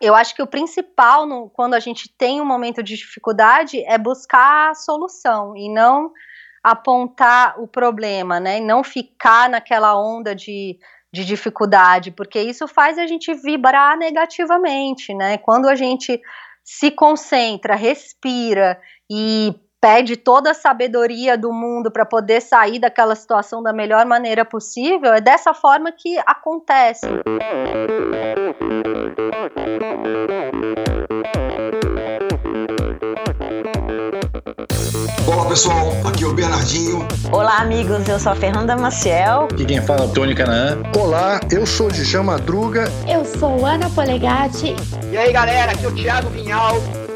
eu acho que o principal no, quando a gente tem um momento de dificuldade é buscar a solução e não apontar o problema, né? E não ficar naquela onda de, de dificuldade, porque isso faz a gente vibrar negativamente, né? Quando a gente se concentra, respira e pede toda a sabedoria do mundo para poder sair daquela situação da melhor maneira possível, é dessa forma que acontece. Olá pessoal, aqui é o Bernardinho. Olá amigos, eu sou a Fernanda Maciel. Aqui quem fala é o Tony Canaan. Olá, eu sou o Djan Madruga. Eu sou Ana Polegatti. E aí galera, aqui é o Thiago Vinhal.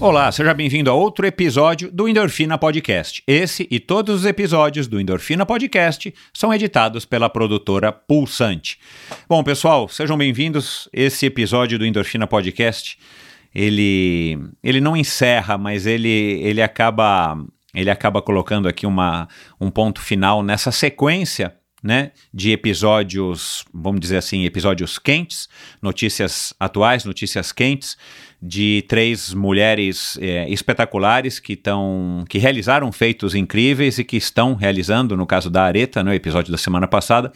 Olá, seja bem-vindo a outro episódio do Endorfina Podcast. Esse e todos os episódios do Endorfina Podcast são editados pela produtora Pulsante. Bom, pessoal, sejam bem-vindos. Esse episódio do Endorfina Podcast, ele, ele não encerra, mas ele, ele acaba ele acaba colocando aqui uma, um ponto final nessa sequência né, de episódios, vamos dizer assim, episódios quentes, notícias atuais, notícias quentes, de três mulheres é, espetaculares que estão que realizaram feitos incríveis e que estão realizando, no caso da Areta, no episódio da semana passada,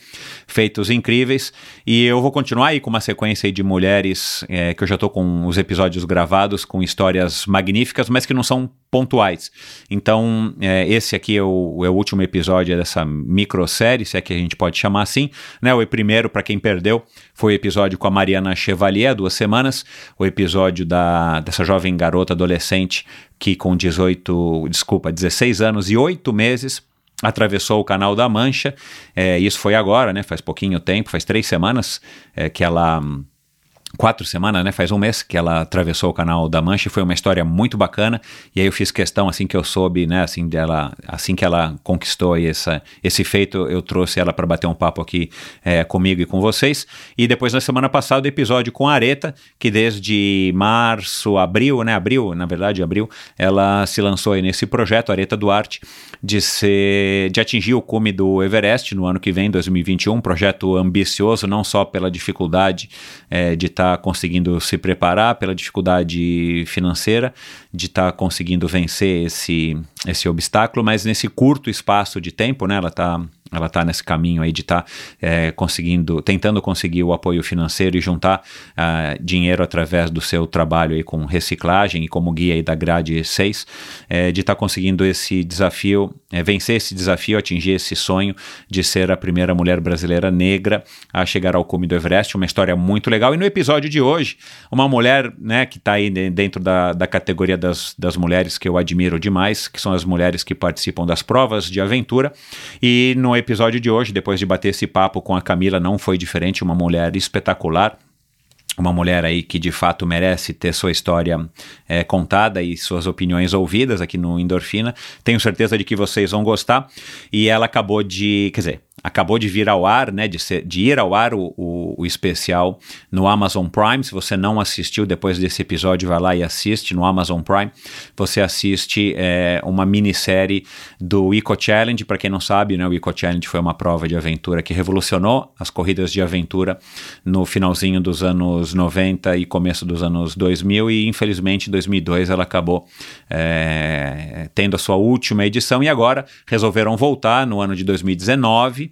feitos incríveis. E eu vou continuar aí com uma sequência de mulheres é, que eu já estou com os episódios gravados, com histórias magníficas, mas que não são pontuais. Então, é, esse aqui é o, é o, último episódio dessa microsérie, se é que a gente pode chamar assim. Né? O primeiro, para quem perdeu, foi o episódio com a Mariana Chevalier, duas semanas. O episódio da, dessa jovem garota adolescente que com 18, desculpa, 16 anos e 8 meses atravessou o Canal da Mancha. É, isso foi agora, né? Faz pouquinho tempo, faz três semanas é, que ela quatro semanas, né? Faz um mês que ela atravessou o canal da Mancha foi uma história muito bacana. E aí eu fiz questão, assim que eu soube, né? Assim, dela, assim que ela conquistou essa, esse feito, eu trouxe ela para bater um papo aqui é, comigo e com vocês. E depois, na semana passada, o episódio com a Areta, que desde março, abril, né? Abril, na verdade, abril, ela se lançou aí nesse projeto, Areta Duarte, de ser, de atingir o cume do Everest no ano que vem, 2021. Um projeto ambicioso, não só pela dificuldade é, de estar está conseguindo se preparar pela dificuldade financeira, de estar tá conseguindo vencer esse, esse obstáculo, mas nesse curto espaço de tempo, né, ela está ela está nesse caminho aí de estar tá, é, conseguindo, tentando conseguir o apoio financeiro e juntar uh, dinheiro através do seu trabalho aí com reciclagem e como guia aí da grade 6, é, de estar tá conseguindo esse desafio, é, vencer esse desafio, atingir esse sonho de ser a primeira mulher brasileira negra a chegar ao cume do Everest, uma história muito legal. E no episódio de hoje, uma mulher né, que está aí dentro da, da categoria das, das mulheres que eu admiro demais, que são as mulheres que participam das provas de aventura, e no episódio de hoje, depois de bater esse papo com a Camila, não foi diferente, uma mulher espetacular uma mulher aí que de fato merece ter sua história é, contada e suas opiniões ouvidas aqui no Endorfina. Tenho certeza de que vocês vão gostar. E ela acabou de, quer dizer, acabou de vir ao ar, né, de, ser, de ir ao ar o, o, o, especial no Amazon Prime. Se você não assistiu depois desse episódio, vai lá e assiste no Amazon Prime. Você assiste é, uma minissérie do Eco Challenge. Para quem não sabe, né, o Eco Challenge foi uma prova de aventura que revolucionou as corridas de aventura no finalzinho dos anos 90 e começo dos anos 2000 e infelizmente em 2002 ela acabou é, tendo a sua última edição e agora resolveram voltar no ano de 2019 né,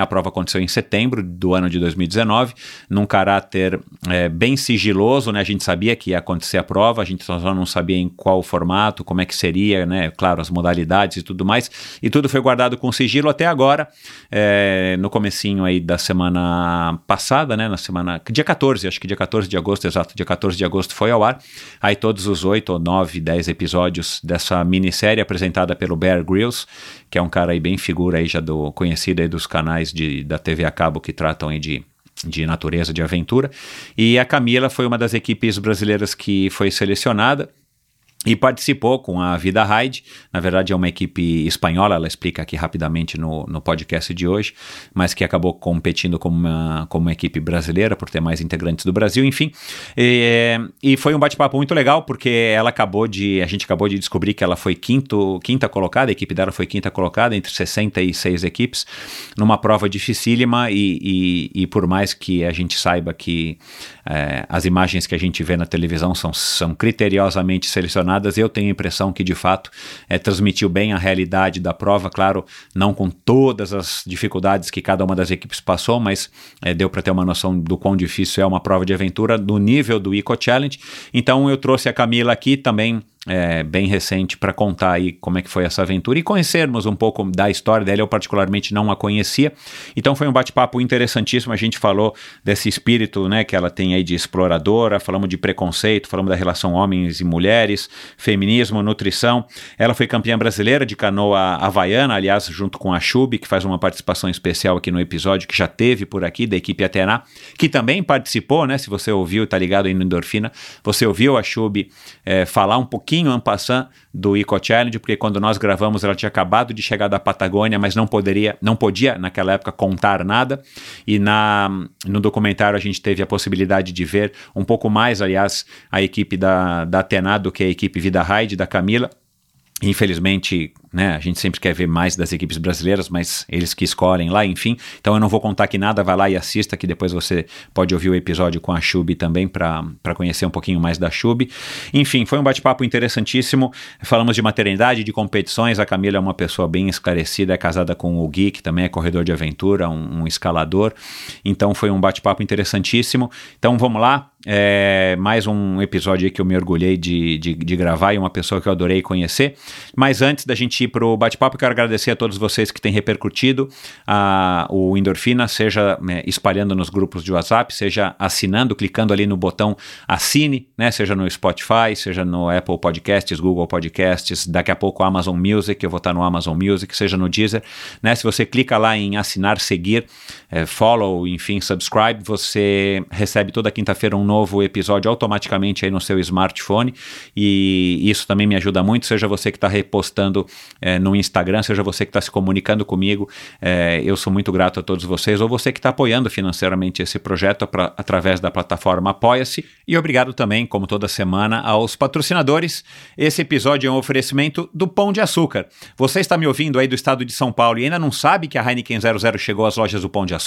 a prova aconteceu em setembro do ano de 2019, num caráter é, bem sigiloso. Né, a gente sabia que ia acontecer a prova, a gente só não sabia em qual formato, como é que seria, né, claro, as modalidades e tudo mais. E tudo foi guardado com sigilo até agora, é, no comecinho aí da semana passada, né, na semana, dia 14, acho que dia 14 de agosto, exato, dia 14 de agosto foi ao ar. Aí todos os oito ou nove, dez episódios dessa minissérie apresentada pelo Bear Grylls, que é um cara aí bem figura aí já do conhecido aí dos canais de, da TV a cabo que tratam aí de de natureza, de aventura. E a Camila foi uma das equipes brasileiras que foi selecionada e participou com a Vida Ride. Na verdade, é uma equipe espanhola, ela explica aqui rapidamente no, no podcast de hoje, mas que acabou competindo como uma, como uma equipe brasileira, por ter mais integrantes do Brasil, enfim. E, e foi um bate-papo muito legal, porque ela acabou de. A gente acabou de descobrir que ela foi quinto, quinta colocada, a equipe dela foi quinta colocada entre 66 equipes, numa prova dificílima, e, e, e por mais que a gente saiba que é, as imagens que a gente vê na televisão são, são criteriosamente selecionadas eu tenho a impressão que, de fato, é, transmitiu bem a realidade da prova, claro, não com todas as dificuldades que cada uma das equipes passou, mas é, deu para ter uma noção do quão difícil é uma prova de aventura no nível do Eco Challenge. Então eu trouxe a Camila aqui também é, bem recente para contar aí como é que foi essa aventura e conhecermos um pouco da história dela. Eu particularmente não a conhecia, então foi um bate-papo interessantíssimo. A gente falou desse espírito, né, que ela tem aí de exploradora, falamos de preconceito, falamos da relação homens e mulheres, feminismo, nutrição. Ela foi campeã brasileira de canoa havaiana, aliás, junto com a Chubi, que faz uma participação especial aqui no episódio que já teve por aqui da equipe Atena, que também participou, né? Se você ouviu, tá ligado aí no Endorfina, você ouviu a Chubi é, falar um pouquinho pouquinho en passant do Eco Challenge, porque quando nós gravamos ela tinha acabado de chegar da Patagônia, mas não poderia, não podia naquela época contar nada. E na no documentário a gente teve a possibilidade de ver um pouco mais, aliás, a equipe da, da Atena do que a equipe Vida Ride da Camila. Infelizmente, né, a gente sempre quer ver mais das equipes brasileiras, mas eles que escolhem lá, enfim. Então eu não vou contar aqui nada, vai lá e assista, que depois você pode ouvir o episódio com a Chub também para conhecer um pouquinho mais da Chub. Enfim, foi um bate-papo interessantíssimo. Falamos de maternidade, de competições. A Camila é uma pessoa bem esclarecida, é casada com o Gui, que também é corredor de aventura, um, um escalador. Então foi um bate-papo interessantíssimo. Então vamos lá, é, mais um episódio aí que eu me orgulhei de, de, de, gravar e uma pessoa que eu adorei conhecer. Mas antes da gente ir para o bate-papo, quero agradecer a todos vocês que têm repercutido a, o Endorfina, seja é, espalhando nos grupos de WhatsApp, seja assinando, clicando ali no botão assine, né, seja no Spotify, seja no Apple Podcasts, Google Podcasts, daqui a pouco Amazon Music, eu vou estar no Amazon Music, seja no Deezer. Né, se você clica lá em assinar, seguir, é, follow, enfim, subscribe, você recebe toda quinta-feira um novo episódio automaticamente aí no seu smartphone e isso também me ajuda muito, seja você que está repostando é, no Instagram, seja você que está se comunicando comigo, é, eu sou muito grato a todos vocês, ou você que está apoiando financeiramente esse projeto pra, através da plataforma Apoia-se, e obrigado também, como toda semana, aos patrocinadores. Esse episódio é um oferecimento do Pão de Açúcar. Você está me ouvindo aí do estado de São Paulo e ainda não sabe que a Heineken 00 chegou às lojas do Pão de Açúcar?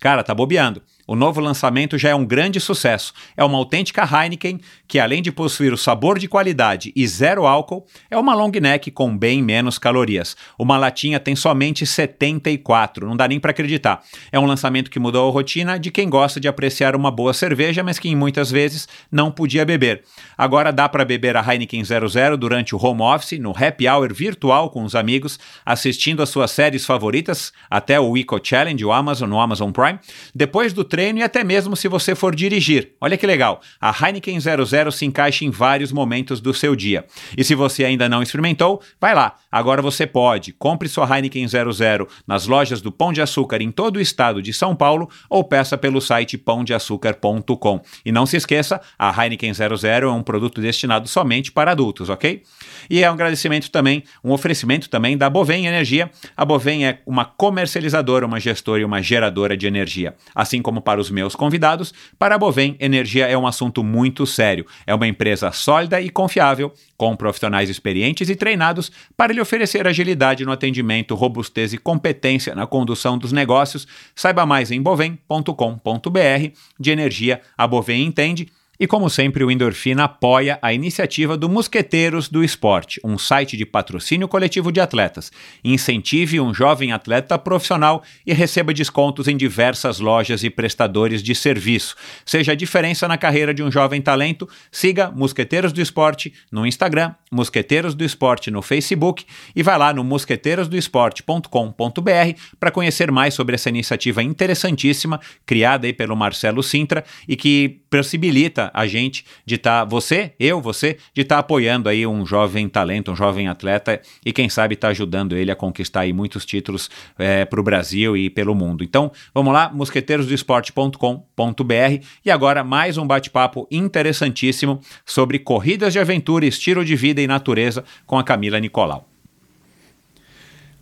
Cara, tá bobeando. O novo lançamento já é um grande sucesso. É uma autêntica Heineken que, além de possuir o sabor de qualidade e zero álcool, é uma long neck com bem menos calorias. Uma latinha tem somente 74, não dá nem para acreditar. É um lançamento que mudou a rotina de quem gosta de apreciar uma boa cerveja, mas que muitas vezes não podia beber. Agora dá para beber a Heineken 00 durante o home office, no happy hour virtual com os amigos, assistindo às suas séries favoritas, até o Eco Challenge, o Amazon, no Amazon Prime. Depois do treino e até mesmo se você for dirigir. Olha que legal, a Heineken 00 se encaixa em vários momentos do seu dia. E se você ainda não experimentou, vai lá, agora você pode. Compre sua Heineken 00 nas lojas do Pão de Açúcar em todo o estado de São Paulo ou peça pelo site pãodeaçúcar.com. E não se esqueça, a Heineken 00 é um produto destinado somente para adultos, ok? E é um agradecimento também, um oferecimento também da Bovem Energia. A Bovem é uma comercializadora, uma gestora e uma geradora de energia. Assim como para os meus convidados, para a Bovem, energia é um assunto muito sério. É uma empresa sólida e confiável, com profissionais experientes e treinados para lhe oferecer agilidade no atendimento, robustez e competência na condução dos negócios. Saiba mais em bovem.com.br. De energia, a Bovem entende e como sempre, o Endorfina apoia a iniciativa do Mosqueteiros do Esporte, um site de patrocínio coletivo de atletas. Incentive um jovem atleta profissional e receba descontos em diversas lojas e prestadores de serviço. Seja a diferença na carreira de um jovem talento, siga Mosqueteiros do Esporte no Instagram, Mosqueteiros do Esporte no Facebook e vá lá no mosqueteirosdoesporte.com.br para conhecer mais sobre essa iniciativa interessantíssima criada aí pelo Marcelo Sintra e que possibilita a gente de estar, tá, você, eu, você, de estar tá apoiando aí um jovem talento, um jovem atleta e quem sabe estar tá ajudando ele a conquistar aí muitos títulos é, para o Brasil e pelo mundo. Então, vamos lá, mosqueteirosdoesporte.com.br e agora mais um bate-papo interessantíssimo sobre corridas de aventura, estilo de vida e natureza com a Camila Nicolau.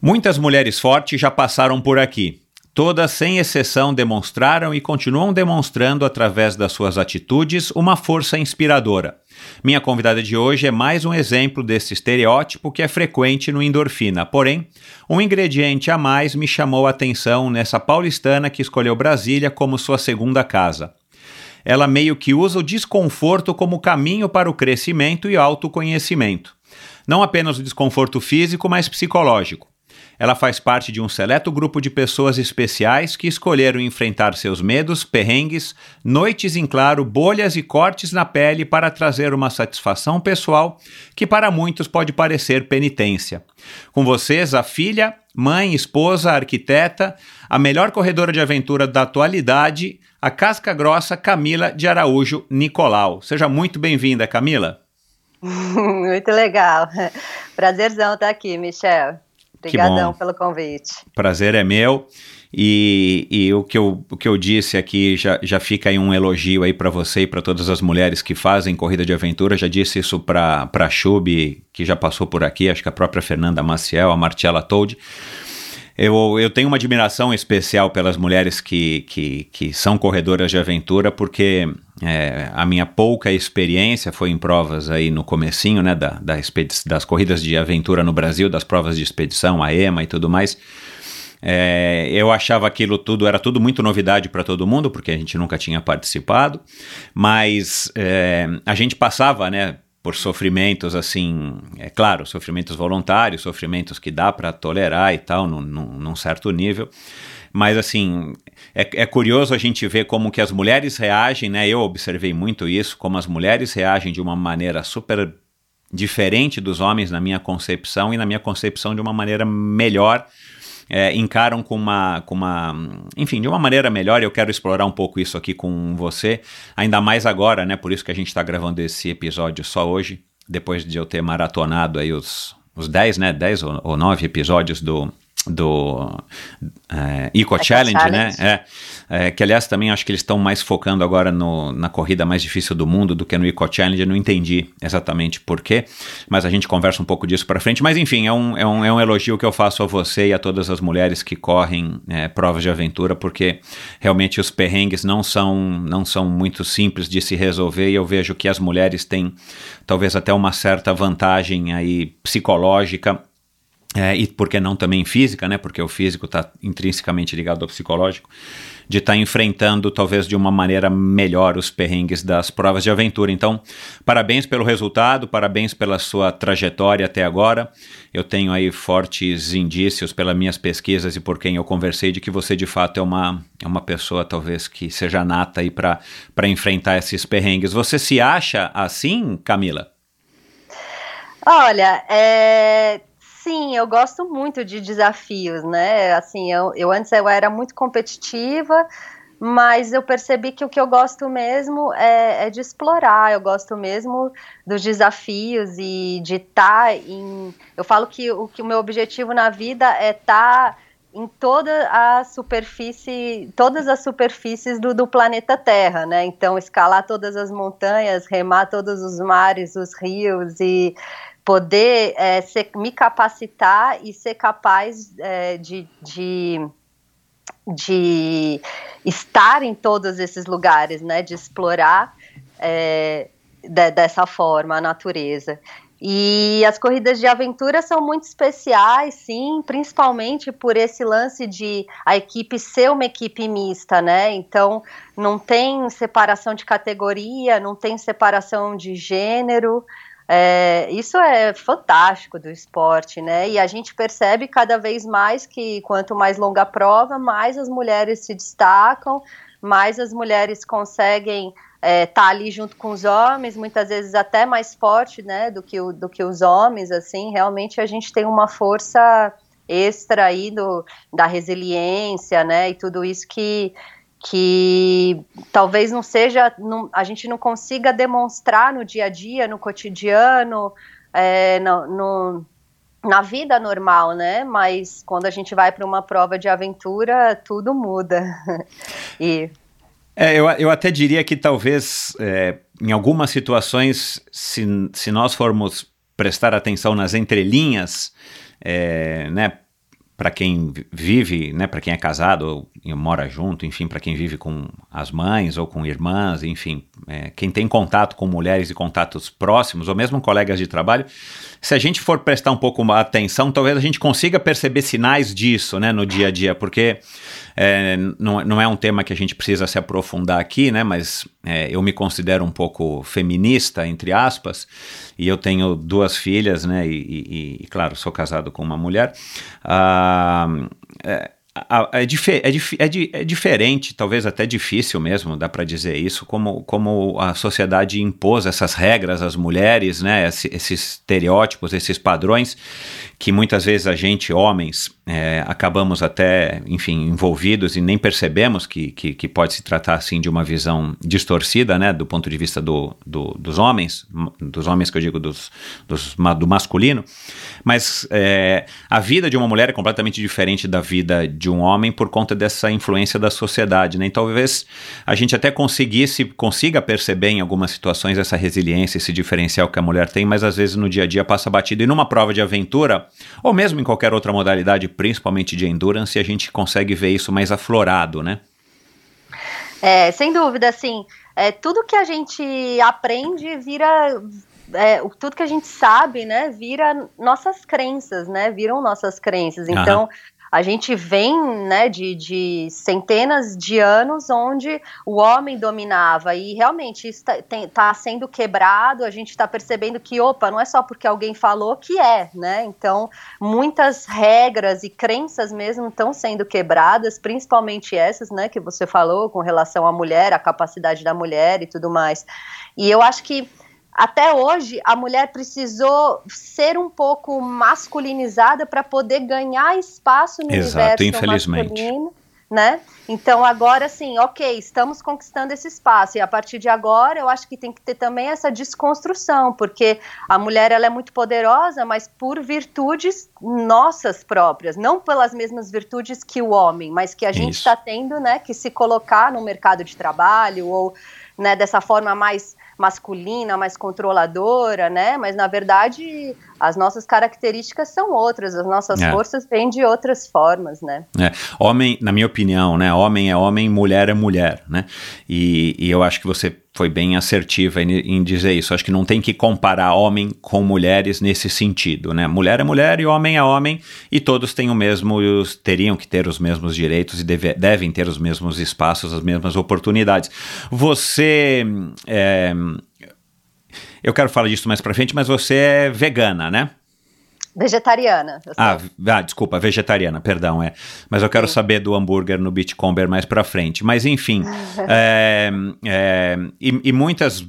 Muitas mulheres fortes já passaram por aqui. Todas, sem exceção, demonstraram e continuam demonstrando, através das suas atitudes, uma força inspiradora. Minha convidada de hoje é mais um exemplo desse estereótipo que é frequente no endorfina. Porém, um ingrediente a mais me chamou a atenção nessa paulistana que escolheu Brasília como sua segunda casa. Ela meio que usa o desconforto como caminho para o crescimento e autoconhecimento. Não apenas o desconforto físico, mas psicológico. Ela faz parte de um seleto grupo de pessoas especiais que escolheram enfrentar seus medos, perrengues, noites em claro, bolhas e cortes na pele para trazer uma satisfação pessoal que para muitos pode parecer penitência. Com vocês, a filha, mãe, esposa, arquiteta, a melhor corredora de aventura da atualidade, a casca grossa Camila de Araújo Nicolau. Seja muito bem-vinda, Camila. muito legal. Prazerzão estar aqui, Michel. Obrigadão pelo convite. Prazer é meu. E, e, o, que eu, o que eu disse aqui já, já fica aí um elogio aí para você e para todas as mulheres que fazem corrida de aventura. Já disse isso para a Chub, que já passou por aqui, acho que a própria Fernanda Maciel, a Martiela Told. Eu, eu tenho uma admiração especial pelas mulheres que, que, que são corredoras de aventura, porque é, a minha pouca experiência foi em provas aí no comecinho, né, da, da das corridas de aventura no Brasil, das provas de expedição, a EMA e tudo mais. É, eu achava aquilo tudo, era tudo muito novidade para todo mundo, porque a gente nunca tinha participado, mas é, a gente passava, né, por sofrimentos assim, é claro, sofrimentos voluntários, sofrimentos que dá para tolerar e tal, num, num, num, certo nível. Mas assim, é, é, curioso a gente ver como que as mulheres reagem, né? Eu observei muito isso, como as mulheres reagem de uma maneira super diferente dos homens na minha concepção e na minha concepção de uma maneira melhor é, encaram com uma, com uma, enfim, de uma maneira melhor. Eu quero explorar um pouco isso aqui com você, ainda mais agora, né? Por isso que a gente está gravando esse episódio só hoje, depois de eu ter maratonado aí os, os 10, né? 10 ou, ou 9 episódios do, do é, Eco, Challenge, né? Challenge, né? É, é, que aliás também acho que eles estão mais focando agora no, na corrida mais difícil do mundo do que no Eco Challenge. Eu não entendi exatamente porquê, mas a gente conversa um pouco disso para frente. Mas enfim, é um, é, um, é um elogio que eu faço a você e a todas as mulheres que correm é, provas de aventura, porque realmente os perrengues não são, não são muito simples de se resolver e eu vejo que as mulheres têm talvez até uma certa vantagem aí psicológica é, e por que não também física, né? Porque o físico está intrinsecamente ligado ao psicológico, de estar tá enfrentando talvez de uma maneira melhor os perrengues das provas de aventura. Então, parabéns pelo resultado, parabéns pela sua trajetória até agora. Eu tenho aí fortes indícios pelas minhas pesquisas e por quem eu conversei de que você de fato é uma, é uma pessoa talvez que seja nata aí para enfrentar esses perrengues. Você se acha assim, Camila? Olha, é, Sim, eu gosto muito de desafios, né? Assim, eu, eu antes eu era muito competitiva, mas eu percebi que o que eu gosto mesmo é, é de explorar, eu gosto mesmo dos desafios e de estar tá em. Eu falo que o que o meu objetivo na vida é estar tá em toda a superfície, todas as superfícies do, do, planeta Terra, né? Então, escalar todas as montanhas, remar todos os mares, os rios e poder é, ser, me capacitar e ser capaz é, de, de, de, estar em todos esses lugares, né, de explorar é, de, dessa forma a natureza. E as corridas de aventura são muito especiais, sim, principalmente por esse lance de a equipe ser uma equipe mista, né? Então não tem separação de categoria, não tem separação de gênero. É, isso é fantástico do esporte, né? E a gente percebe cada vez mais que quanto mais longa a prova, mais as mulheres se destacam, mais as mulheres conseguem estar é, tá ali junto com os homens, muitas vezes até mais forte, né, do que, o, do que os homens, assim, realmente a gente tem uma força extra aí do, da resiliência, né, e tudo isso que, que talvez não seja, não, a gente não consiga demonstrar no dia a dia, no cotidiano, é, no, no, na vida normal, né? Mas quando a gente vai para uma prova de aventura, tudo muda. e é, eu, eu até diria que talvez é, em algumas situações, se, se nós formos prestar atenção nas entrelinhas, é, né, para quem vive, né, para quem é casado ou mora junto, enfim, para quem vive com as mães ou com irmãs, enfim, é, quem tem contato com mulheres e contatos próximos, ou mesmo colegas de trabalho, se a gente for prestar um pouco atenção, talvez a gente consiga perceber sinais disso, né, no dia a dia, porque é, não, não é um tema que a gente precisa se aprofundar aqui, né, mas é, eu me considero um pouco feminista, entre aspas, e eu tenho duas filhas, né, e, e, e claro, sou casado com uma mulher. Ah, é, é, dif é, dif é, di é, diferente, talvez até difícil mesmo, dá para dizer isso, como, como a sociedade impôs essas regras às mulheres, né, esses estereótipos, esses padrões, que muitas vezes a gente, homens, é, acabamos até, enfim, envolvidos e nem percebemos que, que, que, pode se tratar assim de uma visão distorcida, né, do ponto de vista do, do, dos homens, dos homens que eu digo dos, dos do masculino, mas é, a vida de uma mulher é completamente diferente da vida de um homem por conta dessa influência da sociedade, né, então talvez a gente até conseguisse, consiga perceber em algumas situações essa resiliência, esse diferencial que a mulher tem, mas às vezes no dia a dia passa batido. E numa prova de aventura, ou mesmo em qualquer outra modalidade principalmente de endurance, a gente consegue ver isso mais aflorado, né? É, sem dúvida, assim, é, tudo que a gente aprende vira, é, tudo que a gente sabe, né, vira nossas crenças, né, viram nossas crenças. Então, a gente vem né, de, de, centenas de anos onde o homem dominava e realmente isso está tá sendo quebrado, a gente está percebendo que, opa, não é só porque alguém falou que é, né? Então, muitas regras e crenças mesmo estão sendo quebradas, principalmente essas, né, que você falou com relação à mulher, a capacidade da mulher e tudo mais. E eu acho que até hoje a mulher precisou ser um pouco masculinizada para poder ganhar espaço no Exato, universo masculino, né? Então agora sim, ok, estamos conquistando esse espaço. E a partir de agora eu acho que tem que ter também essa desconstrução, porque a mulher ela é muito poderosa, mas por virtudes nossas próprias, não pelas mesmas virtudes que o homem, mas que a gente está tendo, né, que se colocar no mercado de trabalho ou né, dessa forma mais masculina, mais controladora, né? Mas na verdade as nossas características são outras, as nossas é. forças vêm de outras formas, né? É. Homem, na minha opinião, né? Homem é homem, mulher é mulher, né? E, e eu acho que você foi bem assertiva em, dizer isso. Acho que não tem que comparar homem com mulheres nesse sentido, né? Mulher é mulher e homem é homem e todos têm o mesmo, teriam que ter os mesmos direitos e deve, devem ter os mesmos espaços, as mesmas oportunidades. Você é, eu quero falar disso mais pra frente, mas você é vegana, né? Vegetariana. Ah, ah, desculpa, vegetariana, perdão, é. Mas eu quero Sim. saber do hambúrguer no Beachcomber mais pra frente. Mas enfim, é, é, e, e, muitas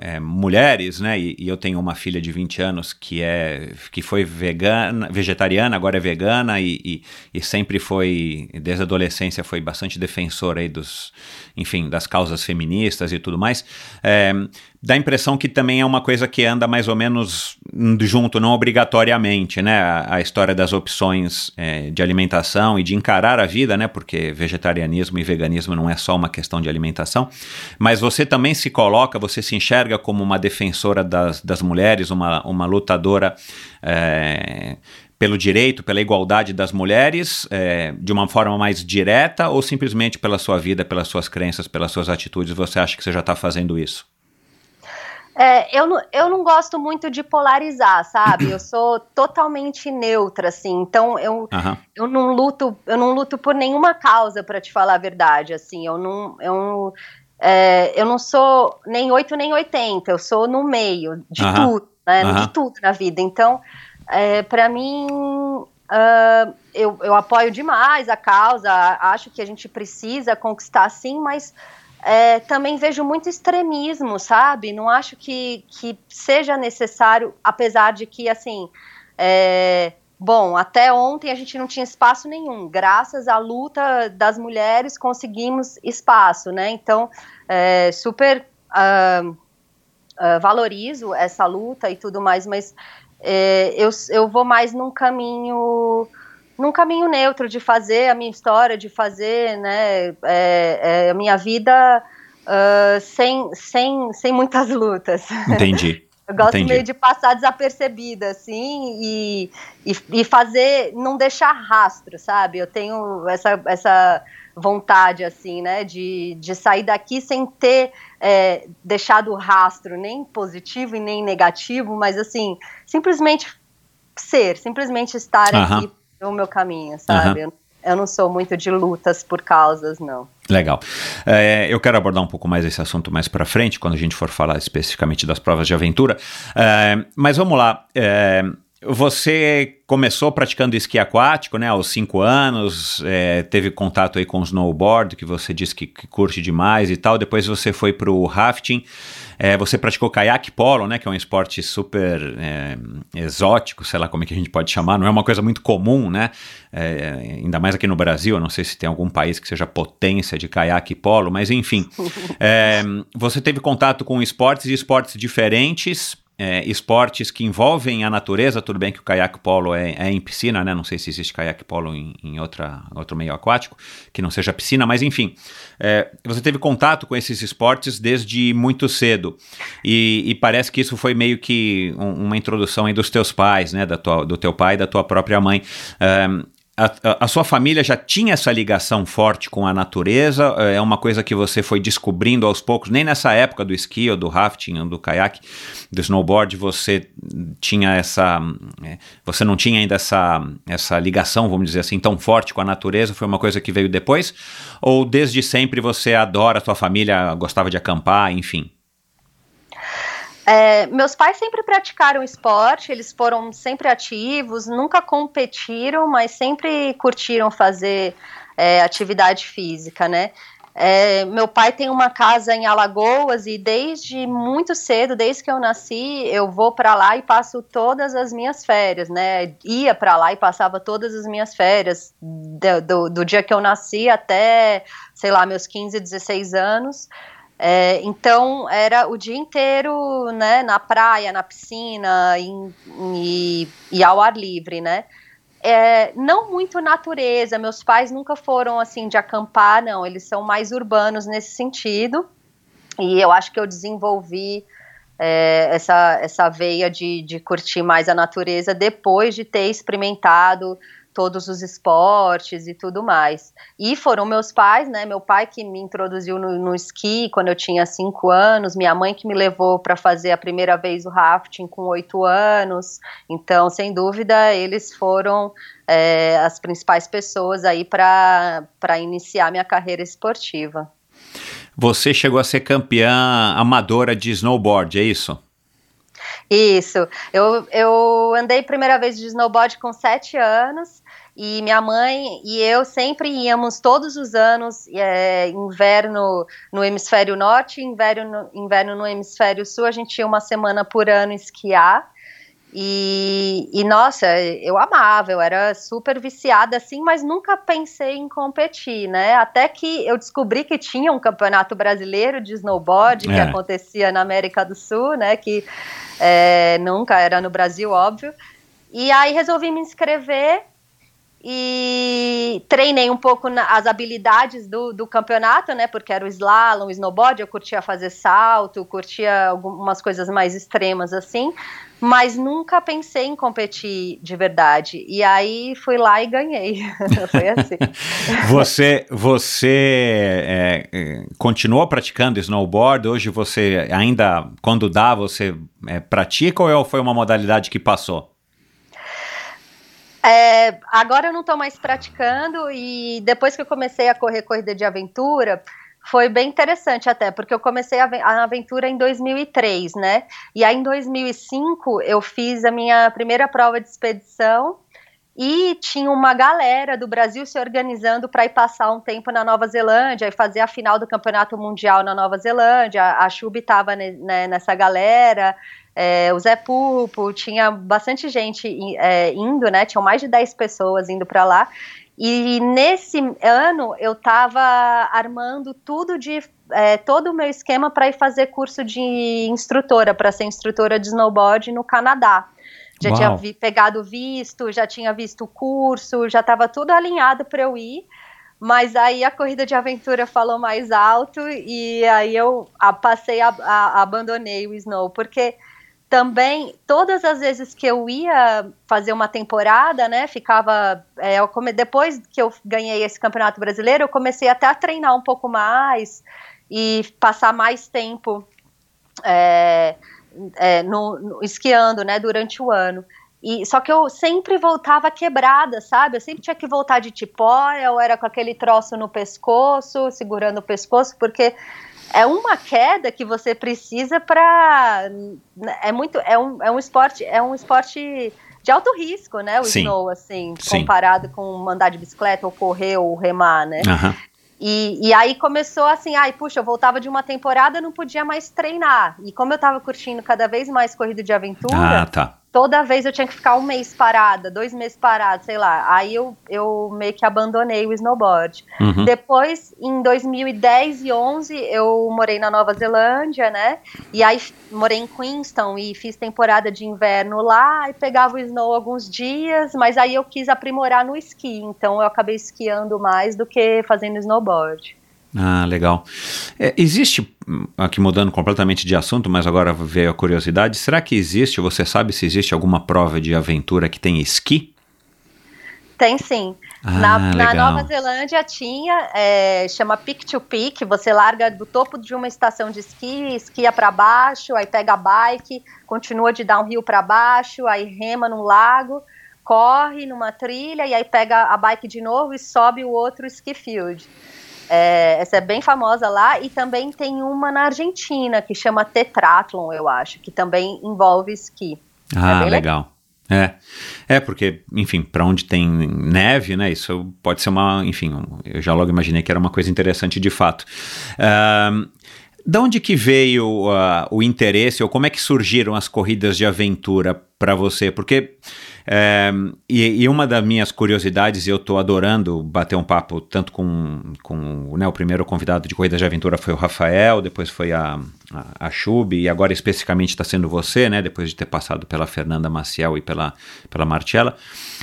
é, mulheres, né? E, e, eu tenho uma filha de 20 anos que é que foi vegana, vegetariana, agora é vegana e, e, e sempre foi, desde a adolescência, foi bastante defensora aí dos, enfim, das causas feministas e tudo mais. É, dá a impressão que também é uma coisa que anda mais ou menos junto, não obrigatoriamente, né? A, a história das opções é, de alimentação e de encarar a vida, né? Porque vegetarianismo e veganismo não é só uma questão de alimentação, mas você também se coloca, você se enxerga como uma defensora das, das mulheres, uma, uma lutadora. É, pelo direito, pela igualdade das mulheres, é, de uma forma mais direta, ou simplesmente pela sua vida, pelas suas crenças, pelas suas atitudes, você acha que você já está fazendo isso? É, eu, não, eu não gosto muito de polarizar, sabe? Eu sou totalmente neutra, assim. Então eu, uhum. eu não luto, eu não luto por nenhuma causa, para te falar a verdade. Assim, eu não, eu, é, eu não sou nem 8 nem 80, eu sou no meio de uhum. tudo, né? Uhum. De tudo na vida. Então, é, para mim, uh, eu, eu apoio demais a causa, acho que a gente precisa conquistar sim, mas é, também vejo muito extremismo, sabe? Não acho que, que seja necessário, apesar de que, assim, é, Bom, até ontem a gente não tinha espaço nenhum. Graças à luta das mulheres conseguimos espaço, né? Então, é, super uh, uh, valorizo essa luta e tudo mais, mas é, eu, eu vou mais num caminho num caminho neutro de fazer a minha história, de fazer, né, é, é, a minha vida uh, sem, sem, sem muitas lutas. Entendi. Eu gosto Entendi. meio de passar desapercebida, assim, e, e, e, fazer, não deixar rastro, sabe? Eu tenho essa, essa vontade, assim, né, de, de sair daqui sem ter é, deixado rastro, nem positivo e nem negativo, mas, assim, simplesmente ser, simplesmente estar Aham. aqui no meu caminho, sabe? Eu, eu não sou muito de lutas por causas, não. Legal. É, eu quero abordar um pouco mais esse assunto mais para frente, quando a gente for falar especificamente das provas de aventura. É, mas vamos lá. É, você começou praticando esqui aquático, né, aos 5 anos, é, teve contato aí com o snowboard, que você disse que, que curte demais e tal, depois você foi para o rafting, é, você praticou caiaque polo, né, que é um esporte super é, exótico, sei lá como é que a gente pode chamar, não é uma coisa muito comum, né, é, ainda mais aqui no Brasil, eu não sei se tem algum país que seja potência de caiaque polo, mas enfim, é, você teve contato com esportes e esportes diferentes, é, esportes que envolvem a natureza, tudo bem que o caiaque polo é, é em piscina, né? Não sei se existe caiaque polo em, em outra, outro meio aquático, que não seja piscina, mas enfim, é, você teve contato com esses esportes desde muito cedo e, e parece que isso foi meio que um, uma introdução aí dos teus pais, né? Da tua, do teu pai e da tua própria mãe. É, a, a, sua família já tinha essa ligação forte com a natureza? É uma coisa que você foi descobrindo aos poucos? Nem nessa época do esqui ou do rafting, ou do caiaque, do snowboard, você tinha essa. Você não tinha ainda essa, essa ligação, vamos dizer assim, tão forte com a natureza? Foi uma coisa que veio depois? Ou desde sempre você adora a sua família, gostava de acampar, enfim? É, meus pais sempre praticaram esporte, eles foram sempre ativos, nunca competiram, mas sempre curtiram fazer é, atividade física, né? É, meu pai tem uma casa em Alagoas e desde muito cedo, desde que eu nasci, eu vou para lá e passo todas as minhas férias, né? Ia para lá e passava todas as minhas férias, do, do, do dia que eu nasci até, sei lá, meus 15, 16 anos. É, então era o dia inteiro, né, na praia, na piscina em, e, e, ao ar livre, né? É, não muito natureza. Meus pais nunca foram assim de acampar, não. Eles são mais urbanos nesse sentido. E eu acho que eu desenvolvi é, essa, essa veia de, de curtir mais a natureza depois de ter experimentado todos os esportes e tudo mais. E foram meus pais, né? Meu pai que me introduziu no, no esqui quando eu tinha cinco anos, minha mãe que me levou para fazer a primeira vez o rafting com oito anos. Então, sem dúvida, eles foram é, as principais pessoas aí para iniciar minha carreira esportiva. Você chegou a ser campeã amadora de snowboard, é isso? Isso. Eu, eu andei primeira vez de snowboard com sete anos e minha mãe e eu sempre íamos todos os anos, é, inverno no hemisfério norte, inverno no, inverno no hemisfério sul, a gente ia uma semana por ano esquiar. E, e, nossa, eu amava, eu era super viciada assim, mas nunca pensei em competir, né? Até que eu descobri que tinha um campeonato brasileiro de snowboard que É. acontecia na América do Sul, né? Que é, nunca era no Brasil, óbvio. E aí resolvi me inscrever e treinei um pouco na- as habilidades do, do campeonato, né? Porque era o slalom, o snowboard, eu curtia fazer salto, curtia algumas coisas mais extremas assim, mas nunca pensei em competir de verdade. E aí fui lá e ganhei. Foi assim. Você, você é, é, continuou praticando snowboard? Hoje você ainda, quando dá, você é, pratica ou foi uma modalidade que passou? É, agora eu não estou mais praticando e depois que eu comecei a correr corrida de aventura, foi bem interessante até, porque eu comecei a, aventura em 2003, né? E aí em 2005 eu fiz a minha primeira prova de expedição e tinha uma galera do Brasil se organizando para ir passar um tempo na Nova Zelândia e fazer a final do Campeonato Mundial na Nova Zelândia. A Chub estava né, nessa galera, é, o Zé Pupo, tinha bastante gente é, indo, né? Tinham mais de 10 pessoas indo para lá. E nesse ano eu estava armando tudo de é, todo o meu esquema para ir fazer curso de instrutora, para ser instrutora de snowboard no Canadá. Já Uau. tinha vi, pegado visto, já tinha visto o curso, já estava tudo alinhado para eu ir. Mas aí a corrida de aventura falou mais alto e aí eu a, passei, a, a, abandonei o snow, porque também todas as vezes que eu ia fazer uma temporada, né, ficava é, come, depois que eu ganhei esse campeonato brasileiro, eu comecei até a treinar um pouco mais e passar mais tempo é, é, no, no, esquiando, né, durante o ano. E, só que eu sempre voltava quebrada, sabe? Eu sempre tinha que voltar de tipóia, ou era com aquele troço no pescoço, segurando o pescoço, porque é uma queda que você precisa para é muito é um, é um esporte é um esporte de alto risco, né? O Sim. snow assim, Sim. comparado com andar de bicicleta ou correr ou remar, né? Uhum. E, e aí começou assim, ai, puxa, eu voltava de uma temporada, não podia mais treinar. E como eu tava curtindo cada vez mais corrida de aventura, ah, tá toda vez eu tinha que ficar um mês parada, dois meses parada, sei lá. Aí eu, eu meio que abandonei o snowboard. Uhum. Depois, em 2010 e 11, eu morei na Nova Zelândia, né? E aí morei em Queenstown e fiz temporada de inverno lá e pegava o snow alguns dias, mas aí eu quis aprimorar no esqui, então eu acabei esquiando mais do que fazendo snowboard. Ah, legal. É, existe, aqui mudando completamente de assunto, mas agora veio a curiosidade, será que existe, você sabe se existe alguma prova de aventura que tem esqui? Tem sim. Ah, na, na, Nova Zelândia tinha, é, chama Peak to Peak, você larga do topo de uma estação de esqui, esquia para baixo, aí pega a bike, continua de downhill para baixo, aí rema num lago, corre numa trilha e aí pega a bike de novo e sobe o outro ski field. É, essa é bem famosa lá e também tem uma na Argentina que chama Tetrathlon, eu acho, que também envolve esqui. É ah, é legal. É, é porque, enfim, para onde tem neve, né? Isso pode ser uma, enfim, eu já logo imaginei que era uma coisa interessante de fato. Uh, da onde que veio uh, o interesse ou como é que surgiram as corridas de aventura para você? Porque é, e, e, uma das minhas curiosidades, e eu estou adorando bater um papo tanto com, com né, o primeiro convidado de Corrida de Aventura foi o Rafael, depois foi a, a, a e agora especificamente está sendo você, né, depois de ter passado pela Fernanda Maciel e pela, pela Marcella.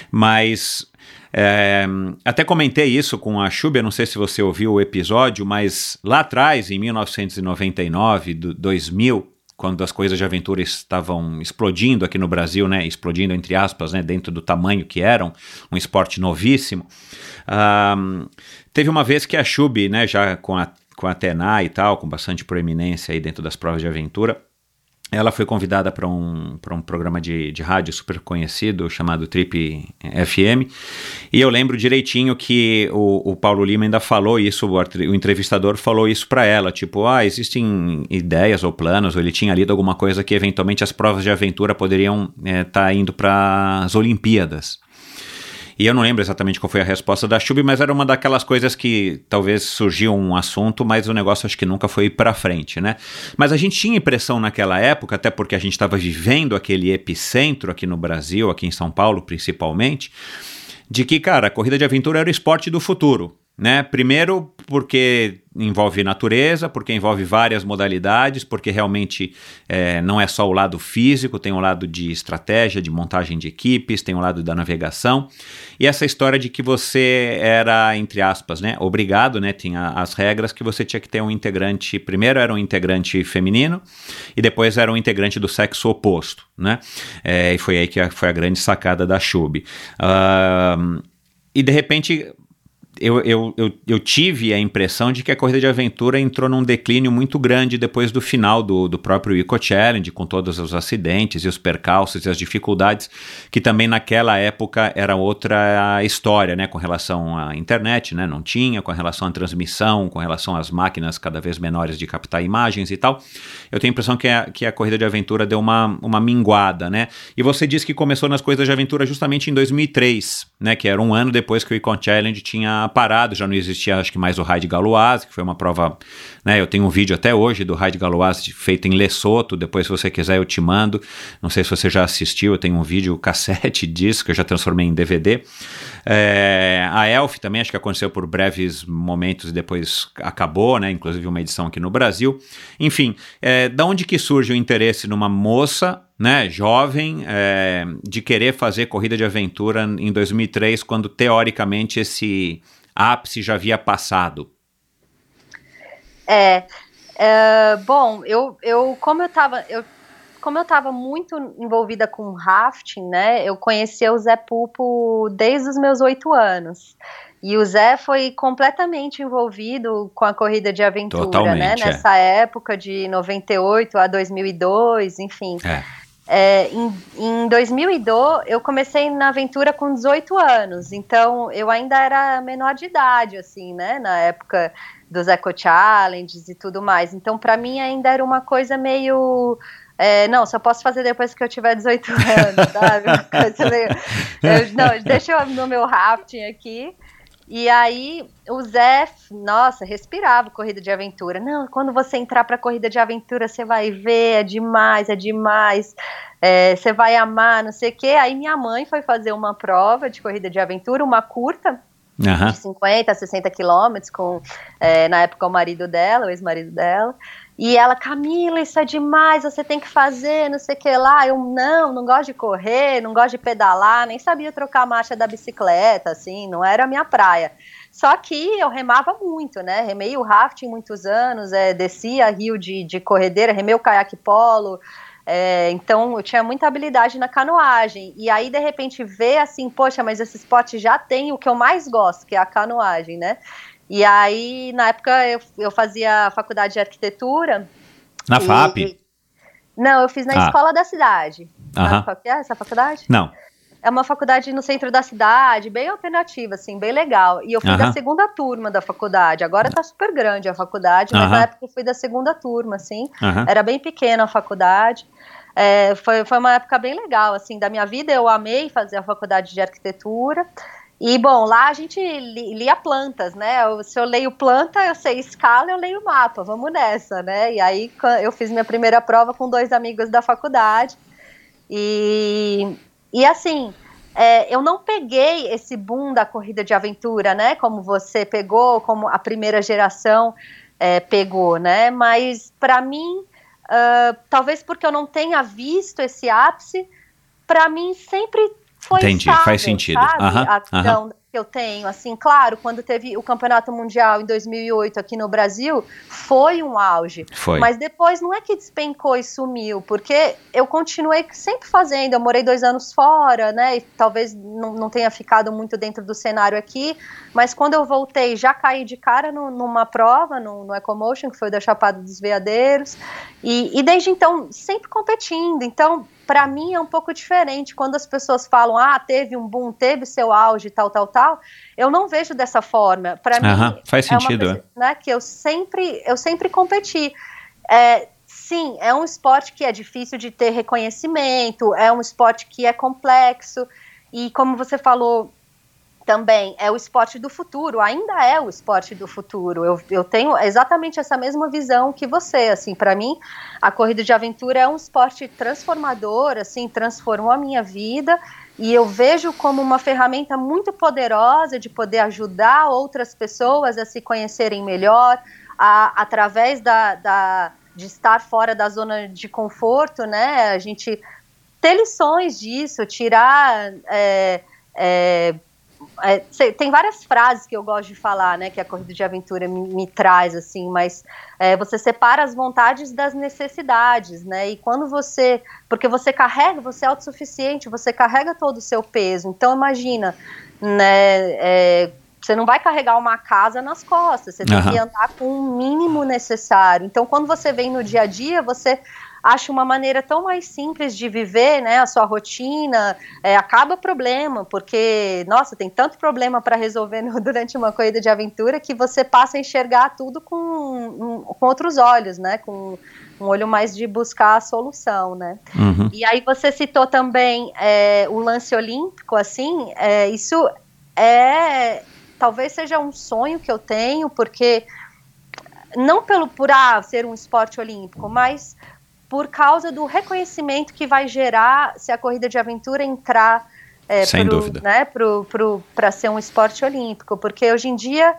Mas é, até comentei isso com a Chub, eu não sei se você ouviu o episódio, mas lá atrás, em 1999, do 2000, quando as coisas de aventura estavam explodindo aqui no Brasil, né, explodindo entre aspas, né, dentro do tamanho que eram, um esporte novíssimo. Um, teve uma vez que a Chub, né, já com a, com a Tenai e tal, com bastante proeminência aí dentro das provas de aventura, ela foi convidada para um, um programa de, de rádio super conhecido chamado Trip FM. E eu lembro direitinho que o, o Paulo Lima ainda falou isso, o, o entrevistador falou isso para ela: tipo, ah, existem ideias ou planos, ou ele tinha lido alguma coisa que eventualmente as provas de aventura poderiam estar é, tá indo para as Olimpíadas. E eu não lembro exatamente qual foi a resposta da Chub, mas era uma daquelas coisas que talvez surgiu um assunto, mas o negócio acho que nunca foi para frente, né? Mas a gente tinha impressão naquela época, até porque a gente estava vivendo aquele epicentro aqui no Brasil, aqui em São Paulo principalmente, de que, cara, a corrida de aventura era o esporte do futuro. Né? Primeiro, porque envolve natureza, porque envolve várias modalidades, porque realmente é, não é só o lado físico, tem o um lado de estratégia, de montagem de equipes, tem o um lado da navegação. E essa história de que você era, entre aspas, né, obrigado, né, tinha as regras que você tinha que ter um integrante, primeiro era um integrante feminino e depois era um integrante do sexo oposto, né? É, e foi aí que foi a grande sacada da Chub. Uh, e de repente eu, eu, eu, eu, tive a impressão de que a corrida de aventura entrou num declínio muito grande depois do final do, do próprio Eco Challenge, com todos os acidentes e os percalços e as dificuldades, que também naquela época era outra história, né, com relação à internet, né, não tinha, com relação à transmissão, com relação às máquinas cada vez menores de captar imagens e tal. Eu tenho a impressão que a, que a corrida de aventura deu uma, uma minguada, né, e você disse que começou nas corridas de aventura justamente em 2003, né, que era um ano depois que o Econ Challenge tinha parado, já não existia acho que mais o Raid Galoise, que foi uma prova, né, eu tenho um vídeo até hoje do Raid Galoise feito em Lesoto, depois se você quiser eu te mando, não sei se você já assistiu, eu tenho um vídeo cassete disso que eu já transformei em DVD. É, a Elf também, acho que aconteceu por breves momentos e depois acabou, né, inclusive uma edição aqui no Brasil. Enfim, é, da onde que surge o interesse numa moça né, jovem, é, de querer fazer corrida de aventura em 2003, quando teoricamente esse ápice já havia passado? É, é bom, eu, eu como eu estava eu, como eu estava muito envolvida com rafting, né, eu conheci o Zé Pupo desde os meus oito anos. E o Zé foi completamente envolvido com a corrida de aventura, né, Totalmente, né? Nessa é. época de 98 a 2002, enfim. É. É, em, em 2002, eu comecei na aventura com 18 anos, então eu ainda era menor de idade, assim, né, na época dos Eco Challenges e tudo mais. Então, para mim, ainda era uma coisa meio. É, não, só posso fazer depois que eu tiver 18 anos, sabe? Eu, não, deixa eu no meu rafting aqui. E aí o Zé, nossa, respirava corrida de aventura. Não, quando você entrar para corrida de aventura, você vai ver, é demais, é demais. É, você vai amar, não sei o quê. Aí minha mãe foi fazer uma prova de corrida de aventura, uma curta, uhum. de 50, 60 quilômetros, com, é, na época, o marido dela, o ex-marido dela. E ela, Camila, isso é demais, você tem que fazer, não sei o que lá. Eu, não, não gosto de correr, não gosto de pedalar, nem sabia trocar a marcha da bicicleta, assim, não era a minha praia. Só que eu remava muito, né? Remei o rafting muitos anos, é, descia rio de, de corredeira, remei o caiaque polo, é, então eu tinha muita habilidade na canoagem. E aí, de repente, ver assim, poxa, mas esse esporte já tem o que eu mais gosto, que é a canoagem, né? E aí, na época, eu, eu fazia faculdade de arquitetura. Na e, FAP? Não, eu fiz na ah. escola da cidade. Sabe qual que é essa faculdade? Não. É uma faculdade no centro da cidade, bem alternativa, assim, bem legal. E eu fui da segunda turma da faculdade. Agora tá super grande a faculdade, mas na época eu fui da segunda turma, assim. Era bem pequena a faculdade. É, foi, foi uma época bem legal, assim, da minha vida. Eu amei fazer a faculdade de arquitetura. E, bom, lá a gente lia plantas, né? Se eu leio planta, eu sei escala, eu leio mapa, vamos nessa, né? E aí eu fiz minha primeira prova com dois amigos da faculdade. E, e assim, é, eu não peguei esse boom da corrida de aventura, né? Como você pegou, como a primeira geração é, pegou, né? Mas para mim, uh, talvez porque eu não tenha visto esse ápice, para mim sempre foi Entendi, estável, faz sentido. Sabe? Uhum, a visão uhum. que eu tenho, assim, claro, quando teve o Campeonato Mundial em 2008 aqui no Brasil, foi um auge. Foi. Mas depois não é que despencou e sumiu, porque eu continuei sempre fazendo, eu morei dois anos fora, né, e talvez não, não tenha ficado muito dentro do cenário aqui, mas quando eu voltei, já caí de cara no, numa prova, no, no Ecomotion, que foi o da Chapada dos Veadeiros, e, e desde então, sempre competindo, então para mim é um pouco diferente. Quando as pessoas falam, ah, teve um boom, teve seu auge, tal, tal, tal, eu não vejo dessa forma. Para mim, faz sentido. É uma, né, que eu sempre, eu sempre competi. É, sim, é um esporte que é difícil de ter reconhecimento, é um esporte que é complexo. E como você falou, também é o esporte do futuro, ainda é o esporte do futuro. Eu, eu tenho exatamente essa mesma visão que você, assim, para mim, a corrida de aventura é um esporte transformador, assim, transformou a minha vida e eu vejo como uma ferramenta muito poderosa de poder ajudar outras pessoas a se conhecerem melhor, a, através da, da, de estar fora da zona de conforto, né? A gente ter lições disso, tirar é, é, é, tem várias frases que eu gosto de falar, né, que a corrida de aventura me, me traz, assim, mas é, você separa as vontades das necessidades, né, e quando você, porque você carrega, você é autossuficiente, você carrega todo o seu peso, então imagina, né, é, você não vai carregar uma casa nas costas, você tem Aham. que andar com o mínimo necessário. Então, quando você vem no dia a dia, você acha uma maneira tão mais simples de viver, né, a sua rotina, é, acaba problema, porque, nossa, tem tanto problema para resolver no- durante uma corrida de aventura que você passa a enxergar tudo com, um- com outros olhos, né, com um olho mais de buscar a solução, né. Uhum. E aí você citou também é, o lance olímpico, assim, é, isso é talvez seja um sonho que eu tenho, porque não pelo por ah, ser um esporte olímpico, mas por causa do reconhecimento que vai gerar se a corrida de aventura entrar é, Sem pro, dúvida. né, para ser um esporte olímpico, porque hoje em dia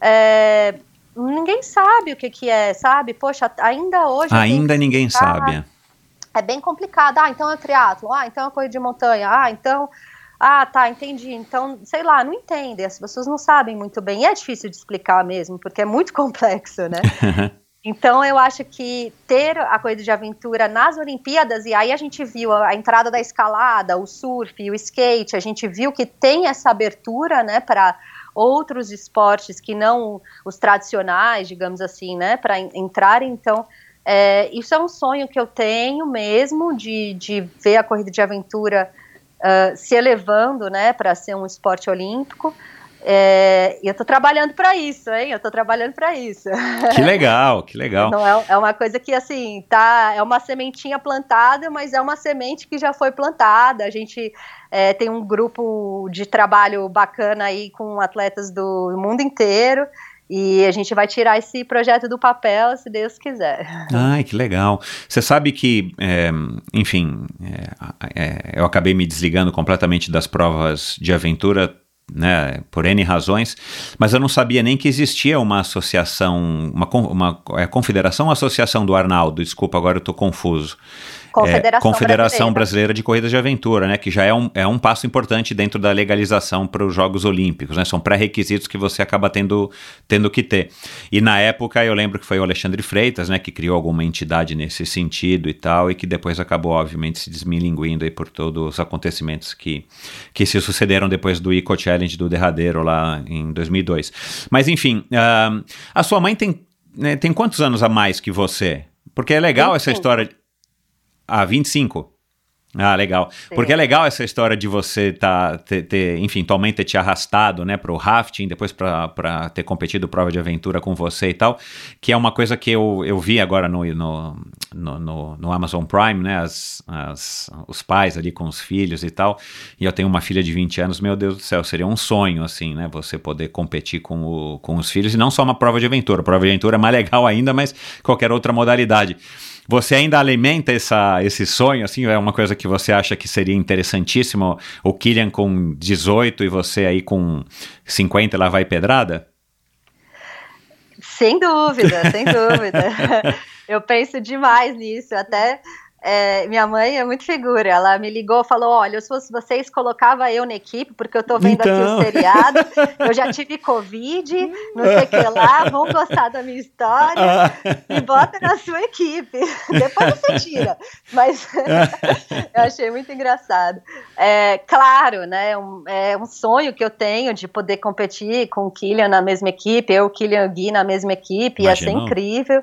é, ninguém sabe o que, que é, sabe? Poxa, ainda hoje Ainda ninguém Ah, sabe. é bem complicado. Ah, então é triatlo. Ah, então é corrida de montanha. Ah, então. Ah, tá, entendi. Então, sei lá, não entendem. As pessoas não sabem muito bem. E é difícil de explicar mesmo, porque é muito complexo, né? Então, eu acho que ter a corrida de aventura nas Olimpíadas, e aí a gente viu a, entrada da escalada, o surf, o skate, a gente viu que tem essa abertura, né, para outros esportes que não os tradicionais, digamos assim, né, para entrarem. Então, é, isso é um sonho que eu tenho mesmo, de, de ver a corrida de aventura ah, se elevando, né, para ser um esporte olímpico. É, eu tô trabalhando para isso, hein? Eu tô trabalhando para isso. Que legal, que legal. Não é, é uma coisa que assim, tá, é uma sementinha plantada, mas é uma semente que já foi plantada. A gente é, tem um grupo de trabalho bacana aí com atletas do mundo inteiro. E a gente vai tirar esse projeto do papel, se Deus quiser. Ai, que legal. Você sabe que, é, enfim, é, é, eu acabei me desligando completamente das provas de aventura, né, por N razões, mas eu não sabia nem que existia uma associação, uma, uma é, confederação ou associação do Arnaldo, desculpa, agora eu estou confuso. Confederação, É, Confederação Brasileira. Brasileira de Corridas de Aventura, né? Que já é um, é um passo importante dentro da legalização para os Jogos Olímpicos, né? São pré-requisitos que você acaba tendo, tendo que ter. E na época eu lembro que foi o Alexandre Freitas, né? Que criou alguma entidade nesse sentido e tal, e que depois acabou, obviamente, se desmilinguindo aí por todos os acontecimentos que, que se sucederam depois do Eco Challenge do derradeiro lá em 2002. Mas enfim, ah, a sua mãe tem, né, tem quantos anos a mais que você? Porque é legal essa 25. história. Ah, 25. Ah, legal. Porque é legal essa história de você tá, ter, ter, enfim, tua mãe ter te arrastado, né, pro rafting, depois pra, pra ter competido prova de aventura com você e tal, que é uma coisa que eu, eu vi agora no, no, no, no- no Amazon Prime, né, as, as- os pais ali com os filhos e tal, e eu tenho uma filha de 20 anos, meu Deus do céu, seria um sonho, assim, né, você poder competir com, o, com os filhos, e não só uma prova de aventura, prova de aventura é mais legal ainda, mas qualquer outra modalidade. Você ainda alimenta essa, esse sonho, assim? É uma coisa que você acha que seria interessantíssimo? O Killian com 18 e você aí com 50 lá vai pedrada? Sem dúvida, sem dúvida. Eu penso demais nisso. Até é, minha mãe é muito figura. Ela me ligou e falou: Olha, se fosse vocês, colocava eu na equipe, porque eu tô vendo Então. aqui o seriado. Eu já tive Covid, não sei o que lá, vão gostar da minha história e bota na sua equipe. Depois você tira. Mas eu achei muito engraçado. É, claro, né? Um, é um sonho que eu tenho de poder competir com o Killian na mesma equipe, eu, o Killian e o Gui na mesma equipe, ia ser incrível.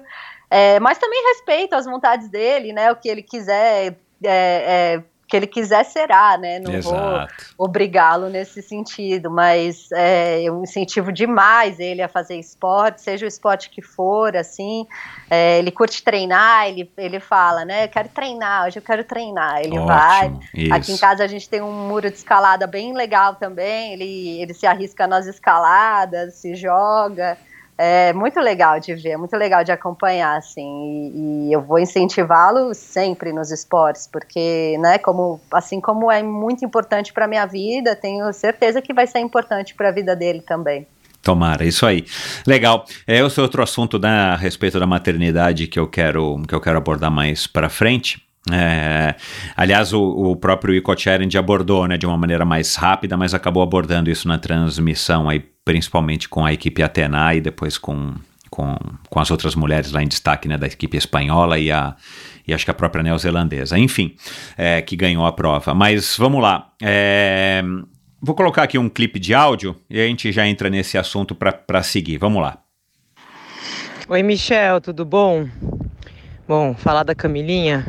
É, mas também respeito as vontades dele, né? O que ele quiser, é, é, que ele quiser será, né? Não vou Exato. obrigá-lo nesse sentido, mas é, eu incentivo demais ele a fazer esporte, seja o esporte que for, assim, é, ele curte treinar, ele, ele fala, né, eu quero treinar, hoje eu quero treinar, ele vai, Ótimo, isso. Aqui em casa a gente tem um muro de escalada bem legal também. Ele, ele se arrisca nas escaladas, se joga. É muito legal de ver, é muito legal de acompanhar, assim. E, e eu vou incentivá-lo sempre nos esportes, porque, né, como, assim como é muito importante para minha vida, tenho certeza que vai ser importante para a vida dele também. Tomara, isso aí. Legal. É, é outro assunto né, a respeito da maternidade que eu quero, que eu quero abordar mais para frente. É, aliás, o, o próprio Eco Challenge abordou né, de uma maneira mais rápida, mas acabou abordando isso na transmissão, aí, principalmente com a equipe Atena e depois com, com, com as outras mulheres lá em destaque né, da equipe espanhola e, a, e acho que a própria neozelandesa. Enfim, é, que ganhou a prova. Mas vamos lá. É, vou colocar aqui um clipe de áudio e a gente já entra nesse assunto para seguir. Vamos lá. Oi, Michel, tudo bom? Bom, falar da Camilinha.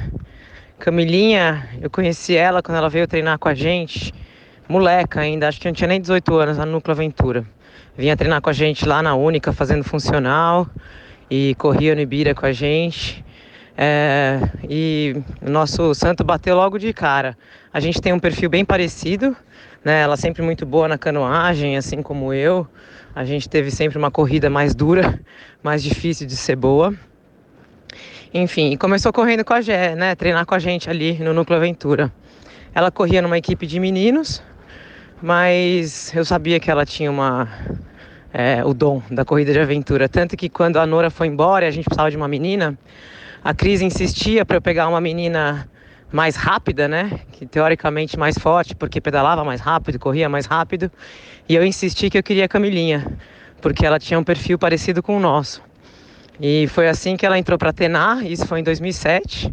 Camilinha, eu conheci ela quando ela veio treinar com a gente, moleca ainda, acho que não tinha nem 18 anos, na Núcleo Aventura. Vinha treinar com a gente lá na Única, fazendo funcional, e corria no Ibira com a gente. É, e nosso santo bateu logo de cara. A gente tem um perfil bem parecido, né? Ela sempre muito boa na canoagem, assim como eu. A gente teve sempre uma corrida mais dura, mais difícil de ser boa. Enfim, começou correndo com a Gé, né? Treinar com a gente ali no Núcleo Aventura. Ela corria numa equipe de meninos, mas eu sabia que ela tinha uma é, o dom da corrida de aventura. Tanto que quando a Nora foi embora e a gente precisava de uma menina, a Cris insistia para eu pegar uma menina mais rápida, né? Que teoricamente mais forte, porque pedalava mais rápido, corria mais rápido. E eu insisti que eu queria a Camilinha, porque ela tinha um perfil parecido com o nosso. E foi assim que ela entrou para Tenar, isso foi em 2007.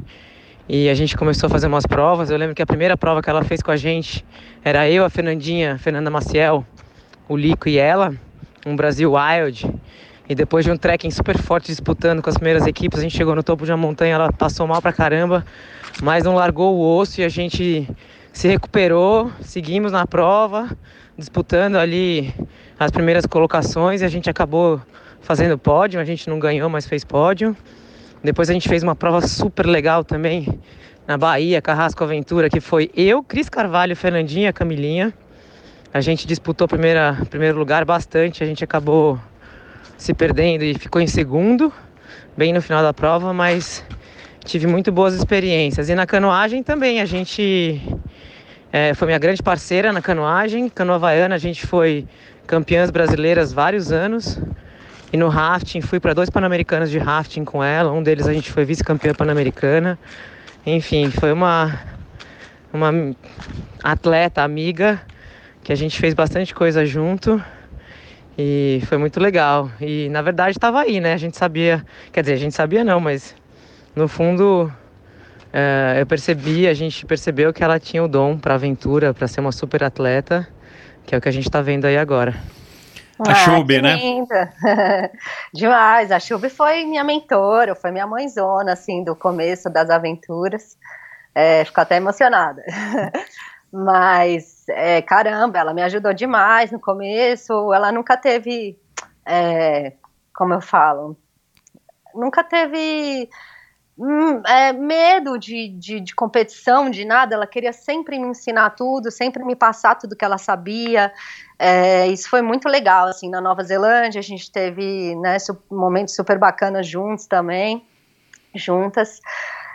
E a gente começou a fazer umas provas. Eu lembro que a primeira prova que ela fez com a gente era eu, a Fernandinha, Fernanda Maciel, o Lico e ela, um Brasil Wild. E depois de um trekking super forte disputando com as primeiras equipes, a gente chegou no topo de uma montanha, ela passou mal pra caramba, mas não largou o osso e a gente se recuperou, seguimos na prova, disputando ali as primeiras colocações e a gente acabou fazendo pódio, a gente não ganhou, mas fez pódio. Depois a gente fez uma prova super legal também na Bahia, Carrasco Aventura, que foi eu, Cris Carvalho, Fernandinha, Camilinha. A gente disputou primeira, primeiro lugar bastante, a gente acabou se perdendo e ficou em segundo, bem no final da prova, mas tive muito boas experiências. E na canoagem também, a gente é, foi minha grande parceira na canoagem. Canoa Havaiana, a gente foi campeãs brasileiras vários anos. E no rafting, fui para dois pan-americanos de rafting com ela. Um deles a gente foi vice-campeã pan-americana. Enfim, foi uma, uma atleta, amiga, que a gente fez bastante coisa junto. E foi muito legal. E na verdade estava aí, né? A gente sabia, quer dizer, a gente sabia não, mas no fundo é, eu percebi, a gente percebeu que ela tinha o dom para aventura, para ser uma super atleta, que é o que a gente está vendo aí agora. A Chube, ah, né? Demais. A Chube foi minha mentora, foi minha mãezona, assim, do começo das aventuras. É, fico até emocionada. Mas, é, caramba, ela me ajudou demais no começo. Ela nunca teve, é, como eu falo, nunca teve hum, é, medo de, de, de, competição, de nada. Ela queria sempre me ensinar tudo, sempre me passar tudo que ela sabia. É, isso foi muito legal, assim, na Nova Zelândia. A gente teve né, momentos super bacanas juntos também, juntas.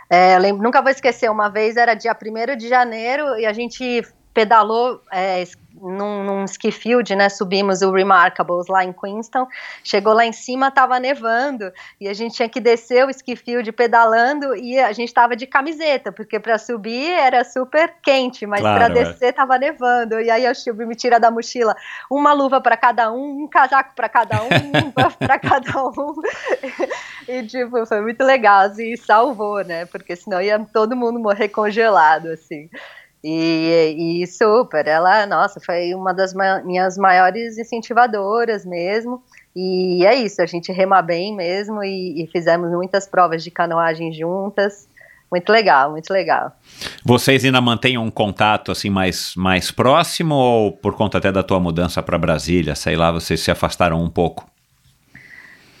É, lembro, nunca vou esquecer, uma vez era dia 1 de janeiro e a gente pedalou é, num, num ski field, né? Subimos o Remarkables lá em Queenstown. Chegou lá em cima, tava nevando e a gente tinha que descer o ski field pedalando e a gente tava de camiseta, porque para subir era super quente, mas claro, para é. descer é. tava nevando. E aí a Chilby me tira da mochila uma luva para cada um, um casaco para cada um, um buff para cada um. e tipo, foi muito legal, assim, salvou, né? Porque senão ia todo mundo morrer congelado, assim. E, e, super, ela, nossa, foi uma das ma minhas maiores incentivadoras mesmo. E é isso, a gente rema bem mesmo e, e, fizemos muitas provas de canoagem juntas. Muito legal, muito legal. Vocês ainda mantêm um contato assim mais, mais próximo ou por conta até da tua mudança para Brasília, sei lá, vocês se afastaram um pouco?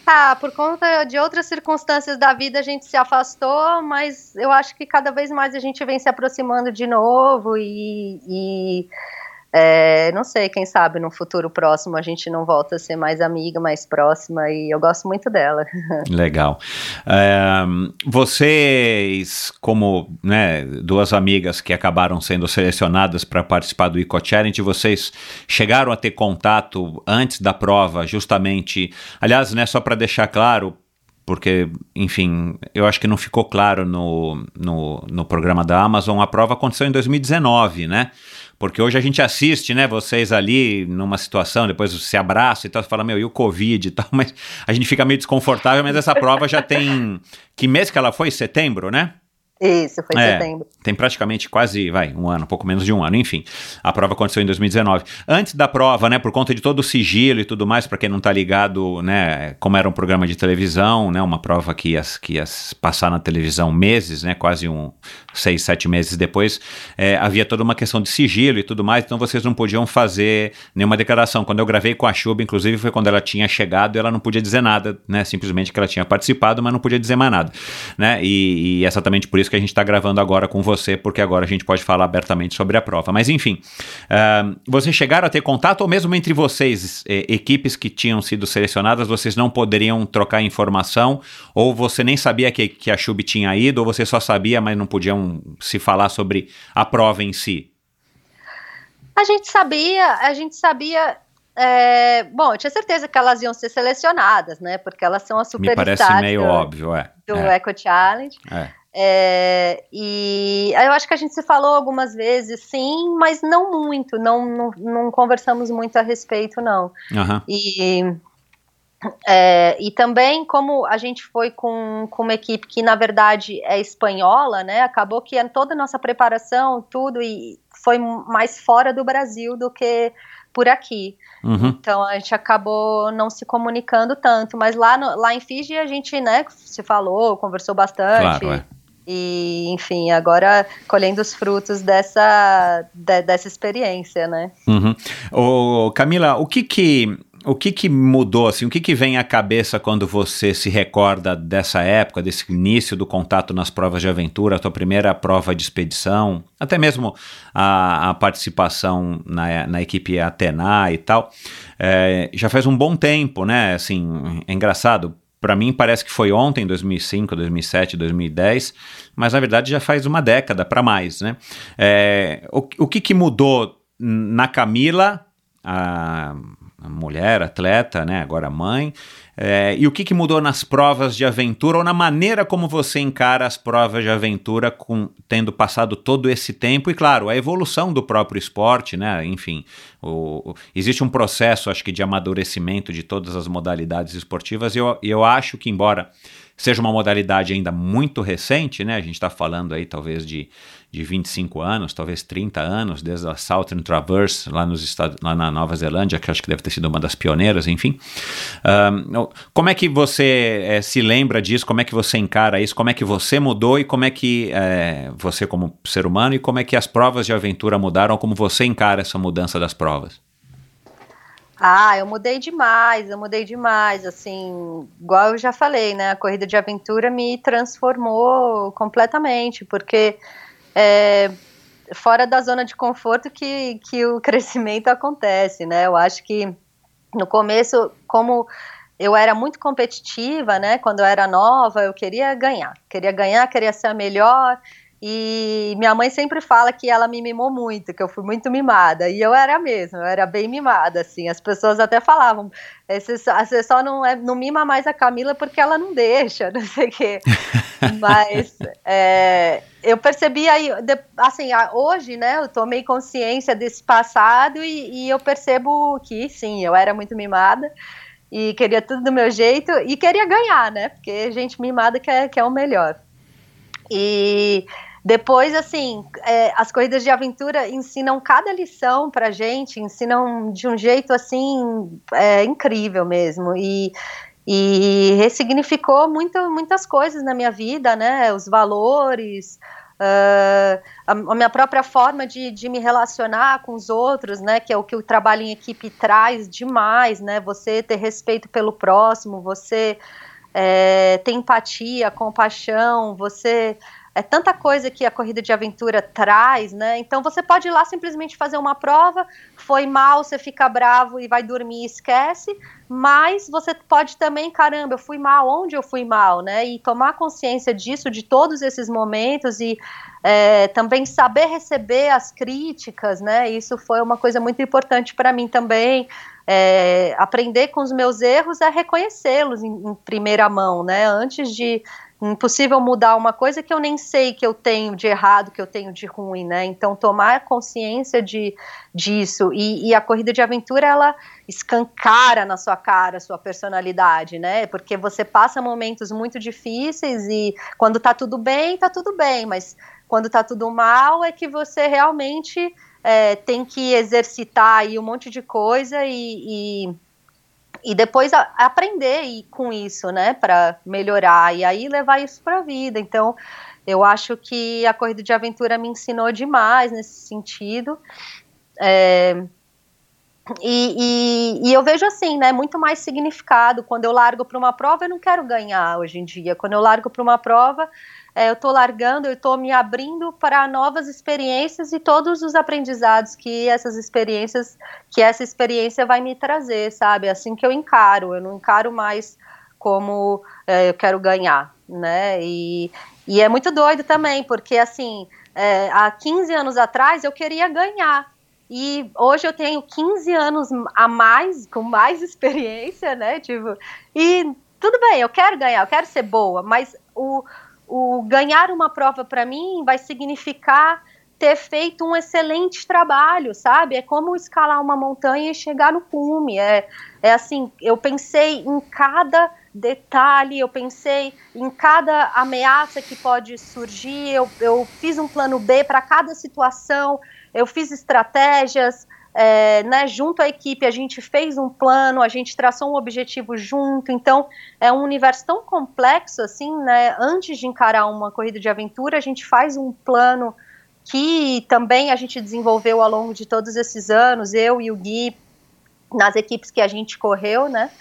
Ah, por conta de outras circunstâncias da vida a gente se afastou, mas eu acho que cada vez mais a gente vem se aproximando de novo e, e é, não sei, quem sabe no futuro próximo a gente não volta a ser mais amiga, mais próxima e eu gosto muito dela. Legal. É, vocês, como né, duas amigas que acabaram sendo selecionadas para participar do Eco Challenge, vocês chegaram a ter contato antes da prova, justamente. Aliás, né, só para deixar claro, porque, enfim, eu acho que não ficou claro no, no, no programa da Amazon, a prova aconteceu em 2019, né? Porque hoje a gente assiste, né, vocês ali numa situação, depois se abraça e tal, você fala, meu, e o Covid e tal, mas a gente fica meio desconfortável, mas essa prova já tem. Que mês que ela foi? Setembro, né? Isso, foi É. setembro. Tem praticamente quase, vai, um ano, pouco menos de um ano, enfim. A prova aconteceu em 2019. Antes da prova, né, por conta de todo o sigilo e tudo mais, para quem não tá ligado, né, como era um programa de televisão, né, uma prova que ia, que ia passar na televisão meses, né, quase um seis, sete meses depois, é, havia toda uma questão de sigilo e tudo mais, então vocês não podiam fazer nenhuma declaração. Quando eu gravei com a Chuba, inclusive, foi quando ela tinha chegado e ela não podia dizer nada, né, simplesmente que ela tinha participado, mas não podia dizer mais nada, né, e, e é exatamente por isso que a gente está gravando agora com você, porque agora a gente pode falar abertamente sobre a prova. Mas enfim, ah, vocês chegaram a ter contato, ou mesmo entre vocês, eh, equipes que tinham sido selecionadas, vocês não poderiam trocar informação, ou você nem sabia que, que a Chub tinha ido, ou você só sabia, mas não podiam se falar sobre a prova em si? A gente sabia, a gente sabia. é, bom, eu tinha certeza que elas iam ser selecionadas, né? Porque elas são as Me parece superstars meio do, óbvio, é. do é, Eco Challenge. é. É, e eu acho que a gente se falou algumas vezes, sim, mas não muito, não, não, não conversamos muito a respeito, não. Aham. E, é, e também, como a gente foi com, com uma equipe que, na verdade, é espanhola, né? Acabou que toda a nossa preparação, tudo, e foi mais fora do Brasil do que por aqui. Uhum. Então a gente acabou não se comunicando tanto. Mas lá, no, lá em Fiji a gente, né, se falou, conversou bastante. Claro, é. E, enfim, agora colhendo os frutos dessa, de- dessa experiência, né? Uhum. Camila, o que que, o que que mudou, assim, o que que vem à cabeça quando você se recorda dessa época, desse início do contato nas provas de aventura, a tua primeira prova de expedição, até mesmo a, a participação na, na equipe Atena e tal, É, já faz um bom tempo, né, assim, é engraçado, para mim parece que foi ontem, 2005, 2007, 2010, mas na verdade já faz uma década para mais, né? É, o, o que, que mudou na Camila, a, mulher, atleta, né? Agora mãe, é, e o que, que mudou nas provas de aventura ou na maneira como você encara as provas de aventura, com, tendo passado todo esse tempo e, claro, a evolução do próprio esporte, né? Enfim, o- existe um processo, acho que, de amadurecimento de todas as modalidades esportivas e eu, eu acho que, embora seja uma modalidade ainda muito recente, né? A gente está falando aí talvez de, de 25 anos, talvez 30 anos, desde a Southern Traverse lá, nos Estados, lá na Nova Zelândia, que acho que deve ter sido uma das pioneiras, enfim. Ahn, como é que você eh, se lembra disso? Como é que você encara isso? Como é que você mudou e como é que eh, você como ser humano e como é que as provas de aventura mudaram? Como você encara essa mudança das provas? Ah, eu mudei demais, eu mudei demais, assim, igual eu já falei, né, a corrida de aventura me transformou completamente, porque é fora da zona de conforto que, que o crescimento acontece, né, eu acho que no começo, como eu era muito competitiva, né, quando eu era nova, eu queria ganhar, queria ganhar, queria ser a melhor, e minha mãe sempre fala que ela me mimou muito, que eu fui muito mimada. E eu era mesmo, eu era bem mimada, assim. As pessoas até falavam, "Eh, você só, você só não, é, não mima mais a Camila porque ela não deixa, não sei o quê. Mas é, eu percebi aí, assim, hoje, né, eu tomei consciência desse passado e, e eu percebo que, sim, eu era muito mimada e queria tudo do meu jeito e queria ganhar, né? Porque gente mimada quer, quer o melhor. E depois, assim, é, as corridas de aventura ensinam cada lição pra gente, ensinam de um jeito, assim, é, incrível mesmo. E, e ressignificou muito, muitas coisas na minha vida, né? Os valores, ah, a, a minha própria forma de, de me relacionar com os outros, né? Que é o que o trabalho em equipe traz demais, né? Você ter respeito pelo próximo, você é, ter empatia, compaixão, você é tanta coisa que a corrida de aventura traz, né? Então você pode ir lá simplesmente fazer uma prova, foi mal, você fica bravo e vai dormir e esquece, mas você pode também, caramba, eu fui mal, onde eu fui mal, né? E tomar consciência disso, de todos esses momentos e é, também saber receber as críticas, né? Isso foi uma coisa muito importante para mim também. É, aprender com os meus erros é reconhecê-los em, em primeira mão, né? Antes de, impossível mudar uma coisa que eu nem sei que eu tenho de errado, que eu tenho de ruim, né? Então tomar consciência de disso e, e a corrida de aventura ela escancara na sua cara a sua personalidade, né? Porque você passa momentos muito difíceis e quando tá tudo bem, tá tudo bem, mas quando tá tudo mal é que você realmente é, tem que exercitar aí um monte de coisa e, e e depois a, aprender e, com isso, né, para melhorar e aí levar isso para a vida. Então, eu acho que a corrida de aventura me ensinou demais nesse sentido. É, e, e, e, eu vejo assim, né, muito mais significado. Quando eu largo para uma prova, eu não quero ganhar hoje em dia. Quando eu largo para uma prova, é, eu estou largando, eu estou me abrindo para novas experiências e todos os aprendizados que essas experiências, que essa experiência vai me trazer, sabe? Assim que eu encaro, eu não encaro mais como é, eu quero ganhar, né? E, e é muito doido também, porque assim, é, há 15 anos atrás eu queria ganhar. E hoje eu tenho 15 anos a mais, com mais experiência, né? Tipo, e tudo bem, eu quero ganhar, eu quero ser boa, mas o, o ganhar uma prova para mim vai significar ter feito um excelente trabalho, sabe? É como escalar uma montanha e chegar no cume. É, é assim, eu pensei em cada detalhe, eu pensei em cada ameaça que pode surgir, eu, eu fiz um plano B para cada situação, eu fiz estratégias, é, né, junto à equipe, a gente fez um plano, a gente traçou um objetivo junto, então é um universo tão complexo assim, né? Antes de encarar uma corrida de aventura, a gente faz um plano que também a gente desenvolveu ao longo de todos esses anos, eu e o Gui, nas equipes que a gente correu, né?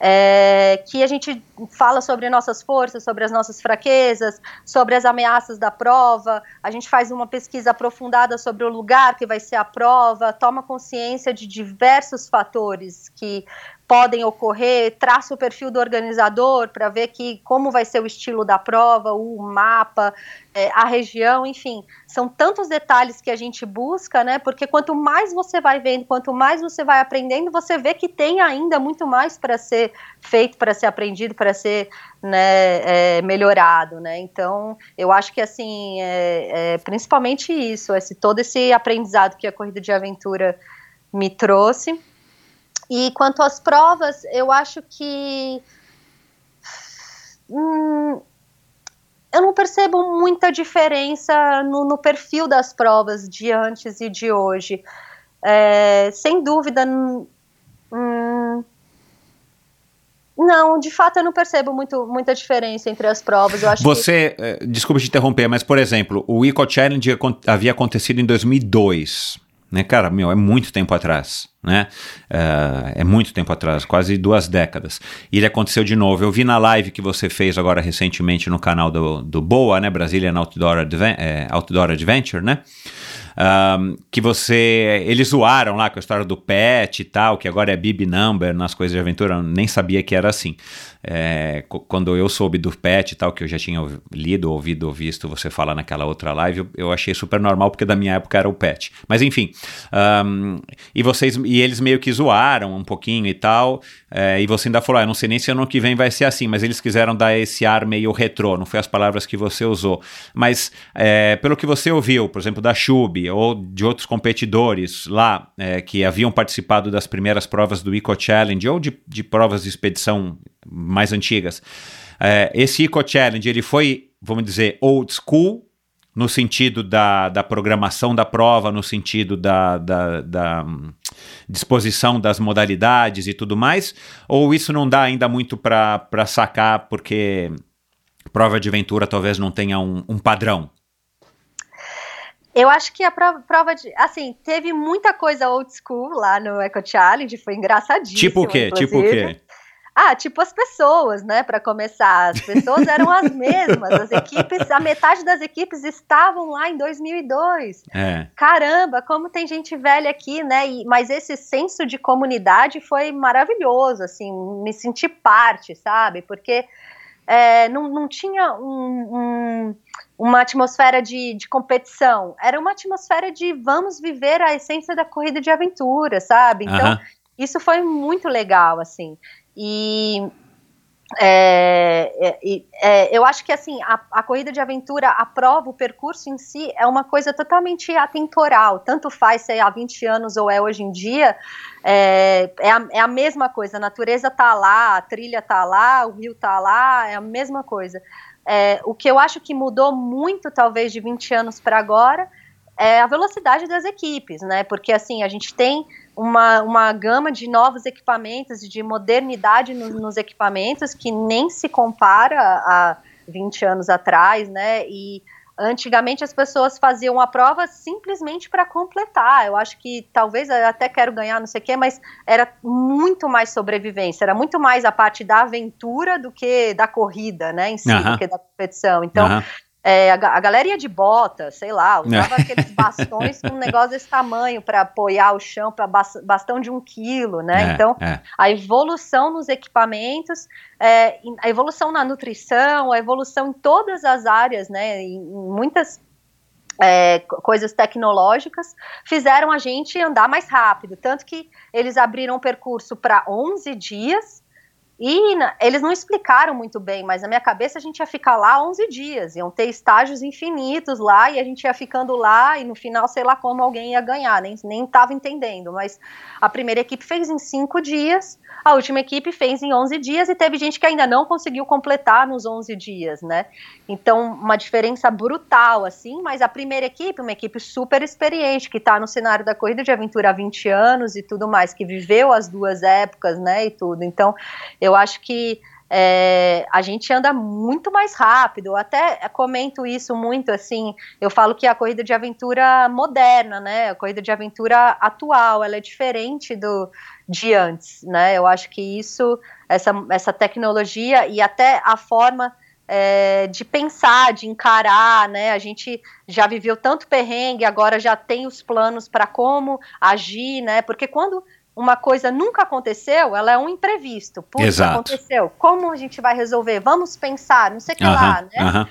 É, que a gente fala sobre nossas forças, sobre as nossas fraquezas, sobre as ameaças da prova, a gente faz uma pesquisa aprofundada sobre o lugar que vai ser a prova, toma consciência de diversos fatores que podem ocorrer, traça o perfil do organizador para ver que como vai ser o estilo da prova, o mapa, é, a região, enfim, são tantos detalhes que a gente busca, né? Porque quanto mais você vai vendo, quanto mais você vai aprendendo, você vê que tem ainda muito mais para ser feito, para ser aprendido, para ser né, é, melhorado, né? Então, eu acho que assim, é, é, principalmente isso, esse todo esse aprendizado que a corrida de aventura me trouxe e quanto às provas, eu acho que. Hum, eu não percebo muita diferença no, no, perfil das provas de antes e de hoje. É, sem dúvida. Hum, não, de fato eu não percebo muito, muita diferença entre as provas. Eu acho Você, que... Eh, desculpa te interromper, mas por exemplo, o Eco Challenge havia acontecido em 2002 né, cara, meu, é muito tempo atrás, né? Uh, é muito tempo atrás, quase duas décadas. E ele aconteceu de novo. Eu vi na live que você fez agora recentemente no canal do, do Boa, né? Brazilian Outdoor, Adven é, Outdoor Adventure, né? Um, que você. Eles zoaram lá com a história do pet e tal, que agora é Bib Number nas coisas de aventura, eu nem sabia que era assim. É, quando eu soube do pet e tal, que eu já tinha lido, ouvido ou visto você falar naquela outra live, eu, eu, achei super normal, porque da minha época era o pet. Mas enfim, um, e vocês e eles meio que zoaram um pouquinho e tal, é, e você ainda falou, ah, não sei nem se ano que vem vai ser assim, mas eles quiseram dar esse ar meio retrô, não foi as palavras que você usou. Mas é, pelo que você ouviu, por exemplo, da Chub ou de outros competidores lá é, que haviam participado das primeiras provas do Eco Challenge ou de, de provas de expedição mais antigas. É, esse Eco Challenge ele foi, vamos dizer, old school, no sentido da, da programação da prova, no sentido da, da, da hum, disposição das modalidades e tudo mais? Ou isso não dá ainda muito para sacar, porque prova de aventura talvez não tenha um, um padrão? Eu acho que a prova, prova, de. Assim, teve muita coisa old school lá no Eco Challenge, foi engraçadíssimo. Tipo o quê? Tipo o quê? Ah, tipo as pessoas, né? Para começar, as pessoas eram as mesmas. As equipes, a metade das equipes estavam lá em 2002. É. Caramba, como tem gente velha aqui, né? E, mas esse senso de comunidade foi maravilhoso, assim, me senti parte, sabe? Porque é, não, não tinha um, um, uma atmosfera de, de competição, era uma atmosfera de vamos viver a essência da corrida de aventura, sabe? Então, isso foi muito legal, assim. E, é, é, é, eu acho que assim a, a, corrida de aventura, a prova, o percurso em si é uma coisa totalmente atemporal. Tanto faz se é há 20 anos ou é hoje em dia, é, é, a, é a mesma coisa. A natureza tá lá, a trilha tá lá, o rio tá lá, é a mesma coisa. É, o que eu acho que mudou muito, talvez, de 20 anos para agora, é a velocidade das equipes, né? Porque assim, a gente tem uma, uma gama de novos equipamentos, de modernidade no, nos equipamentos que nem se compara a 20 anos atrás, né? E antigamente as pessoas faziam a prova simplesmente para completar. Eu acho que talvez eu até quero ganhar, não sei o quê, mas era muito mais sobrevivência, era muito mais a parte da aventura do que da corrida, né? Em si, uh -huh. do que da competição. Então. Uh -huh é, a, a, galera ia de bota, sei lá, usava aqueles bastões com um negócio desse tamanho para apoiar o chão, para bastão de um quilo, né? É, então, é. a evolução nos equipamentos, é, a evolução na nutrição, a evolução em todas as áreas, né? Em, em muitas é, coisas tecnológicas fizeram a gente andar mais rápido. Tanto que eles abriram o percurso para 11 dias e na, eles não explicaram muito bem, mas na minha cabeça a gente ia ficar lá 11 dias, iam ter estágios infinitos lá e a gente ia ficando lá e no final sei lá como alguém ia ganhar, nem estava entendendo. Mas a primeira equipe fez em 5 dias, a última equipe fez em 11 dias e teve gente que ainda não conseguiu completar nos 11 dias, né? Então uma diferença brutal assim, mas a primeira equipe, uma equipe super experiente que está no cenário da corrida de aventura há 20 anos e tudo mais, que viveu as duas épocas, né? E tudo. Então eu acho que é, a gente anda muito mais rápido. Eu até comento isso muito assim. Eu falo que a corrida de aventura moderna, né? A corrida de aventura atual, ela é diferente do de antes, né? Eu acho que isso, essa, essa tecnologia e até a forma é, de pensar, de encarar, né? A gente já viveu tanto perrengue, agora já tem os planos para como agir, né? Porque quando uma coisa nunca aconteceu, ela é um imprevisto. Putz, Exato. aconteceu. Como a gente vai resolver? Vamos pensar, não sei o que uh -huh, lá, né? Uh -huh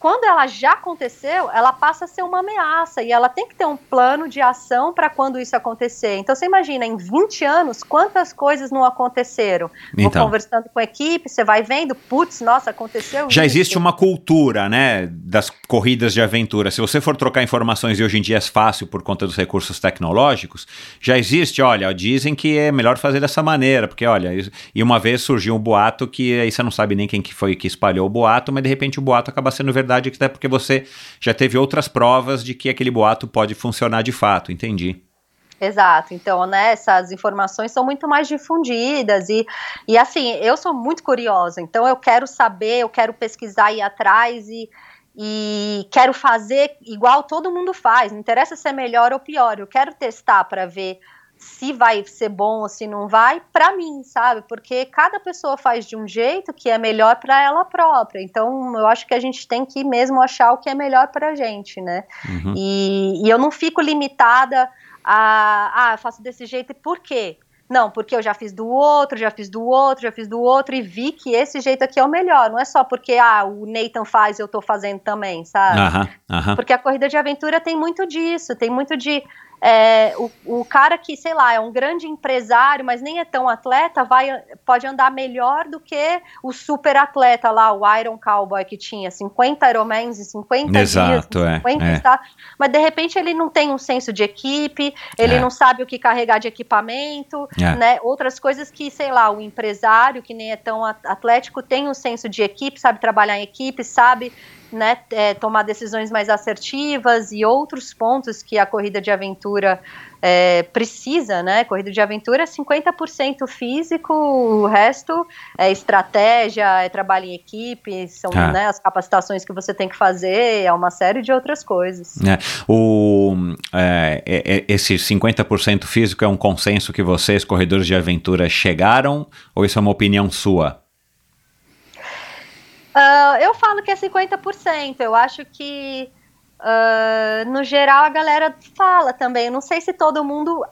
quando ela já aconteceu, ela passa a ser uma ameaça e ela tem que ter um plano de ação para quando isso acontecer. Então você imagina, em 20 anos, quantas coisas não aconteceram? Então. Vou conversando com a equipe, você vai vendo, putz, nossa, aconteceu Já isso. existe uma cultura, né, das corridas de aventura. Se você for trocar informações e hoje em dia é fácil por conta dos recursos tecnológicos, já existe, olha, dizem que é melhor fazer dessa maneira, porque olha, e uma vez surgiu um boato que aí você não sabe nem quem que foi que espalhou o boato, mas de repente o boato acaba sendo verdade verdade, até porque você já teve outras provas de que aquele boato pode funcionar de fato, entendi. Exato, então, né, essas informações são muito mais difundidas e, e assim, eu sou muito curiosa, então eu quero saber, eu quero pesquisar e ir atrás e, e quero fazer igual todo mundo faz, não interessa se é melhor ou pior, eu quero testar para ver se vai ser bom ou se não vai, para mim, sabe? Porque cada pessoa faz de um jeito que é melhor para ela própria. Então, eu acho que a gente tem que mesmo achar o que é melhor para a gente, né? Uhum. E, e eu não fico limitada a, ah, faço desse jeito, por quê? Não, porque eu já fiz do outro, já fiz do outro, já fiz do outro e vi que esse jeito aqui é o melhor. Não é só porque ah, o Nathan faz e eu tô fazendo também, sabe? Uhum, uhum. Porque a corrida de aventura tem muito disso, tem muito de é, o, o, cara que, sei lá, é um grande empresário, mas nem é tão atleta, vai, pode andar melhor do que o super atleta lá, o Iron Cowboy, que tinha 50 Ironmans em 50 Exato, dias, 50 é, é. mas de repente ele não tem um senso de equipe, ele é. não sabe o que carregar de equipamento, é. né? Outras coisas que, sei lá, o empresário, que nem é tão atlético, tem um senso de equipe, sabe trabalhar em equipe, sabe né, é, tomar decisões mais assertivas e outros pontos que a corrida de aventura é, precisa, né? Corrida de aventura é 50% físico, o resto é estratégia, é trabalho em equipe, são ah. né, as capacitações que você tem que fazer, é uma série de outras coisas. É, o, é, é, é esse 50% físico é um consenso que vocês, corredores de aventura, chegaram ou isso é uma opinião sua? Uh, eu falo que é 50%. Eu acho que, uh, no geral, a galera fala também. Eu não sei se todo mundo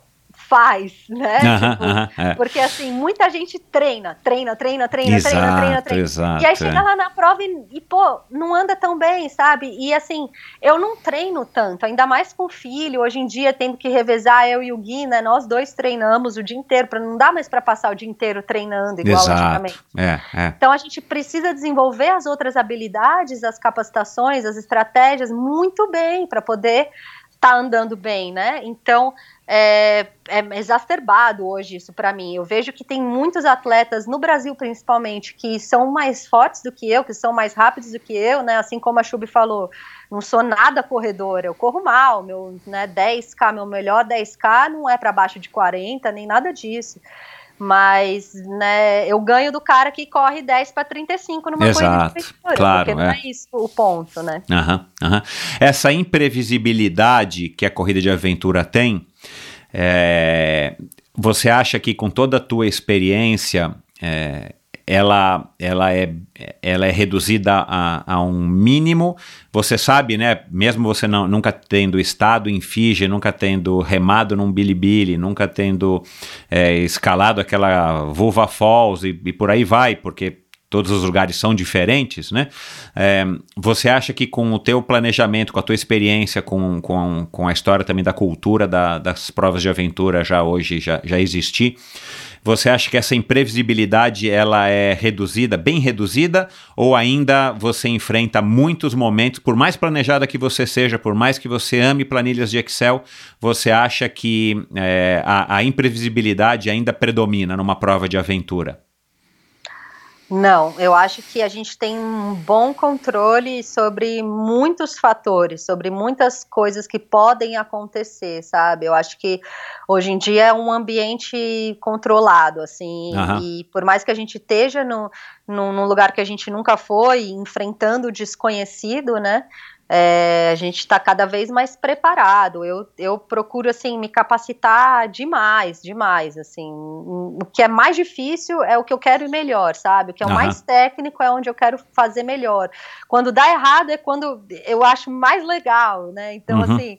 faz, né? Tipo, é. Porque assim, muita gente treina, treina, treina, treina, Exato, treina, treina, treina. exato, e aí chega é. lá na prova e, e, pô, não anda tão bem, sabe? E assim, eu não treino tanto, ainda mais com filho. Hoje em dia, tendo que revezar eu e o Gui, né? Nós dois treinamos o dia inteiro, para não dá mais para passar o dia inteiro treinando igual Exato. antigamente. É, é. Então a gente precisa desenvolver as outras habilidades, as capacitações, as estratégias muito bem para poder estar andando bem, né? Então é, é exacerbado hoje isso para mim. Eu vejo que tem muitos atletas no Brasil principalmente que são mais fortes do que eu, que são mais rápidos do que eu, né? Assim como a Chubi falou, não sou nada corredora, eu corro mal, meu né, 10k, meu melhor 10k não é para baixo de 40, nem nada disso. Mas, né, eu ganho do cara que corre 10 para 35 numa Exato, corrida de claro, porque não é. é isso o ponto, né? Aham, aham. Essa imprevisibilidade que a corrida de aventura tem, é, você acha que com toda a tua experiência, é, ela, ela, é, ela é reduzida a, a um mínimo? Você sabe, né? Mesmo você não, nunca tendo estado em Fiji, nunca tendo remado num bilibili, nunca tendo é, escalado aquela Vulva Falls e, e por aí vai, porque todos os lugares são diferentes, né? É, você acha que com o teu planejamento, com a tua experiência, com, com, com a história também da cultura da, das provas de aventura já hoje já, já existir, você acha que essa imprevisibilidade ela é reduzida, bem reduzida, ou ainda você enfrenta muitos momentos, por mais planejada que você seja, por mais que você ame planilhas de Excel, você acha que é, a, a imprevisibilidade ainda predomina numa prova de aventura? Não, eu acho que a gente tem um bom controle sobre muitos fatores, sobre muitas coisas que podem acontecer, sabe? Eu acho que hoje em dia é um ambiente controlado, assim, Aham. e por mais que a gente esteja no, no, num lugar que a gente nunca foi, enfrentando o desconhecido, né? É, a gente está cada vez mais preparado. Eu, eu procuro assim me capacitar demais, demais. Assim, o que é mais difícil é o que eu quero ir melhor, sabe? O que é o Aham. mais técnico é onde eu quero fazer melhor. Quando dá errado é quando eu acho mais legal, né? Então Uhum. assim,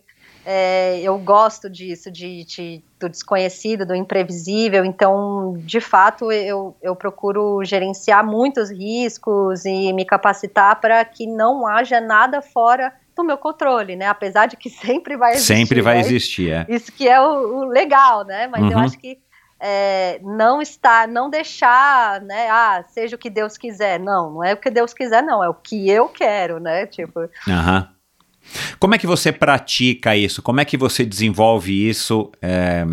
é, eu gosto disso, de, de- do desconhecido, do imprevisível. Então, de fato, eu, eu procuro gerenciar muitos riscos e me capacitar para que não haja nada fora do meu controle, né? Apesar de que sempre vai existir. Sempre vai né? existir, é. Isso que é o, o legal, né? Mas eu Uhum. acho que é, não está, não deixar, né? Ah, seja o que Deus quiser. Não, não é o que Deus quiser, não. É o que eu quero, né? Tipo, Aham. Como é que você pratica isso? Como é que você desenvolve isso é,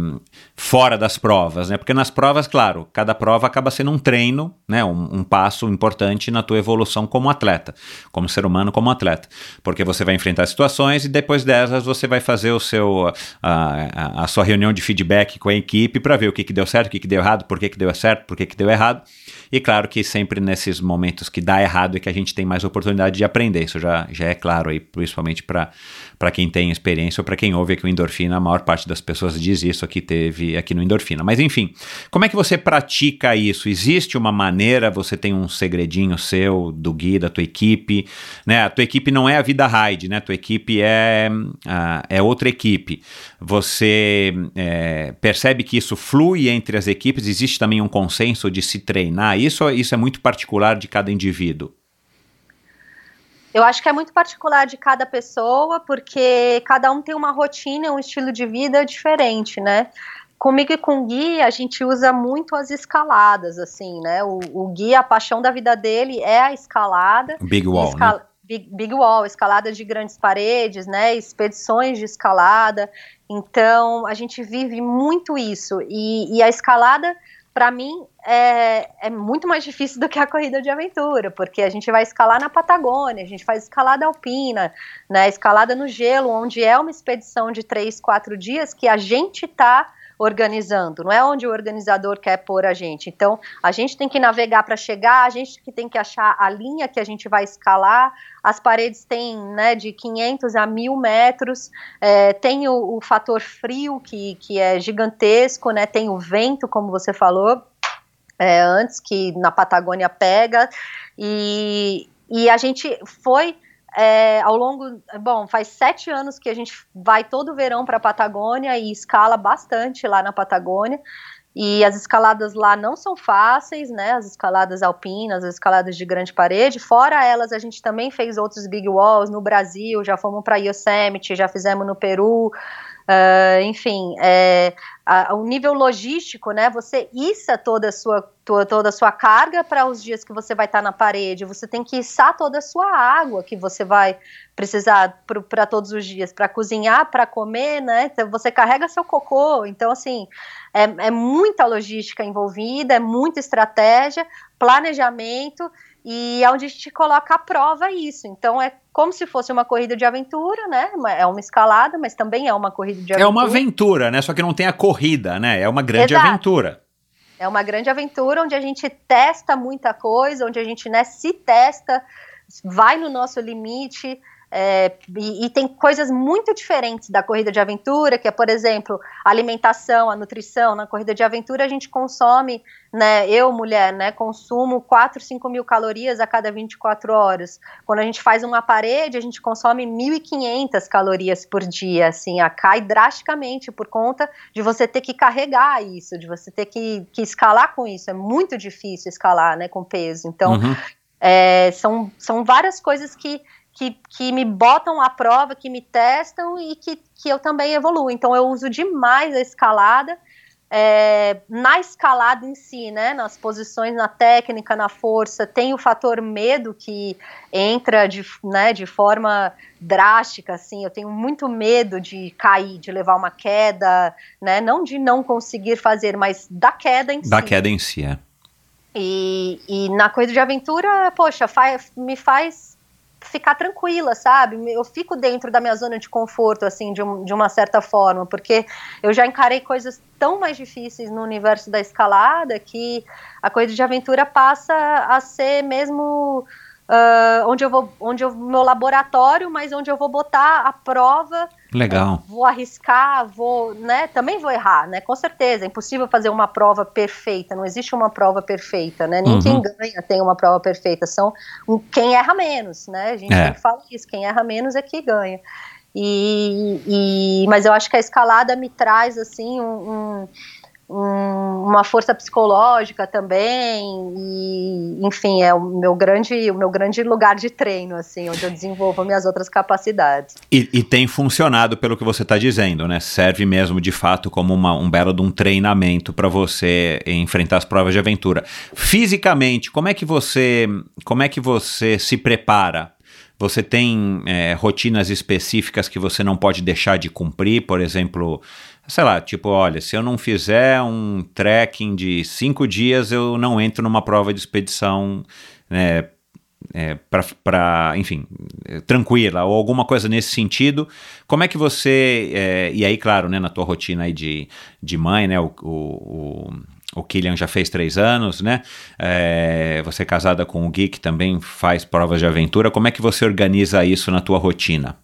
fora das provas? Né? Porque nas provas, claro, cada prova acaba sendo um treino, né? um, um passo importante na tua evolução como atleta, como ser humano, como atleta. Porque você vai enfrentar situações e depois dessas você vai fazer o seu, a, a- a sua reunião de feedback com a equipe para ver o que, que deu certo, o que, que deu errado, por que, que deu certo, por que, que deu errado. E claro que sempre nesses momentos que dá errado é que a gente tem mais oportunidade de aprender. Isso já, já é claro aí, principalmente para quem tem experiência ou para quem ouve aqui o Endorfina. A maior parte das pessoas diz isso aqui, teve aqui no Endorfina. Mas enfim, como é que você pratica isso? Existe uma maneira, você tem um segredinho seu, do Gui, da tua equipe, né? A tua equipe não é a Vida Ride, né? A tua equipe é, ah, é outra equipe. Você é, percebe que isso flui entre as equipes? Existe também um consenso de se treinar? Isso, isso é muito particular de cada indivíduo. Eu acho que é muito particular de cada pessoa, porque cada um tem uma rotina, um estilo de vida diferente, né? Comigo e com o Gui, a gente usa muito as escaladas, assim, né? O, o Gui, a paixão da vida dele é a escalada. Big Wall, escala- né? Big, big Wall, escalada de grandes paredes, né? Expedições de escalada. Então, a gente vive muito isso. E, e a escalada, para mim, é, é muito mais difícil do que a corrida de aventura, porque a gente vai escalar na Patagônia, a gente faz escalada alpina, né? Escalada no gelo, onde é uma expedição de três, quatro dias que a gente está organizando, não é onde o organizador quer pôr a gente. Então, a gente tem que navegar para chegar, a gente que tem que achar a linha que a gente vai escalar. As paredes têm né, de 500 a 1000 metros, é, tem o, o fator frio que, que é gigantesco, né? Tem o vento, como você falou é, antes, que na Patagônia pega, e, e a gente foi é, ao longo, bom, faz sete anos que a gente vai todo verão para a Patagônia e escala bastante lá na Patagônia. E as escaladas lá não são fáceis, né? As escaladas alpinas, as escaladas de grande parede. Fora elas, a gente também fez outros big walls no Brasil, já fomos para Yosemite, já fizemos no Peru. Uh, enfim, é, o nível logístico, né? Você issa toda a sua, toda, toda a sua carga para os dias que você vai estar tá na parede. Você tem que içar toda a sua água que você vai precisar para todos os dias, para cozinhar, para comer, né? Então, você carrega seu cocô. Então, assim, é, é muita logística envolvida, é muita estratégia, planejamento e é onde a gente coloca à prova isso. Então é como se fosse uma corrida de aventura, né? É uma escalada, mas também é uma corrida de aventura. É uma aventura, né? Só que não tem a corrida, né? É uma grande Exato. aventura. É uma grande aventura onde a gente testa muita coisa, onde a gente né, se testa, vai no nosso limite, é, e, e, tem coisas muito diferentes da corrida de aventura, que é, por exemplo, a alimentação, a nutrição. Na corrida de aventura a gente consome, né, eu, mulher, né, consumo 4, 5 mil calorias a cada 24 horas. Quando a gente faz uma parede, a gente consome 1.500 calorias por dia, assim, a, cai drasticamente por conta de você ter que carregar isso, de você ter que, que escalar com isso. É muito difícil escalar, né, com peso. Então, uhum. é, são, são várias coisas que que, que me botam à prova, que me testam e que, que eu também evoluo. Então eu uso demais a escalada. É, na escalada em si, né, nas posições, na técnica, na força, tem o fator medo que entra de, né, de forma drástica, assim, eu tenho muito medo de cair, de levar uma queda, né, não de não conseguir fazer, mas da queda em da si. Da queda em si, é. E, e na coisa de aventura, poxa, faz, me faz ficar tranquila, sabe? Eu fico dentro da minha zona de conforto, assim, de, um, de uma certa forma, porque eu já encarei coisas tão mais difíceis no universo da escalada que a coisa de aventura passa a ser mesmo uh, onde eu vou, onde eu meu laboratório, mas onde eu vou botar a prova. Legal. Uh, vou arriscar, vou, né? Também vou errar, né? Com certeza. É impossível fazer uma prova perfeita. Não existe uma prova perfeita, né? Nem uhum. quem ganha tem uma prova perfeita. São quem erra menos, né? A gente é. sempre fala isso. Quem erra menos é que ganha. E, e, mas eu acho que a escalada me traz assim um um, uma força psicológica também e enfim é o meu grande o meu grande lugar de treino assim onde eu desenvolvo minhas outras capacidades. E, e tem funcionado pelo que você está dizendo né? Serve mesmo de fato como uma, um belo de um treinamento para você enfrentar as provas de aventura. Fisicamente como é que você como é que você se prepara? Você tem é, rotinas específicas que você não pode deixar de cumprir, por exemplo, sei lá, tipo, olha, se eu não fizer um trekking de cinco dias, eu não entro numa prova de expedição, né, é, para, enfim, tranquila, ou alguma coisa nesse sentido. Como é que você, é, e aí, claro, né, na tua rotina aí de, de mãe, né, o, o, o Killian já fez três anos, né? É, você casada com o Gui, que também faz provas de aventura. Como é que você organiza isso na tua rotina?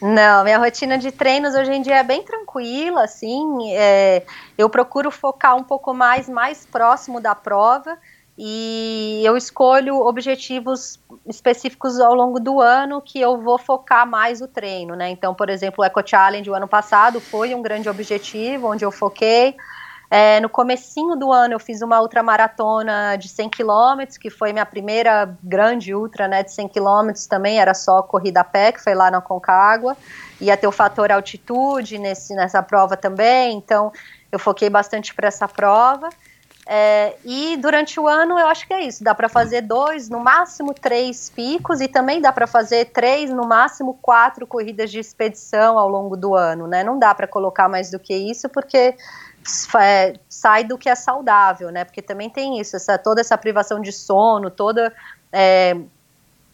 Não, minha rotina de treinos hoje em dia é bem tranquila, assim. É, eu procuro focar um pouco mais, mais próximo da prova e eu escolho objetivos específicos ao longo do ano que eu vou focar mais o treino, né? Então, por exemplo, o Eco Challenge o ano passado foi um grande objetivo onde eu foquei. É, no comecinho do ano eu fiz uma ultramaratona de 100 km, que foi minha primeira grande ultra, né, de 100 km também, era só corrida a pé, que foi lá na Concagua, ia ter o fator altitude nesse, nessa prova também, então eu foquei bastante para essa prova. É, e durante o ano eu acho que é isso, dá para fazer dois, no máximo três picos e também dá para fazer três, no máximo quatro corridas de expedição ao longo do ano, né? Não dá para colocar mais do que isso porque é, sai do que é saudável, né? Porque também tem isso, essa, toda essa privação de sono, toda é,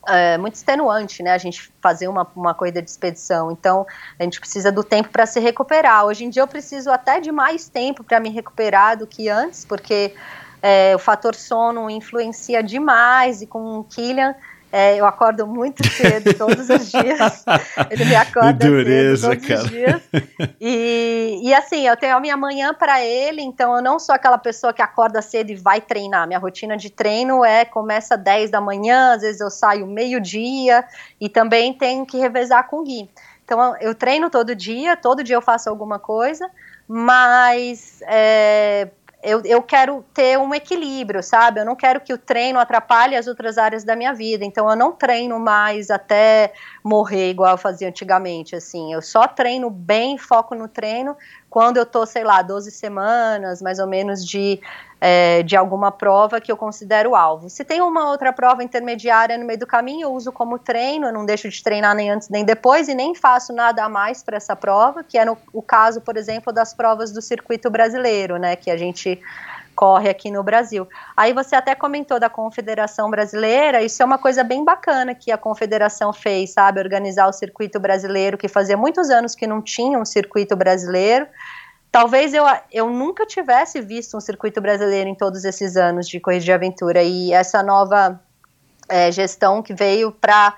é, muito extenuante, né? A gente fazer uma, uma corrida de expedição. Então, a gente precisa do tempo para se recuperar. Hoje em dia, eu preciso até de mais tempo para me recuperar do que antes, porque é, o fator sono influencia demais. E com o Killian, É, eu acordo muito cedo todos os dias. Ele me acorda Dureza, cedo todos cara. os dias. E, e assim, eu tenho a minha manhã para ele, então eu não sou aquela pessoa que acorda cedo e vai treinar. Minha rotina de treino é começa às 10 da manhã, às vezes eu saio meio-dia e também tenho que revezar com o Gui. Então eu treino todo dia, todo dia eu faço alguma coisa, mas é, eu, eu quero ter um equilíbrio, sabe? Eu não quero que o treino atrapalhe as outras áreas da minha vida. Então eu não treino mais até morrer igual eu fazia antigamente, assim. Eu só treino bem, foco no treino quando eu tô, sei lá, 12 semanas, mais ou menos, de, é, de alguma prova que eu considero alvo. Se tem uma outra prova intermediária no meio do caminho, eu uso como treino, eu não deixo de treinar nem antes nem depois e nem faço nada a mais para essa prova, que é no, o caso, por exemplo, das provas do circuito brasileiro, né, que a gente corre aqui no Brasil. Aí você até comentou da Confederação Brasileira, isso é uma coisa bem bacana que a Confederação fez, sabe, organizar o circuito brasileiro, que fazia muitos anos que não tinha um circuito brasileiro. Talvez eu, eu nunca tivesse visto um circuito brasileiro em todos esses anos de corrida de aventura e essa nova é, gestão que veio para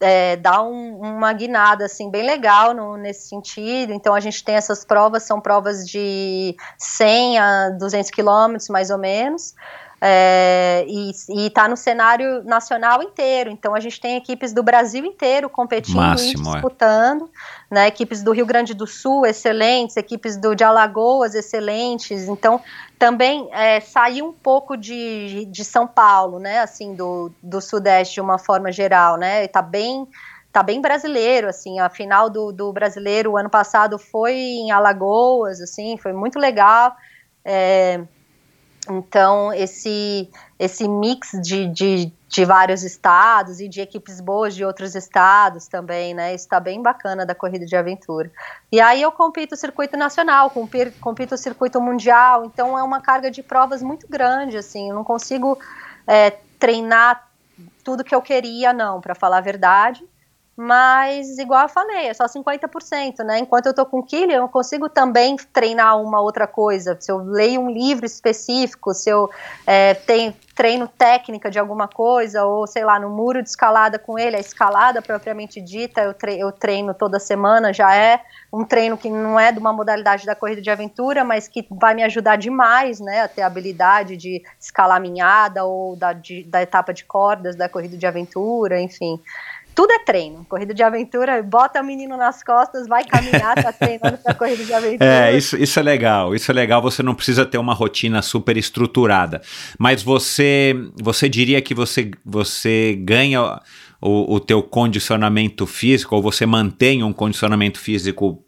é, dar um, uma guinada assim bem legal no, nesse sentido. Então a gente tem essas provas, são provas de 100 a 200 quilômetros mais ou menos. É, e está no cenário nacional inteiro. Então a gente tem equipes do Brasil inteiro competindo Máximo, e é. disputando, né? Equipes do Rio Grande do Sul excelentes, equipes do de Alagoas excelentes. Então também é, saiu um pouco de, de São Paulo, né? Assim do, do Sudeste de uma forma geral, né? Está bem tá bem brasileiro, assim, a final do, do brasileiro o ano passado foi em Alagoas, assim, foi muito legal. É, então, esse, esse mix de, de, de, vários estados e de equipes boas de outros estados também, né? Isso está bem bacana da corrida de aventura. E aí eu compito o circuito nacional, compito, compito o circuito mundial, então é uma carga de provas muito grande, assim, eu não consigo é, treinar tudo que eu queria, não, para falar a verdade mas igual eu falei, é só 50%, né? Enquanto eu tô com Killian, eu consigo também treinar uma outra coisa. Se eu leio um livro específico, se eu é, tenho, treino técnica de alguma coisa, ou sei lá, no muro de escalada com ele, a escalada propriamente dita, eu, tre eu treino toda semana, já é um treino que não é de uma modalidade da corrida de aventura, mas que vai me ajudar demais, né? A ter a habilidade de escalar minhada ou da, de, da etapa de cordas da corrida de aventura, enfim tudo é treino. Corrida de aventura, bota o menino nas costas, vai caminhar, tá treinando pra corrida de aventura. É, isso, isso é legal. Isso é legal. Você não precisa ter uma rotina super estruturada. Mas você, você diria que você, você ganha o, o teu condicionamento físico, ou você mantém um condicionamento físico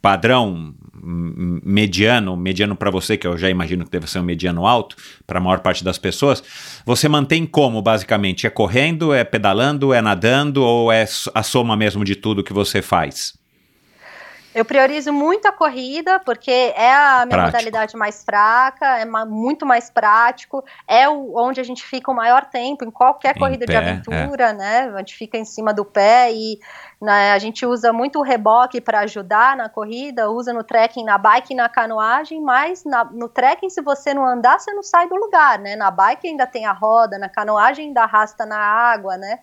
padrão, mediano, mediano para você, que eu já imagino que deve ser um mediano alto para a maior parte das pessoas, você mantém como, basicamente? É correndo, é pedalando, é nadando ou é a soma mesmo de tudo que você faz? Eu priorizo muito a corrida, porque é a minha prático. modalidade mais fraca, é muito mais prático, é o, onde a gente fica o maior tempo em qualquer em corrida pé, de aventura, é. né? A gente fica em cima do pé e né, a gente usa muito o reboque para ajudar na corrida, usa no trekking, na bike e na canoagem, mas na, no trekking, se você não andar, você não sai do lugar, né? Na bike ainda tem a roda, na canoagem ainda arrasta na água, né?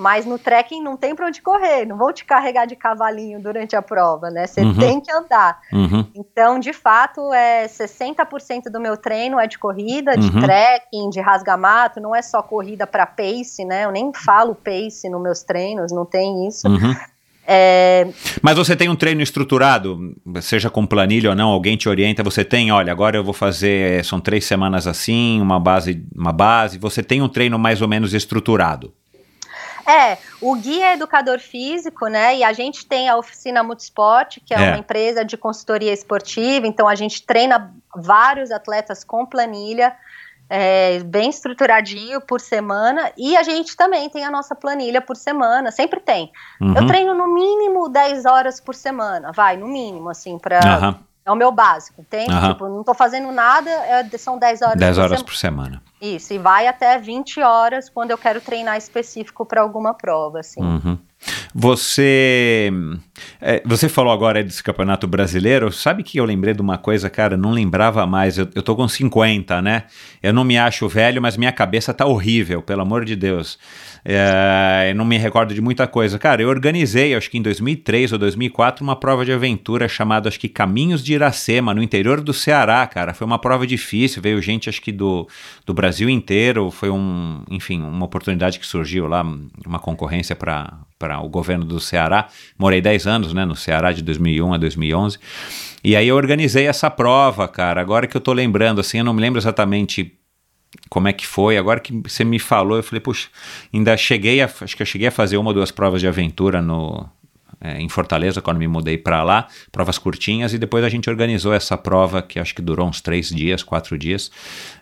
Mas no trekking não tem para onde correr, não vão te carregar de cavalinho durante a prova, né? Você uhum. tem que andar. Uhum. Então, de fato, é 60% do meu treino é de corrida, de uhum. trekking, de rasgamato, não é só corrida para pace, né? Eu nem falo pace nos meus treinos, não tem isso. É... Mas você tem um treino estruturado, seja com planilha ou não, alguém te orienta, você tem, olha, agora eu vou fazer, são três semanas assim, uma base, uma base, você tem um treino mais ou menos estruturado. É, o Gui é educador físico, né? E a gente tem a oficina Multisport, que é, é, uma empresa de consultoria esportiva, então a gente treina vários atletas com planilha. É, bem estruturadinho por semana e a gente também tem a nossa planilha por semana, sempre tem. Uhum. Eu treino no mínimo 10 horas por semana, vai, no mínimo, assim, para uhum. É o meu básico, entende? Uhum. Tipo, não tô fazendo nada, é, são 10 horas 10 por horas semana. por semana. Isso, e vai até 20 horas quando eu quero treinar específico para alguma prova, assim. Uhum. Você é, você falou agora desse campeonato brasileiro. Sabe que eu lembrei de uma coisa, cara? Não lembrava mais. Eu, eu tô com 50, né? Eu não me acho velho, mas minha cabeça tá horrível, pelo amor de Deus. É, eu não me recordo de muita coisa. Cara, eu organizei, acho que em 2003 ou 2004, uma prova de aventura chamada, acho que Caminhos de Iracema, no interior do Ceará, cara. Foi uma prova difícil, veio gente, acho que do, do Brasil inteiro. Foi um, enfim, uma oportunidade que surgiu lá, uma concorrência para o governo do Ceará. Morei 10 anos, né, no Ceará, de 2001 a 2011. E aí eu organizei essa prova, cara. Agora que eu tô lembrando, assim, eu não me lembro exatamente como é que foi. Agora que você me falou, eu falei, puxa, ainda cheguei a, acho que eu cheguei a fazer uma ou duas provas de aventura no, é, em Fortaleza, quando me mudei para lá, provas curtinhas, e depois a gente organizou essa prova que acho que durou uns três dias, quatro dias.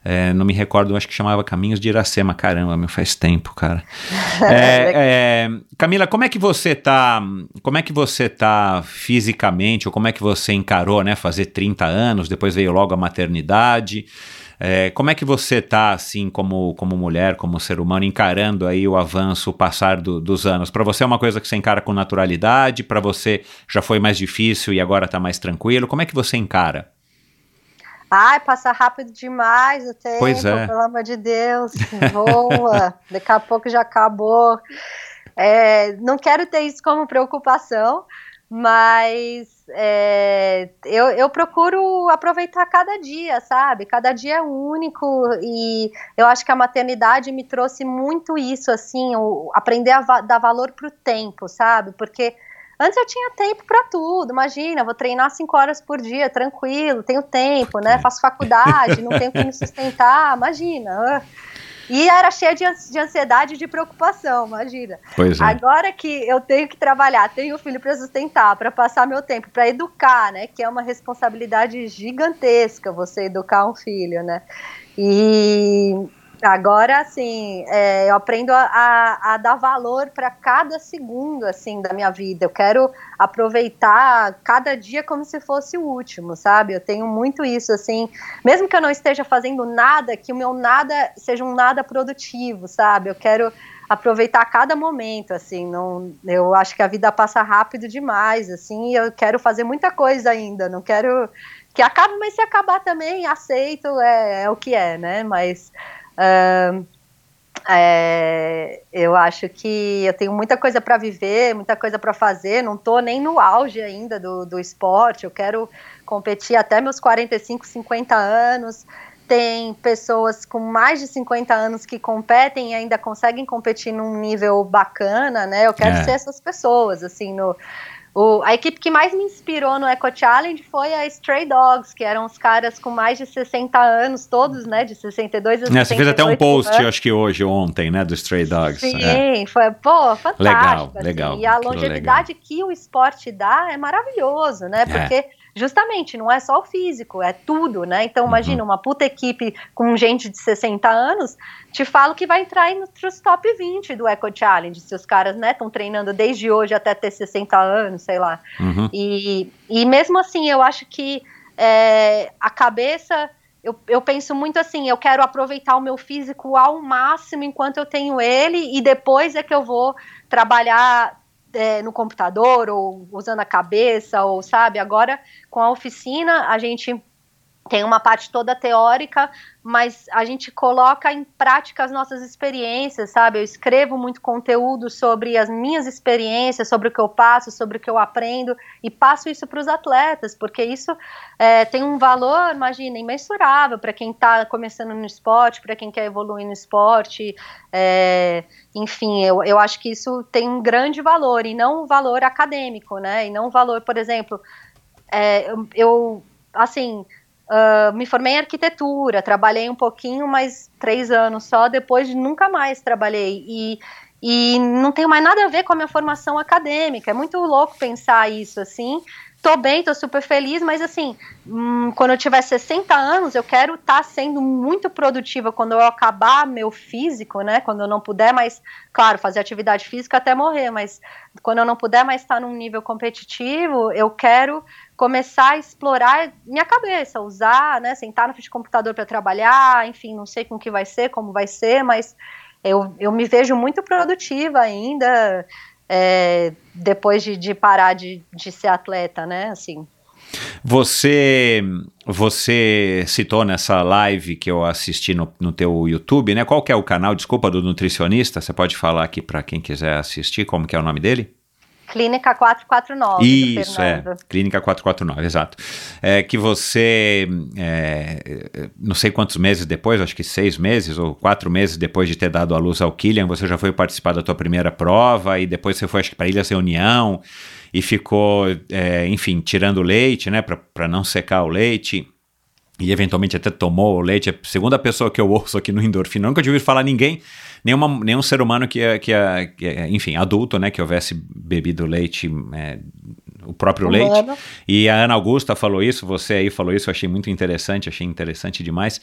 É, não me recordo, acho que chamava Caminhos de Iracema. Caramba, meu, faz tempo, cara. É, é, Camila, como é que você tá? Como é que você tá fisicamente, ou como é que você encarou, né? Fazer 30 anos, depois veio logo a maternidade. É, como é que você está, assim, como, como mulher, como ser humano, encarando aí o avanço, o passar do, dos anos? Para você é uma coisa que você encara com naturalidade? Para você já foi mais difícil e agora está mais tranquilo? Como é que você encara? Ai, passa rápido demais o tempo, pois é. pelo amor de Deus, voa, daqui a pouco já acabou. É, não quero ter isso como preocupação, mas é, eu, eu procuro aproveitar cada dia, sabe? Cada dia é único e eu acho que a maternidade me trouxe muito isso, assim, o, aprender a va dar valor pro tempo, sabe? Porque antes eu tinha tempo para tudo, imagina, vou treinar cinco horas por dia, tranquilo, tenho tempo, né? Faço faculdade, não tenho que me sustentar, imagina. E era cheia de, ansiedade e de preocupação, imagina. Pois é. Agora que eu tenho que trabalhar, tenho um filho para sustentar, para passar meu tempo, para educar, né? Que é uma responsabilidade gigantesca você educar um filho, né? E Agora, assim, é, eu aprendo a, a, a dar valor para cada segundo, assim, da minha vida. Eu quero aproveitar cada dia como se fosse o último, sabe? Eu tenho muito isso, assim, mesmo que eu não esteja fazendo nada, que o meu nada seja um nada produtivo, sabe? Eu quero aproveitar cada momento, assim, não, eu acho que a vida passa rápido demais, assim, eu quero fazer muita coisa ainda, não quero que acabe, mas se acabar também, aceito, é, é o que é, né? Mas Uh, é, eu acho que eu tenho muita coisa para viver, muita coisa para fazer. Não estou nem no auge ainda do, do esporte. Eu quero competir até meus 45, 50 anos. Tem pessoas com mais de 50 anos que competem e ainda conseguem competir num nível bacana, né? Eu quero é. ser essas pessoas, assim, no, o, a equipe que mais me inspirou no Eco Challenge foi a Stray Dogs, que eram os caras com mais de 60 anos, todos, né, de 62 a 68 é, Você fez até um post, anos. acho que hoje, ontem, né, do Stray Dogs. Sim, é. foi, pô, fantástico. Legal, assim, legal. E a longevidade legal. que o esporte dá é maravilhoso, né, é. porque... É justamente, não é só o físico, é tudo, né? Então, uhum. imagina, uma puta equipe com gente de 60 anos, te falo que vai entrar entre os top 20 do Eco Challenge, se os caras, né, estão treinando desde hoje até ter 60 anos, sei lá. Uhum. E, e mesmo assim, eu acho que é, a cabeça eu, eu, penso muito assim, eu quero aproveitar o meu físico ao máximo enquanto eu tenho ele e depois é que eu vou trabalhar é, no computador ou usando a cabeça ou sabe agora com a oficina a gente tem uma parte toda teórica, mas a gente coloca em prática as nossas experiências, sabe? Eu escrevo muito conteúdo sobre as minhas experiências, sobre o que eu passo, sobre o que eu aprendo, e passo isso para os atletas, porque isso é, tem um valor, imagina, imensurável para quem está começando no esporte, para quem quer evoluir no esporte. É, enfim, eu, eu acho que isso tem um grande valor, e não um valor acadêmico, né? E não um valor, por exemplo, é, eu, eu assim Uh, me formei em arquitetura, trabalhei um pouquinho, mas três anos só, depois de nunca mais trabalhei. E, e não tem mais nada a ver com a minha formação acadêmica. É muito louco pensar isso, assim. Tô bem, tô super feliz, mas assim, hum, quando eu tiver 60 anos, eu quero estar tá sendo muito produtiva quando eu acabar meu físico, né? Quando eu não puder mais, claro, fazer atividade física até morrer, mas quando eu não puder mais estar num nível competitivo, eu quero começar a explorar minha cabeça, usar, né, sentar no frente de computador para trabalhar, enfim, não sei com que vai ser, como vai ser, mas eu, eu me vejo muito produtiva ainda, é, depois de, de parar de, de ser atleta, né? Assim. Você você citou nessa live que eu assisti no, no teu YouTube, né? Qual que é o canal, desculpa, do nutricionista? Você pode falar aqui para quem quiser assistir, como que é o nome dele? Clínica 449. Isso, é. Clínica 449, exato. É que você, é, não sei quantos meses depois, acho que seis meses ou quatro meses depois de ter dado a luz ao Killian, você já foi participar da tua primeira prova e depois você foi, acho que, para Ilhas Reunião e ficou, é, enfim, tirando leite, né, para não secar o leite. E eventualmente até tomou o leite. É a segunda pessoa que eu ouço aqui no Endorfina. Nunca tinha ouvido falar ninguém, nenhuma, nenhum ser humano que, que, que, enfim, adulto, né, que houvesse bebido leite é, o próprio leite. E a Ana Augusta falou isso, você aí falou isso, eu achei muito interessante, achei interessante demais.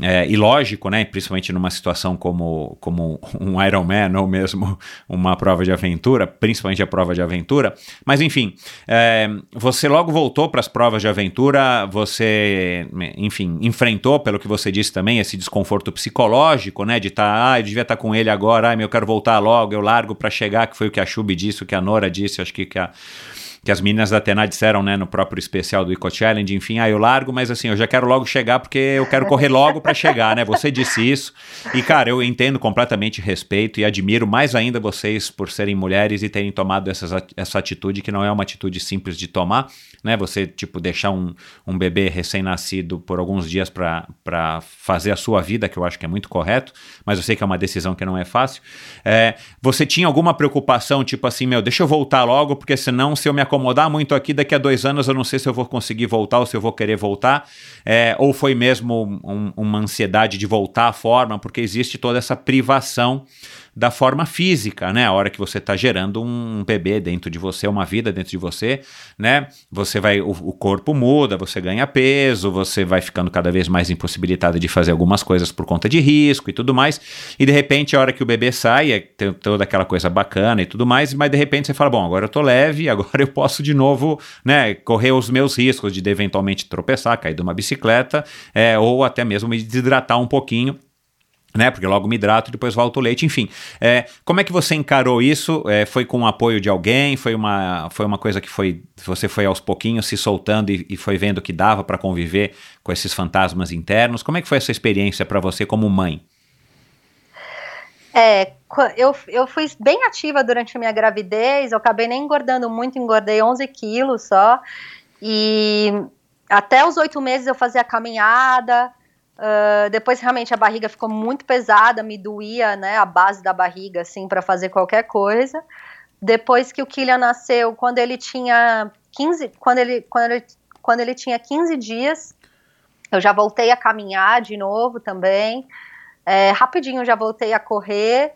É, e lógico, né, principalmente numa situação como, como um Ironman ou mesmo uma prova de aventura, principalmente a prova de aventura. Mas enfim, é, você logo voltou para as provas de aventura, você, enfim, enfrentou, pelo que você disse também, esse desconforto psicológico, né, de estar, tá, ah, eu devia estar tá com ele agora, ah, eu quero voltar logo, eu largo para chegar, que foi o que a Chubi disse, o que a Nora disse, acho que, que a que as meninas da Atena disseram, né, no próprio especial do Eco Challenge, enfim, ah, eu largo, mas assim, eu já quero logo chegar porque eu quero correr logo para chegar, né? Você disse isso. E cara, eu entendo completamente respeito e admiro mais ainda vocês por serem mulheres e terem tomado essa, essa atitude que não é uma atitude simples de tomar, né? Você tipo deixar um, um bebê recém-nascido por alguns dias para fazer a sua vida, que eu acho que é muito correto, mas eu sei que é uma decisão que não é fácil. É, você tinha alguma preocupação, tipo assim, meu, deixa eu voltar logo, porque senão se eu me acomodar muito aqui, daqui a dois anos eu não sei se eu vou conseguir voltar ou se eu vou querer voltar. É, ou foi mesmo um, uma ansiedade de voltar à forma, porque existe toda essa privação da forma física, né? A hora que você está gerando um bebê dentro de você, uma vida dentro de você, né? Você vai, o, o, corpo muda, você ganha peso, você vai ficando cada vez mais impossibilitado de fazer algumas coisas por conta de risco e tudo mais. E de repente, a hora que o bebê sai, é, tem toda aquela coisa bacana e tudo mais, mas de repente você fala, bom, agora eu tô leve, agora eu posso de novo, né, correr os meus riscos de, de eventualmente tropeçar, cair de uma bicicleta, é, ou até mesmo me desidratar um pouquinho né? Porque logo me hidrato e depois volto o leite, enfim. É, como é que você encarou isso? É, foi com o apoio de alguém? Foi uma, foi uma coisa que foi você foi aos pouquinhos se soltando e, e foi vendo que dava para conviver com esses fantasmas internos? Como é que foi essa experiência para você como mãe? É, eu, eu fui bem ativa durante a minha gravidez, eu acabei nem engordando muito, engordei 11 quilos só, e até os oito meses eu fazia caminhada, Uh, depois realmente a barriga ficou muito pesada, me doía, né, a base da barriga, assim, para fazer qualquer coisa. Depois que o Killian nasceu, quando ele tinha 15, quando ele, quando ele, quando ele tinha 15 dias, eu já voltei a caminhar de novo também. É, rapidinho já voltei a correr.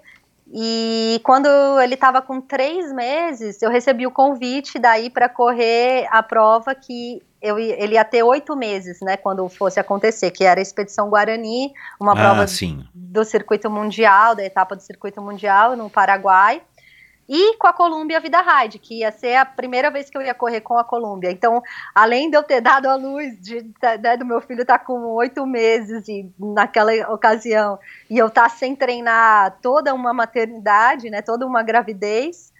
E quando ele estava com três meses, eu recebi o convite daí para correr a prova que eu, ele ia ter oito meses, né, quando fosse acontecer, que era a Expedição Guarani, uma ah, prova sim. do circuito mundial, da etapa do circuito mundial no Paraguai, e com a Columbia Vida Ride, que ia ser a primeira vez que eu ia correr com a Columbia. Então, além de eu ter dado a luz de, de, né, do meu filho estar tá com oito meses e, naquela ocasião, e eu estar tá sem treinar toda uma maternidade, né, toda uma gravidez,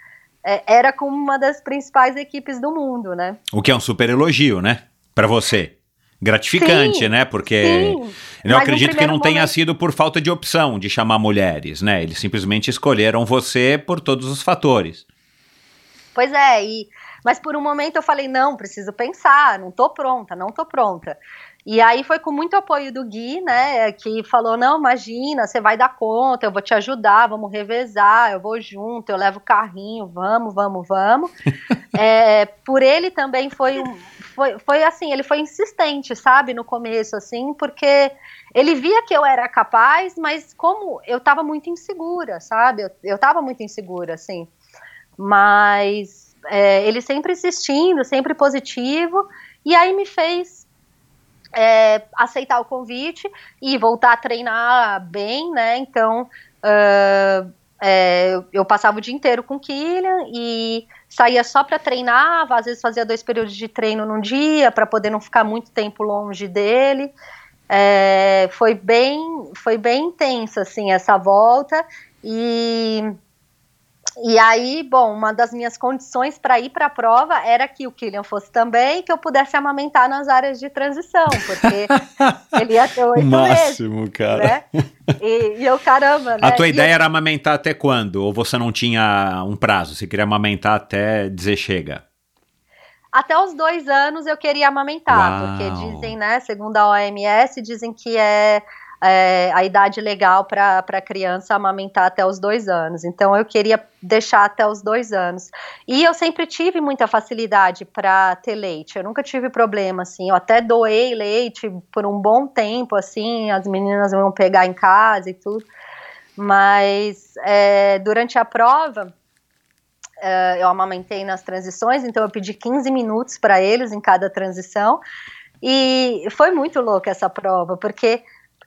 é, era com uma das principais equipes do mundo, né? O que é um super elogio, né? Para você. Gratificante, sim, né? Porque sim. eu acredito que não tenha momento... sido por falta de opção de chamar mulheres, né? Eles simplesmente escolheram você por todos os fatores. Pois é, e mas por um momento eu falei, não, preciso pensar, não tô pronta, não tô pronta. E aí foi com muito apoio do Gui, né, que falou, não, imagina, você vai dar conta, eu vou te ajudar, vamos revezar, eu vou junto, eu levo o carrinho, vamos, vamos, vamos. é, por ele também foi, um, foi, foi assim, ele foi insistente, sabe, no começo, assim, porque ele via que eu era capaz, mas como eu tava muito insegura, sabe, eu, eu tava muito insegura, assim, mas é, ele sempre insistindo, sempre positivo, e aí me fez é, aceitar o convite e voltar a treinar bem, né? Então, uh, é, eu passava o dia inteiro com o Killian e saía só para treinar, às vezes fazia dois períodos de treino num dia para poder não ficar muito tempo longe dele. É, foi bem, foi bem intensa assim essa volta e E aí, bom, uma das minhas condições para ir para a prova era que o Killian fosse também e que eu pudesse amamentar nas áreas de transição, porque ele ia ter oito Máximo, meses, cara. né? E, e eu, caramba, né? A tua E ideia eu- era amamentar até quando? Ou você não tinha um prazo? Você queria amamentar até dizer chega? Até os dois anos eu queria amamentar, Uau. porque dizem, né, segundo a OMS, dizem que é, é a idade legal para criança amamentar até os dois anos. Então eu queria deixar até os dois anos. E eu sempre tive muita facilidade para ter leite. Eu nunca tive problema, assim. Eu até doei leite por um bom tempo, assim. As meninas iam pegar em casa e tudo. Mas é, durante a prova eh, eu amamentei nas transições, então eu pedi 15 minutos para eles em cada transição. E foi muito louca essa prova, porque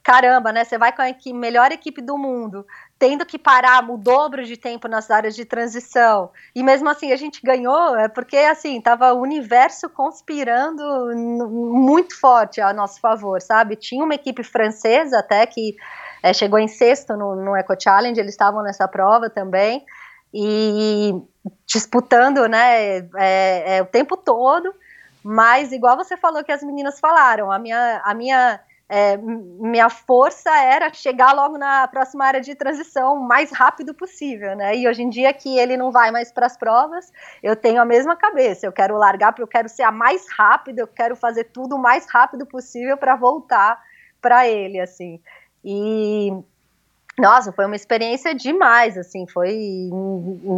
caramba, né? Você vai com a equipe, melhor equipe do mundo, tendo que parar o dobro de tempo nas áreas de transição. E mesmo assim a gente ganhou, é porque assim, tava o universo conspirando muito forte a nosso favor, sabe? Tinha uma equipe francesa até que eh, chegou em sexto no, no Eco Challenge, eles estavam nessa prova também. E disputando, né, é, é, o tempo todo, mas igual você falou que as meninas falaram, a minha, a minha, é, minha força era chegar logo na próxima área de transição o mais rápido possível, né, e hoje em dia que ele não vai mais para as provas, eu tenho a mesma cabeça, eu quero largar, porque eu quero ser a mais rápida, eu quero fazer tudo o mais rápido possível para voltar para ele, assim, e nossa, foi uma experiência demais, assim, foi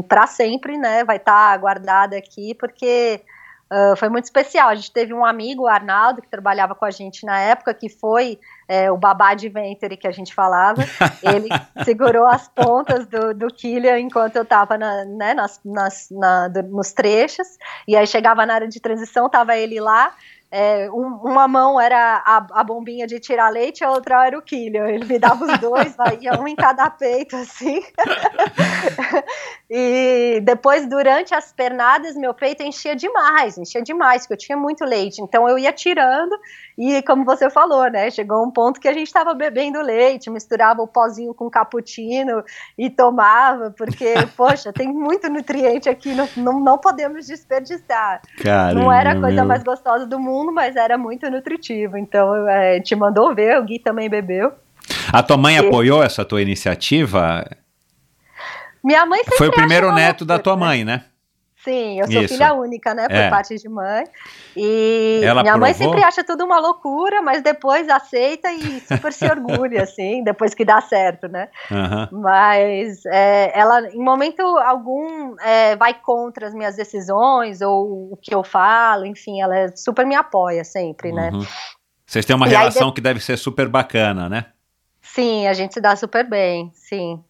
para sempre, né? Vai estar guardada aqui, porque ah, foi muito especial. A gente teve um amigo, o Arnaldo, que trabalhava com a gente na época, que foi é, o babá de ventre que a gente falava. Ele segurou as pontas do, do Killian enquanto eu estava na, né, nas, nas, na- nos trechos, e aí chegava na área de transição, tava ele lá. é, um- uma mão era a, a bombinha de tirar leite, a outra era o Killian. Ele me dava os dois, vai, ia um em cada peito, assim. e depois, durante as pernadas, meu peito enchia demais, enchia demais, porque eu tinha muito leite. Então eu ia tirando, e como você falou, né? Chegou um ponto que a gente estava bebendo leite, misturava o pozinho com cappuccino e tomava, porque, poxa, tem muito nutriente aqui, não, não, não podemos desperdiçar. Caramba, Não era a coisa meu. mais gostosa do mundo, mas era muito nutritivo. Então, é, te mandou ver, o Gui também bebeu. A tua mãe E- apoiou essa tua iniciativa? Minha mãe sempre Foi o primeiro neto da tua né? mãe, né? Sim, eu sou Isso. filha única, né, por É. parte de mãe. E Ela minha mãe aprovou? sempre acha tudo uma loucura, mas depois aceita e super se orgulha, assim, depois que dá certo, né? Aham. Mas é, ela, em momento algum, é, vai contra as minhas decisões ou o que eu falo, enfim, ela super me apoia sempre, né? Uhum. Vocês têm uma E relação que deve ser super bacana, né? Sim, a gente se dá super bem, sim.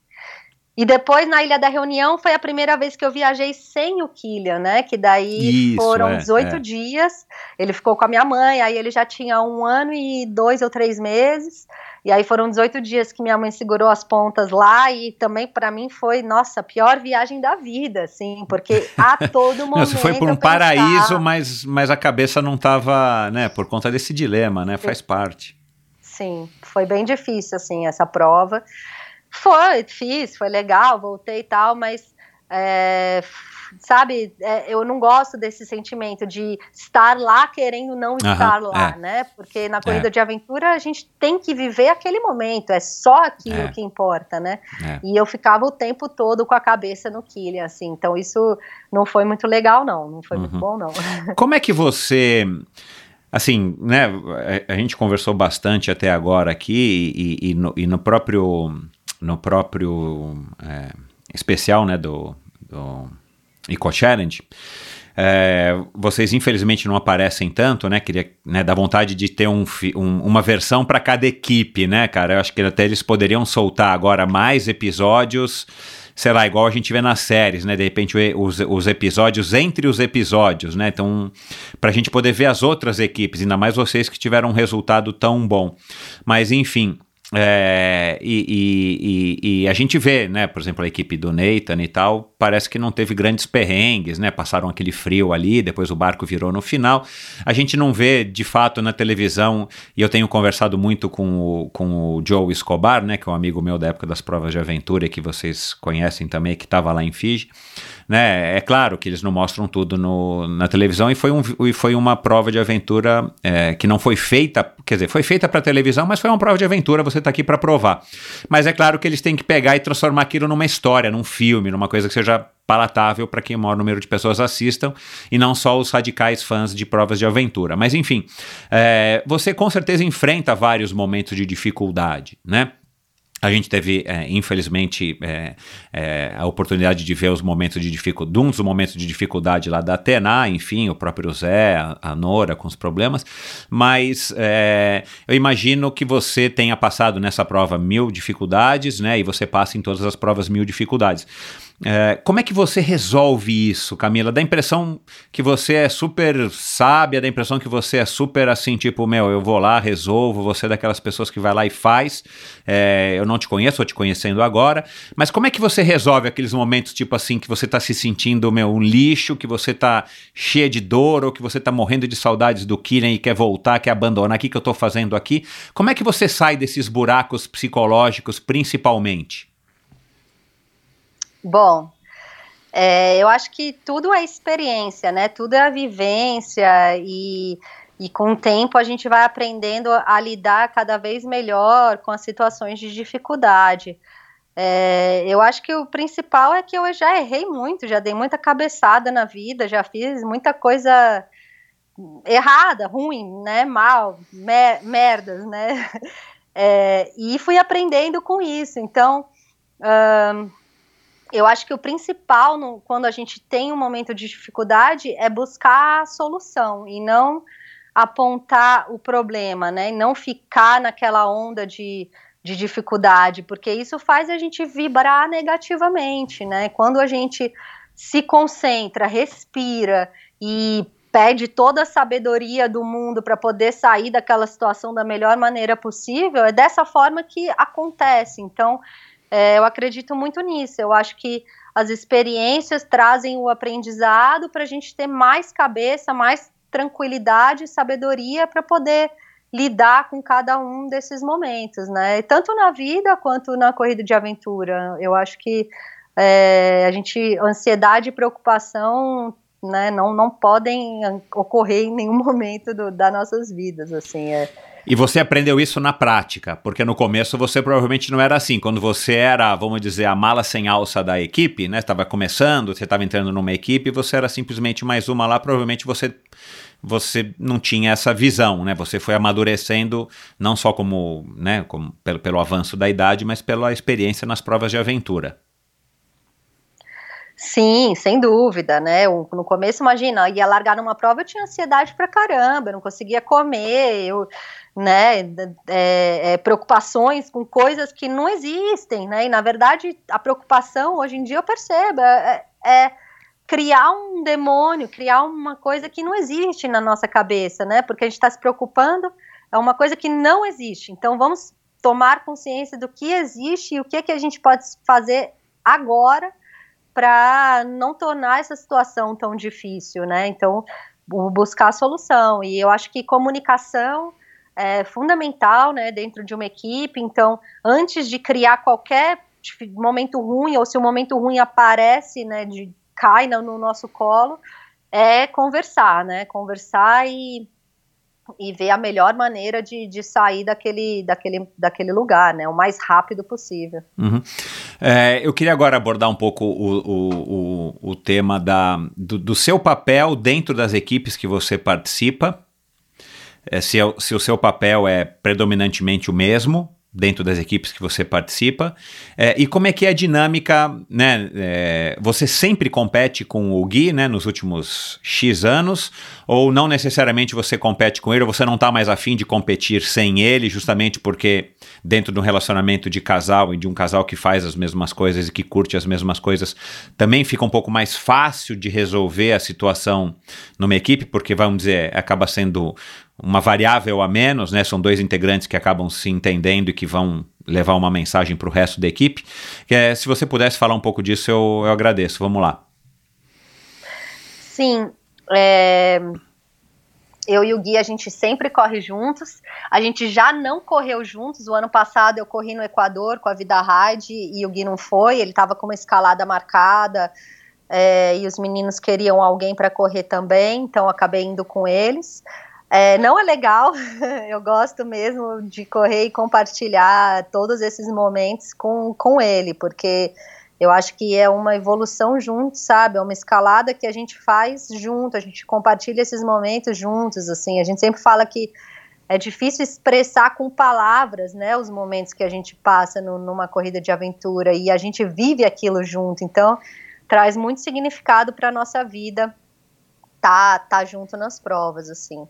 E depois, na Ilha da Reunião, foi a primeira vez que eu viajei sem o Killian, né? Que daí Isso, foram é, 18 é. dias. Ele ficou com a minha mãe, aí ele já tinha um ano e dois ou três meses. E aí foram 18 dias que minha mãe segurou as pontas lá. E também, para mim, foi, nossa, a pior viagem da vida, assim. Porque a todo momento. Você foi por um pensava- paraíso, mas, mas a cabeça não tava, né? Por conta desse dilema, né? Faz parte. Sim, foi bem difícil, assim, essa prova. Foi difícil, foi legal, voltei e tal, mas, é, sabe, é, eu não gosto desse sentimento de estar lá querendo não estar lá, é. né? Porque na corrida de aventura a gente tem que viver aquele momento, é só aquilo É. que importa, né? É. E eu ficava o tempo todo com a cabeça no Killian, assim, então isso não foi muito legal, não, não foi muito Uhum. bom, não. Como é que você. Assim, né? A, a gente conversou bastante até agora aqui e, e no, e no próprio. No próprio é, especial, né? Do, do Eco Challenge. é, vocês infelizmente não aparecem tanto, né? Queria né, dar vontade de ter um, um- uma versão para cada equipe, né, cara? Eu acho que até eles poderiam soltar agora mais episódios, sei lá, igual a gente vê nas séries, né? De repente os, os episódios entre os episódios, né? Então, pra gente poder ver as outras equipes, ainda mais vocês que tiveram um resultado tão bom. Mas enfim. É, e, e, e, a gente vê, né, por exemplo, a equipe do Nathan e tal, parece que não teve grandes perrengues, né? Passaram aquele frio ali, depois o barco virou no final. A gente não vê de fato na televisão, e eu tenho conversado muito com o, com o Joe Escobar, né, que é um amigo meu da época das provas de aventura, que vocês conhecem também, que estava lá em Fiji. Né? É claro que eles não mostram tudo no, na televisão e foi, um, e foi uma prova de aventura é, que não foi feita, quer dizer, foi feita para televisão, mas foi uma prova de aventura, você está aqui para provar. Mas é claro que eles têm que pegar e transformar aquilo numa história, num filme, numa coisa que seja palatável para que o maior número de pessoas assistam e não só os radicais fãs de provas de aventura. Mas enfim, é, você com certeza enfrenta vários momentos de dificuldade, né? A gente teve, é, infelizmente, é, é, a oportunidade de ver os momentos de dificuldade, um dos momentos de dificuldade lá da Atena, enfim, o próprio Zé, a, a Nora com os problemas, mas é, eu imagino que você tenha passado nessa prova mil dificuldades, né, e você passa em todas as provas mil dificuldades. É, como é que você resolve isso, Camila? Dá a impressão que você é super sábia, dá a impressão que você é super assim, tipo, meu, eu vou lá, resolvo, você é daquelas pessoas que vai lá e faz. É, eu não te conheço, estou te conhecendo agora, mas como é que você resolve aqueles momentos, tipo assim, que você está se sentindo, meu, um lixo, que você está cheia de dor, ou que você está morrendo de saudades do Kiran e quer voltar, quer abandonar, o que, que eu estou fazendo aqui? Como é que você sai desses buracos psicológicos, principalmente? Bom, é, eu acho que tudo é experiência, né? Tudo é a vivência e, e com o tempo a gente vai aprendendo a lidar cada vez melhor com as situações de dificuldade. É, eu acho que o principal é que eu já errei muito, já dei muita cabeçada na vida, já fiz muita coisa errada, ruim, né? Mal, mer merdas, né? É, e fui aprendendo com isso. Então, eu acho que o principal no, quando a gente tem um momento de dificuldade é buscar a solução e não apontar o problema, né? E não ficar naquela onda de, de dificuldade, porque isso faz a gente vibrar negativamente, né? Quando a gente se concentra, respira e pede toda a sabedoria do mundo para poder sair daquela situação da melhor maneira possível, é dessa forma que acontece. Então, é, eu acredito muito nisso. Eu acho que as experiências trazem o aprendizado para a gente ter mais cabeça, mais tranquilidade e sabedoria para poder lidar com cada um desses momentos, né? Tanto na vida quanto na corrida de aventura. Eu acho que é, a gente, ansiedade e preocupação, né, não, não podem ocorrer em nenhum momento do, das nossas vidas, assim, é, e você aprendeu isso na prática, porque no começo você provavelmente não era assim. Quando você era, vamos dizer, a mala sem alça da equipe, né? Estava começando, você estava entrando numa equipe, você era simplesmente mais uma lá, provavelmente você você não tinha essa visão, né? Você foi amadurecendo não só como, né, como pelo, pelo avanço da idade, mas pela experiência nas provas de aventura. Sim, sem dúvida, né? No começo, imagina, ia largar numa prova, eu tinha ansiedade pra caramba, eu não conseguia comer, eu né, é, é, preocupações com coisas que não existem, né, e na verdade a preocupação hoje em dia eu percebo é, é, criar um demônio, criar uma coisa que não existe na nossa cabeça, né, porque a gente está se preocupando é uma coisa que não existe, então vamos tomar consciência do que existe e o que, que a gente pode fazer agora para não tornar essa situação tão difícil, né, então buscar a solução, e eu acho que comunicação é fundamental, né, dentro de uma equipe. Então, antes de criar qualquer momento ruim, ou se o momento ruim aparece, né, de cai no nosso colo, é conversar, né, conversar e, e ver a melhor maneira de, de sair daquele, daquele, daquele lugar, né, o mais rápido possível. Uhum. É, eu queria agora abordar um pouco o, o, o, o tema da, do, do seu papel dentro das equipes que você participa, é, se, é, se o seu papel é predominantemente o mesmo dentro das equipes que você participa é, e como é que é a dinâmica, né? É, você sempre compete com o Gui, né? Nos últimos X anos ou não necessariamente você compete com ele ou você não está mais afim de competir sem ele justamente porque dentro de um relacionamento de casal e de um casal que faz as mesmas coisas e que curte as mesmas coisas também fica um pouco mais fácil de resolver a situação numa equipe porque vamos dizer acaba sendo uma variável a menos, né? São dois integrantes que acabam se entendendo e que vão levar uma mensagem para o resto da equipe. É, se você pudesse falar um pouco disso, eu, eu agradeço. Vamos lá. Sim. É... Eu e o Gui, a gente sempre corre juntos. A gente já não correu juntos. O ano passado eu corri no Equador com a Vida Ride e o Gui não foi. Ele estava com uma escalada marcada é, e os meninos queriam alguém para correr também, então acabei indo com eles. É, não é legal, eu gosto mesmo de correr e compartilhar todos esses momentos com, com ele, porque eu acho que é uma evolução junto, sabe? É uma escalada que a gente faz junto, a gente compartilha esses momentos juntos, assim. A gente sempre fala que é difícil expressar com palavras, né, os momentos que a gente passa no, numa corrida de aventura e a gente vive aquilo junto. Então, traz muito significado para nossa vida tá tá junto nas provas, assim.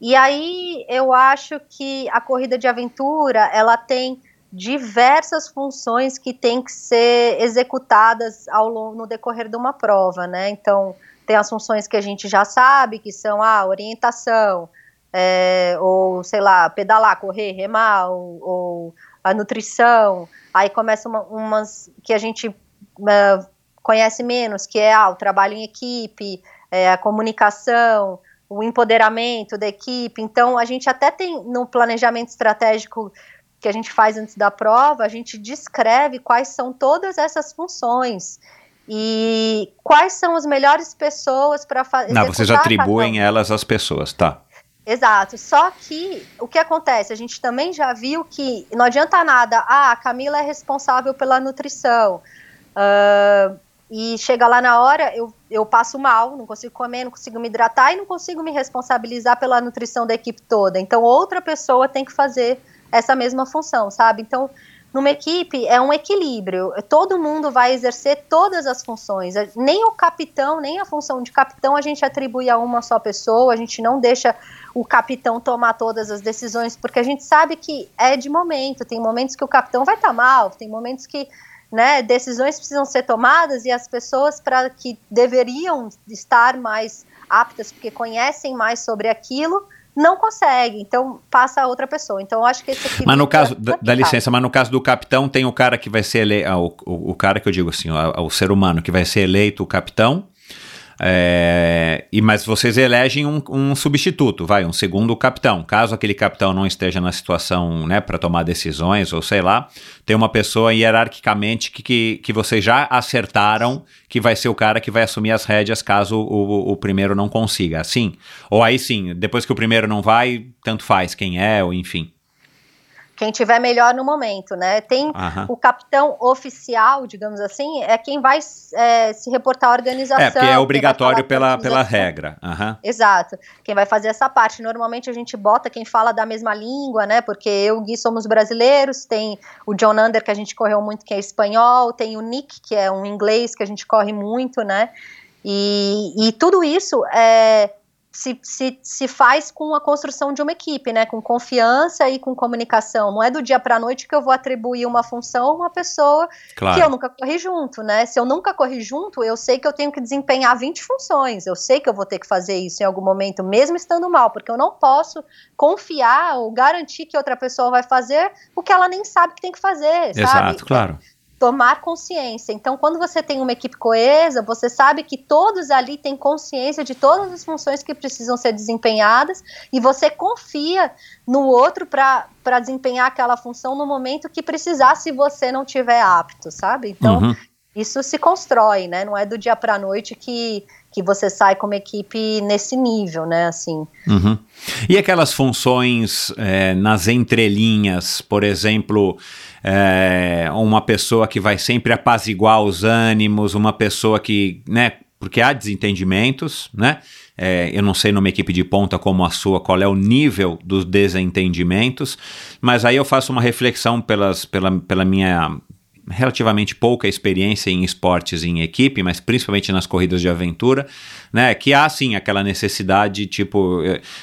E aí eu acho que a corrida de aventura ela tem diversas funções que têm que ser executadas ao longo, no decorrer de uma prova, né? Então, tem as funções que a gente já sabe, que são a orientação, é, ou sei lá, pedalar, correr, remar, ou, ou a nutrição. Aí começa uma, umas que a gente uh, conhece menos, que é ah, o trabalho em equipe, é, a comunicação, o empoderamento da equipe. Então, a gente até tem no planejamento estratégico que a gente faz antes da prova, a gente descreve quais são todas essas funções e quais são as melhores pessoas para fazer. Não, vocês atribuem elas às pessoas, tá? Exato. Só que o que acontece? A gente também já viu que não adianta nada. Ah, a Camila é responsável pela nutrição. Uh, e chega lá na hora, eu, eu passo mal, não consigo comer, não consigo me hidratar e não consigo me responsabilizar pela nutrição da equipe toda. Então, outra pessoa tem que fazer essa mesma função, sabe? Então, numa equipe é um equilíbrio. Todo mundo vai exercer todas as funções. Nem o capitão, nem a função de capitão a gente atribui a uma só pessoa. A gente não deixa o capitão tomar todas as decisões, porque a gente sabe que é de momento. Tem momentos que o capitão vai estar tá mal, tem momentos que né, decisões precisam ser tomadas e as pessoas para que deveriam estar mais aptas, porque conhecem mais sobre aquilo, não consegue, então passa a outra pessoa. Então eu acho que esse aqui. Mas no caso, é dá, licença, mas no caso do capitão, tem o cara que vai ser eleito, ah, o, o, o, cara que eu digo assim, o, o ser humano que vai ser eleito o capitão, é, e mas vocês elegem um, um, substituto, vai, um segundo capitão. Caso aquele capitão não esteja na situação, né, para tomar decisões ou sei lá, tem uma pessoa hierarquicamente que, que, que vocês já acertaram que vai ser o cara que vai assumir as rédeas caso o, o primeiro não consiga. Assim? Ou aí sim, depois que o primeiro não vai, tanto faz quem é, ou enfim quem tiver melhor no momento, né? Tem o capitão oficial, digamos assim, é quem vai é, se reportar à organização. É, porque é obrigatório pela, pela regra. Exato. Quem vai fazer essa parte. Normalmente a gente bota quem fala da mesma língua, né? Porque eu e o Gui somos brasileiros, tem o John Under, que a gente correu muito, que é espanhol, tem o Nick, que é um inglês, que a gente corre muito, né? E, e tudo isso é se, se, se faz com a construção de uma equipe, né? Com confiança e com comunicação. Não é do dia para a noite que eu vou atribuir uma função a uma pessoa claro. que eu nunca corri junto, né? Se eu nunca corri junto, eu sei que eu tenho que desempenhar 20 funções. Eu sei que eu vou ter que fazer isso em algum momento, mesmo estando mal, porque eu não posso confiar ou garantir que outra pessoa vai fazer o que ela nem sabe que tem que fazer, Exato, sabe? claro tomar consciência. Então, quando você tem uma equipe coesa, você sabe que todos ali têm consciência de todas as funções que precisam ser desempenhadas e você confia no outro para desempenhar aquela função no momento que precisar, se você não tiver apto, sabe? Então, uhum. isso se constrói, né? Não é do dia para a noite que que você sai como equipe nesse nível, né? Assim. Uhum. E aquelas funções é, nas entrelinhas, por exemplo, é, uma pessoa que vai sempre apaziguar os ânimos, uma pessoa que, né? Porque há desentendimentos, né? É, eu não sei numa equipe de ponta como a sua qual é o nível dos desentendimentos, mas aí eu faço uma reflexão pelas, pela, pela minha relativamente pouca experiência em esportes em equipe, mas principalmente nas corridas de aventura, né? Que há sim aquela necessidade, tipo,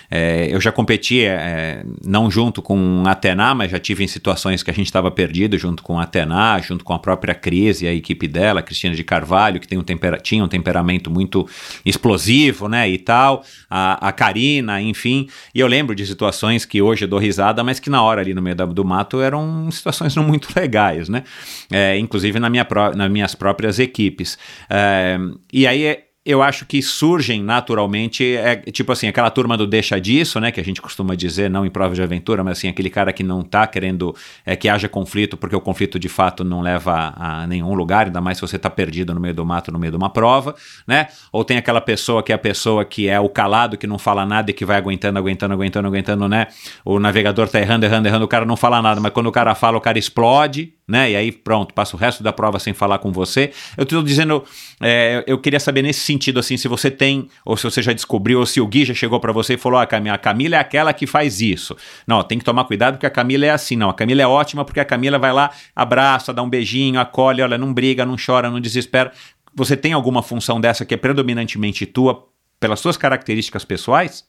é, eu já competi é, não junto com a Atena, mas já tive em situações que a gente estava perdido junto com a Atena, junto com a própria Cris e a equipe dela, Cristina de Carvalho, que tem um tempera tinha um temperamento muito explosivo, né? E tal, a, a Karina, enfim. E eu lembro de situações que hoje eu dou risada, mas que na hora ali no meio do mato eram situações não muito legais, né? É, inclusive na minha nas minhas próprias equipes. É, e aí eu acho que surgem naturalmente, é tipo assim, aquela turma do deixa disso, né, que a gente costuma dizer, não em prova de aventura, mas assim, aquele cara que não tá querendo é, que haja conflito, porque o conflito de fato não leva a nenhum lugar, ainda mais se você tá perdido no meio do mato, no meio de uma prova, né, ou tem aquela pessoa que é a pessoa que é o calado, que não fala nada e que vai aguentando, aguentando, aguentando, aguentando, né, o navegador tá errando, errando, errando, o cara não fala nada, mas quando o cara fala, o cara explode, né? E aí pronto, passa o resto da prova sem falar com você. Eu estou dizendo, é, eu queria saber nesse sentido assim, se você tem ou se você já descobriu ou se o Gui já chegou para você e falou, ah, a Camila é aquela que faz isso. Não, tem que tomar cuidado porque a Camila é assim. Não, a Camila é ótima porque a Camila vai lá, abraça, dá um beijinho, acolhe, olha, não briga, não chora, não desespera. Você tem alguma função dessa que é predominantemente tua pelas suas características pessoais?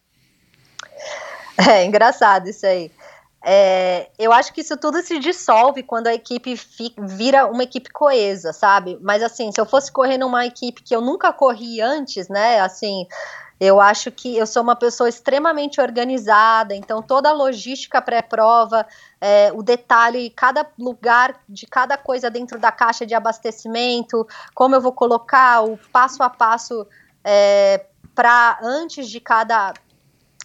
É engraçado isso aí. É, eu acho que isso tudo se dissolve quando a equipe fica, vira uma equipe coesa, sabe? Mas assim, se eu fosse correr numa equipe que eu nunca corri antes, né? Assim, eu acho que eu sou uma pessoa extremamente organizada, então toda a logística pré-prova, é, o detalhe, cada lugar de cada coisa dentro da caixa de abastecimento, como eu vou colocar o passo a passo é, para antes de cada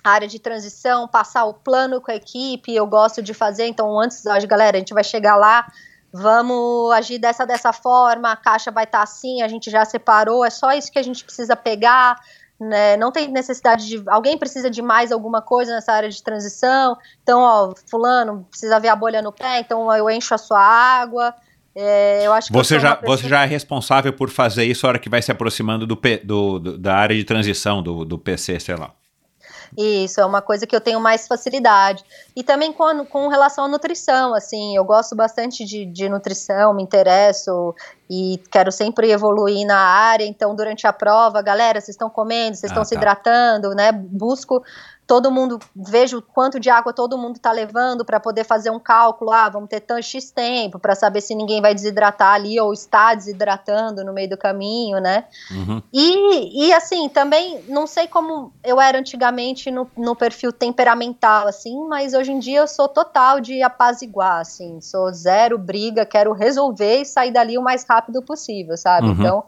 área de transição, passar o plano com a equipe, eu gosto de fazer, então antes, galera, a gente vai chegar lá, vamos agir dessa dessa forma, a caixa vai estar tá assim, a gente já separou, é só isso que a gente precisa pegar, né? Não tem necessidade de alguém precisa de mais alguma coisa nessa área de transição. Então, ó, fulano precisa ver a bolha no pé, então eu encho a sua água. É, eu acho que você já pessoa... você já é responsável por fazer isso a hora que vai se aproximando do, do, do da área de transição do, do PC, sei lá. Isso, é uma coisa que eu tenho mais facilidade. E também com, com relação à nutrição, assim, eu gosto bastante de, de nutrição, me interesso e quero sempre evoluir na área. Então, durante a prova, galera, vocês estão comendo, vocês estão ah, se tá. hidratando, né? Busco todo mundo, vejo quanto de água todo mundo está levando para poder fazer um cálculo, ah, vamos ter tanto X tempo, para saber se ninguém vai desidratar ali ou está desidratando no meio do caminho, né? Uhum. E, e assim, também, não sei como eu era antigamente no, no perfil temperamental, assim, mas hoje em dia eu sou total de apaziguar, assim, sou zero briga, quero resolver e sair dali o mais rápido possível, sabe? Uhum. Então,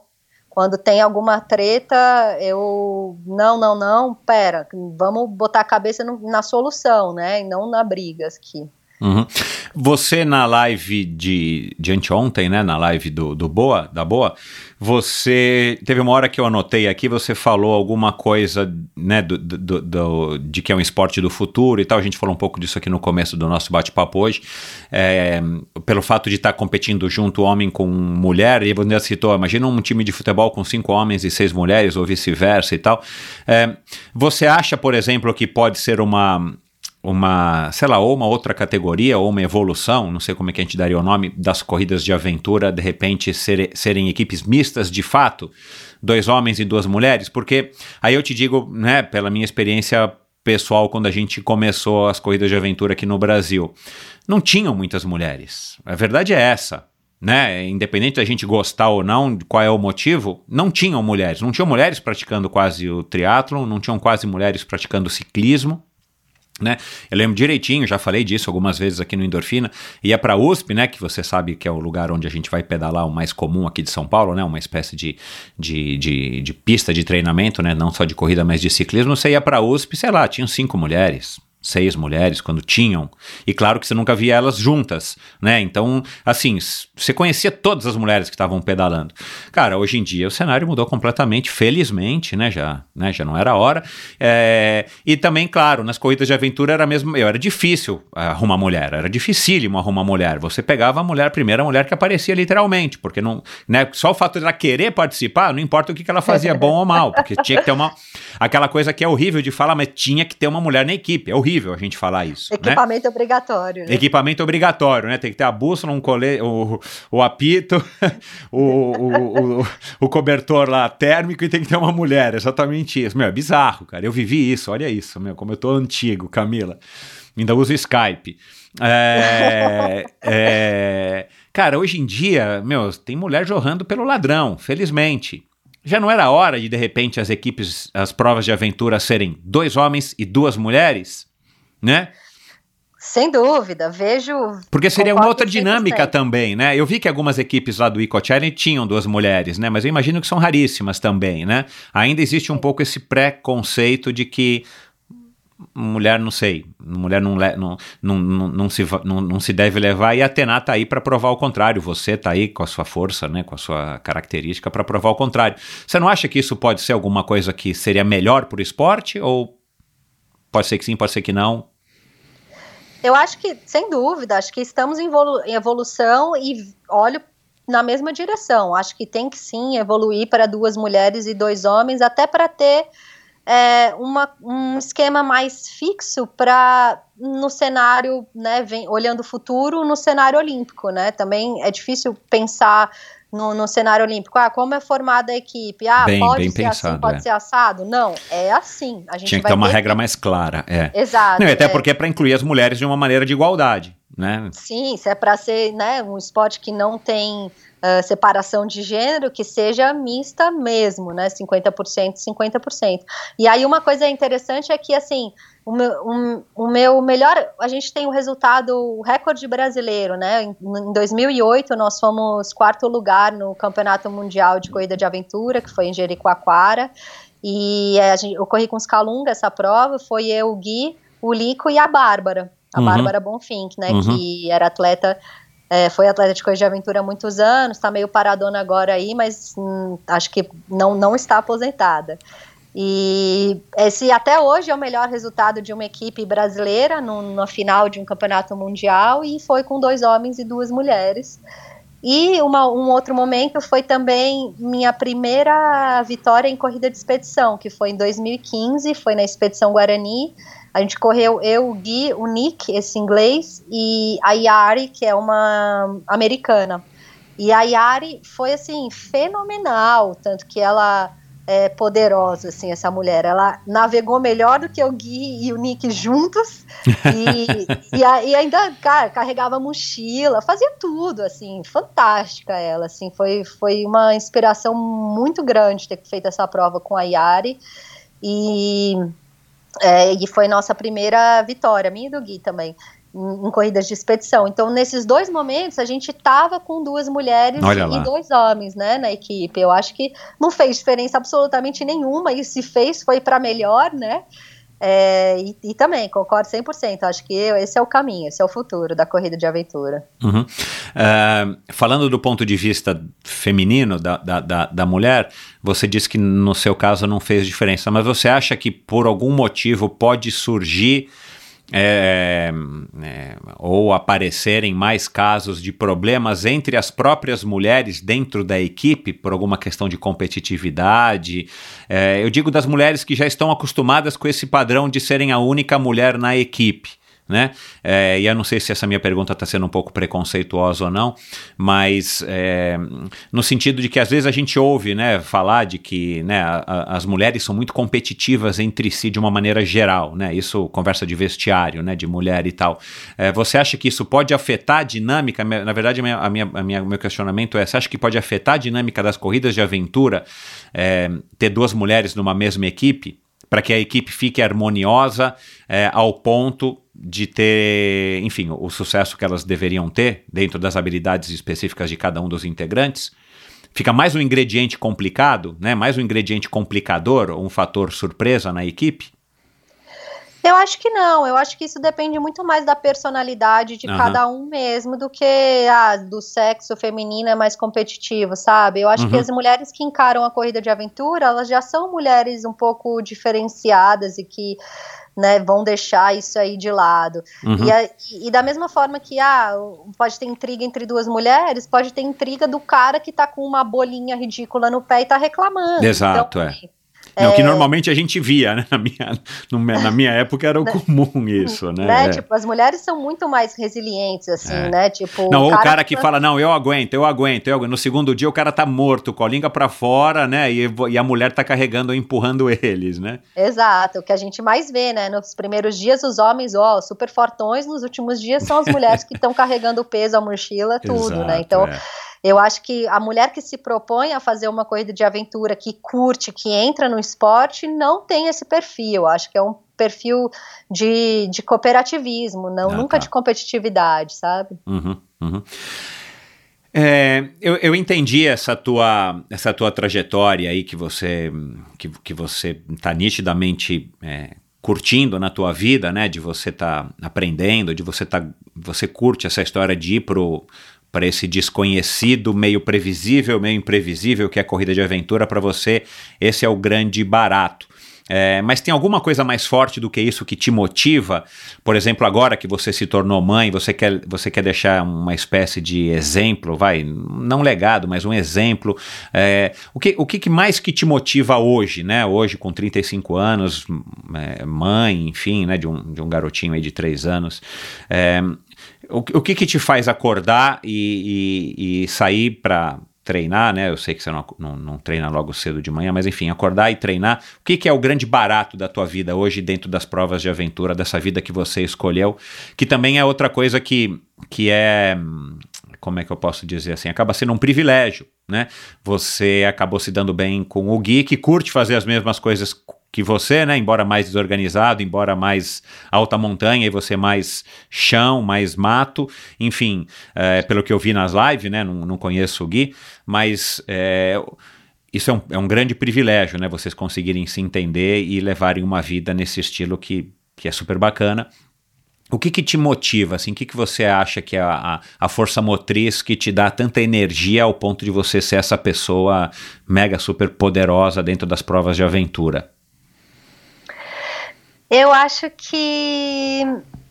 quando tem alguma treta, eu. Não, não, não, pera, vamos botar a cabeça no, na solução, né? E não na briga aqui. Uhum. Você na live de, de anteontem, né, na live do, do Boa, da Boa, você teve uma hora que eu anotei aqui, você falou alguma coisa, né, do, do, do, de que é um esporte do futuro e tal. A gente falou um pouco disso aqui no começo do nosso bate-papo hoje, é, pelo fato de estar competindo junto homem com mulher. E você citou, imagina um time de futebol com cinco homens e seis mulheres ou vice-versa e tal. É, você acha, por exemplo, que pode ser uma uma, sei lá, ou uma outra categoria, ou uma evolução, não sei como é que a gente daria o nome, das corridas de aventura, de repente ser, serem equipes mistas de fato, dois homens e duas mulheres, porque aí eu te digo, né, pela minha experiência pessoal, quando a gente começou as corridas de aventura aqui no Brasil, não tinham muitas mulheres. A verdade é essa. Né, independente da gente gostar ou não, qual é o motivo, não tinham mulheres. Não tinham mulheres praticando quase o triatlon, não tinham quase mulheres praticando ciclismo. Né? Eu lembro direitinho, já falei disso algumas vezes aqui no Endorfina, ia para a USP, né, que você sabe que é o lugar onde a gente vai pedalar o mais comum aqui de São Paulo, né, uma espécie de, de, de, de pista de treinamento, né, não só de corrida, mas de ciclismo. Você ia para USP, sei lá, tinham cinco mulheres, seis mulheres quando tinham. E claro que você nunca via elas juntas, né? Então, assim, você conhecia todas as mulheres que estavam pedalando. Cara, hoje em dia o cenário mudou completamente, felizmente, né? Já, né? Já não era hora. É... E também, claro, nas corridas de aventura era mesmo, era difícil arrumar mulher, era dificílimo arrumar mulher. Você pegava a mulher, a primeira mulher que aparecia literalmente, porque não, né? Só o fato de ela querer participar, não importa o que, que ela fazia, bom ou mal, porque tinha que ter uma aquela coisa que é horrível de falar, mas tinha que ter uma mulher na equipe. É horrível horrível a gente falar isso. né? Equipamento obrigatório. Né? Equipamento obrigatório, né? Tem que ter a bússola, um o, o apito, o, o, o, o, cobertor lá térmico e tem que ter uma mulher. Exatamente isso. Meu, é bizarro, cara. Eu vivi isso, olha isso, meu, como eu tô antigo, Camila. Ainda uso Skype. É, é, cara, hoje em dia, meu, tem mulher jorrando pelo ladrão, felizmente. Já não era hora de, de repente, as equipes, as provas de aventura serem dois homens e duas mulheres, né? Sem dúvida, vejo. Porque seria uma outra dinâmica 100%. também, né? Eu vi que algumas equipes lá do Eco Challenge tinham duas mulheres, né? Mas eu imagino que são raríssimas também, né? Ainda existe um pouco esse pré-conceito de que mulher não sei, mulher não, não, não, não, não, se, não, não se deve levar e a Atena tá aí para provar o contrário, você tá aí com a sua força, né, com a sua característica para provar o contrário. Você não acha que isso pode ser alguma coisa que seria melhor para o esporte ou pode ser que sim, pode ser que não? Eu acho que, sem dúvida, acho que estamos em, evolução e olho na mesma direção. Acho que tem que sim evoluir para duas mulheres e dois homens, até para ter é, uma, um esquema mais fixo para no cenário, né, vem, olhando o futuro no cenário olímpico, né? Também é difícil pensar no, no cenário olímpico. Ah, como é formada a equipe? Ah, bem, pode bem ser pensado, assim, pode é. ser assado? Não, é assim. A gente Tinha que ter uma ter regra mais clara, é. Exato. Não, até é. porque é para incluir as mulheres de uma maneira de igualdade, né? Sim, se é para ser né, um esporte que não tem ah, separação de gênero, que seja mista mesmo, né? 50%, 50%. E aí uma coisa interessante é que, assim, o meu, um- o meu melhor... A gente tem o resultado, o recorde brasileiro, né? Em, em 2008, nós fomos quarto lugar no Campeonato Mundial de Corrida de Aventura, que foi em Jericoacoara. E eh, a gente, eu corri com os Calunga essa prova, foi eu, o Gui, o Lico e a Bárbara. A Uhum. Bárbara Bonfink, né? Uhum. Que era atleta é, foi atleta de corrida de aventura há muitos anos, está meio paradona agora aí, mas hum, acho que não, não está aposentada. E esse até hoje é o melhor resultado de uma equipe brasileira na final de um campeonato mundial e foi com dois homens e duas mulheres. E uma- um outro momento foi também minha primeira vitória em corrida de expedição, que foi em 2015, foi na Expedição Guarani. A gente correu eu, o Gui, o Nick, esse inglês, e a Yari, que é uma americana. E a Yari foi, assim, fenomenal, tanto que ela é poderosa, assim, essa mulher. Ela navegou melhor do que o Gui e o Nick juntos, e, e, a- e ainda, cara, carregava mochila, fazia tudo, assim, fantástica ela, assim, foi, foi uma inspiração muito grande ter feito essa prova com a Yari, e, é, e foi nossa primeira vitória, minha e do Gui também, em, em corridas de expedição. Então, nesses dois momentos, a gente tava com duas mulheres e dois homens, né, na equipe. Eu acho que não fez diferença absolutamente nenhuma, e se fez, foi para melhor, né, é, e, e também, concordo 100%, acho que esse é o caminho, esse é o futuro da corrida de aventura. Uhum. Ah, falando do ponto de vista feminino da, da, da mulher, você disse que no seu caso não fez diferença, mas você acha que por algum motivo pode surgir é, é, ou aparecerem mais casos de problemas entre as próprias mulheres dentro da equipe por alguma questão de competitividade? É, eu digo das mulheres que já estão acostumadas com esse padrão de serem a única mulher na equipe né? É, e eu não sei se essa minha pergunta está sendo um pouco preconceituosa ou não, mas é, no sentido de que às vezes a gente ouve, né, falar de que, né, a- a- as mulheres são muito competitivas entre si de uma maneira geral, né? Isso conversa de vestiário, né, de mulher e tal. É, você acha que isso pode afetar a dinâmica? Na verdade, a minha, a minha, a minha- meu questionamento é: você acha que pode afetar a dinâmica das corridas de aventura é, ter duas mulheres numa mesma equipe? para que a equipe fique harmoniosa é, ao ponto de ter, enfim, o, sucesso que elas deveriam ter dentro das habilidades específicas de cada um dos integrantes. Fica mais um ingrediente complicado, né? Mais um ingrediente complicador, um fator surpresa na equipe. Eu acho que não, eu acho que isso depende muito mais da personalidade de Aham. cada um mesmo do que ah, do sexo feminino é mais competitivo, sabe? Eu acho que Uhum. as mulheres que encaram a corrida de aventura, elas já são mulheres um pouco diferenciadas e que né, vão deixar isso aí de lado. Uhum. E, a- e da mesma forma que ah, pode ter intriga entre duas mulheres, pode ter intriga do cara que tá com uma bolinha ridícula no pé e tá reclamando. Exato, então, é. É... que normalmente a gente via, né? Na minha, na minha época era o comum isso, né? né? É. Tipo, as mulheres são muito mais resilientes, assim, é. né? Tipo. Não, o cara, o cara que fala, não, eu aguento, eu aguento, eu aguento. No segundo dia o cara tá morto, com a língua pra fora, né? E, e a mulher tá carregando, empurrando eles, né? Exato, o que a gente mais vê, né? Nos primeiros dias, os homens, ó, super fortões, nos últimos dias são as mulheres que estão carregando o peso, a mochila, tudo, né? Exato, né? Então. É eu acho que a mulher que se propõe a fazer uma corrida de aventura, que curte, que entra no esporte, não tem esse perfil. Eu acho que é um perfil de, de cooperativismo, não ah, nunca tá. de competitividade, sabe? Uhum, uhum. É, eu, eu entendi essa tua, essa tua trajetória aí que você que, que você está nitidamente é, curtindo na tua vida, né? De você estar tá aprendendo, de você tá, você curte essa história de ir pro para esse desconhecido, meio previsível, meio imprevisível que é a corrida de aventura para você, esse é o grande barato. É, mas tem alguma coisa mais forte do que isso que te motiva? Por exemplo, agora que você se tornou mãe, você quer, você quer deixar uma espécie de exemplo, vai, não legado, mas um exemplo. É, o que, o que mais que te motiva hoje, né? Hoje, com 35 anos, é, mãe, enfim, né? De um, de um garotinho aí de 3 anos. É, o, o que, que te faz acordar e, e, e sair para treinar, né? Eu sei que você não, não, não, treina logo cedo de manhã, mas enfim, acordar e treinar. O que, que, é o grande barato da tua vida hoje dentro das provas de aventura, dessa vida que você escolheu? Que também é outra coisa que, que é. Como é que eu posso dizer assim? Acaba sendo um privilégio, né? Você acabou se dando bem com o Gui, que curte fazer as mesmas coisas que você, né? Embora mais desorganizado, embora mais alta montanha e você mais chão, mais mato, enfim, é, pelo que eu vi nas lives, né? Não, não conheço o Gui, mas é, isso é um, é um grande privilégio, né? Vocês conseguirem se entender e levarem uma vida nesse estilo que, que é super bacana. O que, que te motiva, assim? O que, que você acha que é a, a, força motriz que te dá tanta energia ao ponto de você ser essa pessoa mega super poderosa dentro das provas de aventura? Eu acho que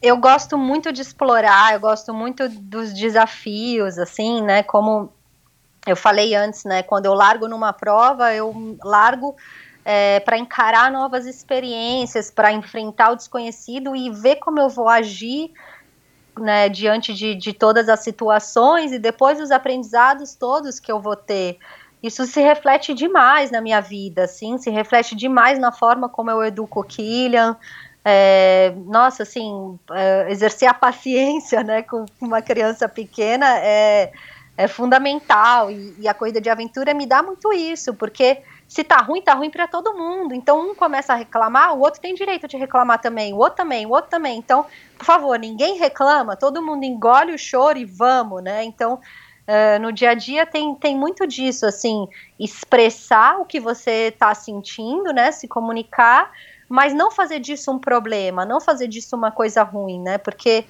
eu gosto muito de explorar, eu gosto muito dos desafios, assim, né? Como eu falei antes, né? Quando eu largo numa prova, eu largo é, para encarar novas experiências, para enfrentar o desconhecido e ver como eu vou agir né, diante de, de todas as situações e depois os aprendizados todos que eu vou ter isso se reflete demais na minha vida, assim, se reflete demais na forma como eu educo o Killian. É, nossa, assim, é, exercer a paciência, né, com uma criança pequena é, é fundamental e, e, a corrida de aventura me dá muito isso, porque se tá ruim, tá ruim para todo mundo. Então um começa a reclamar, o outro tem direito de reclamar também, o outro também, o outro também. Então, por favor, ninguém reclama, todo mundo engole o choro e vamos, né? Então Uh, no dia a dia tem, tem muito disso, assim, expressar o que você está sentindo, né, se comunicar, mas não fazer disso um problema, não fazer disso uma coisa ruim, né, porque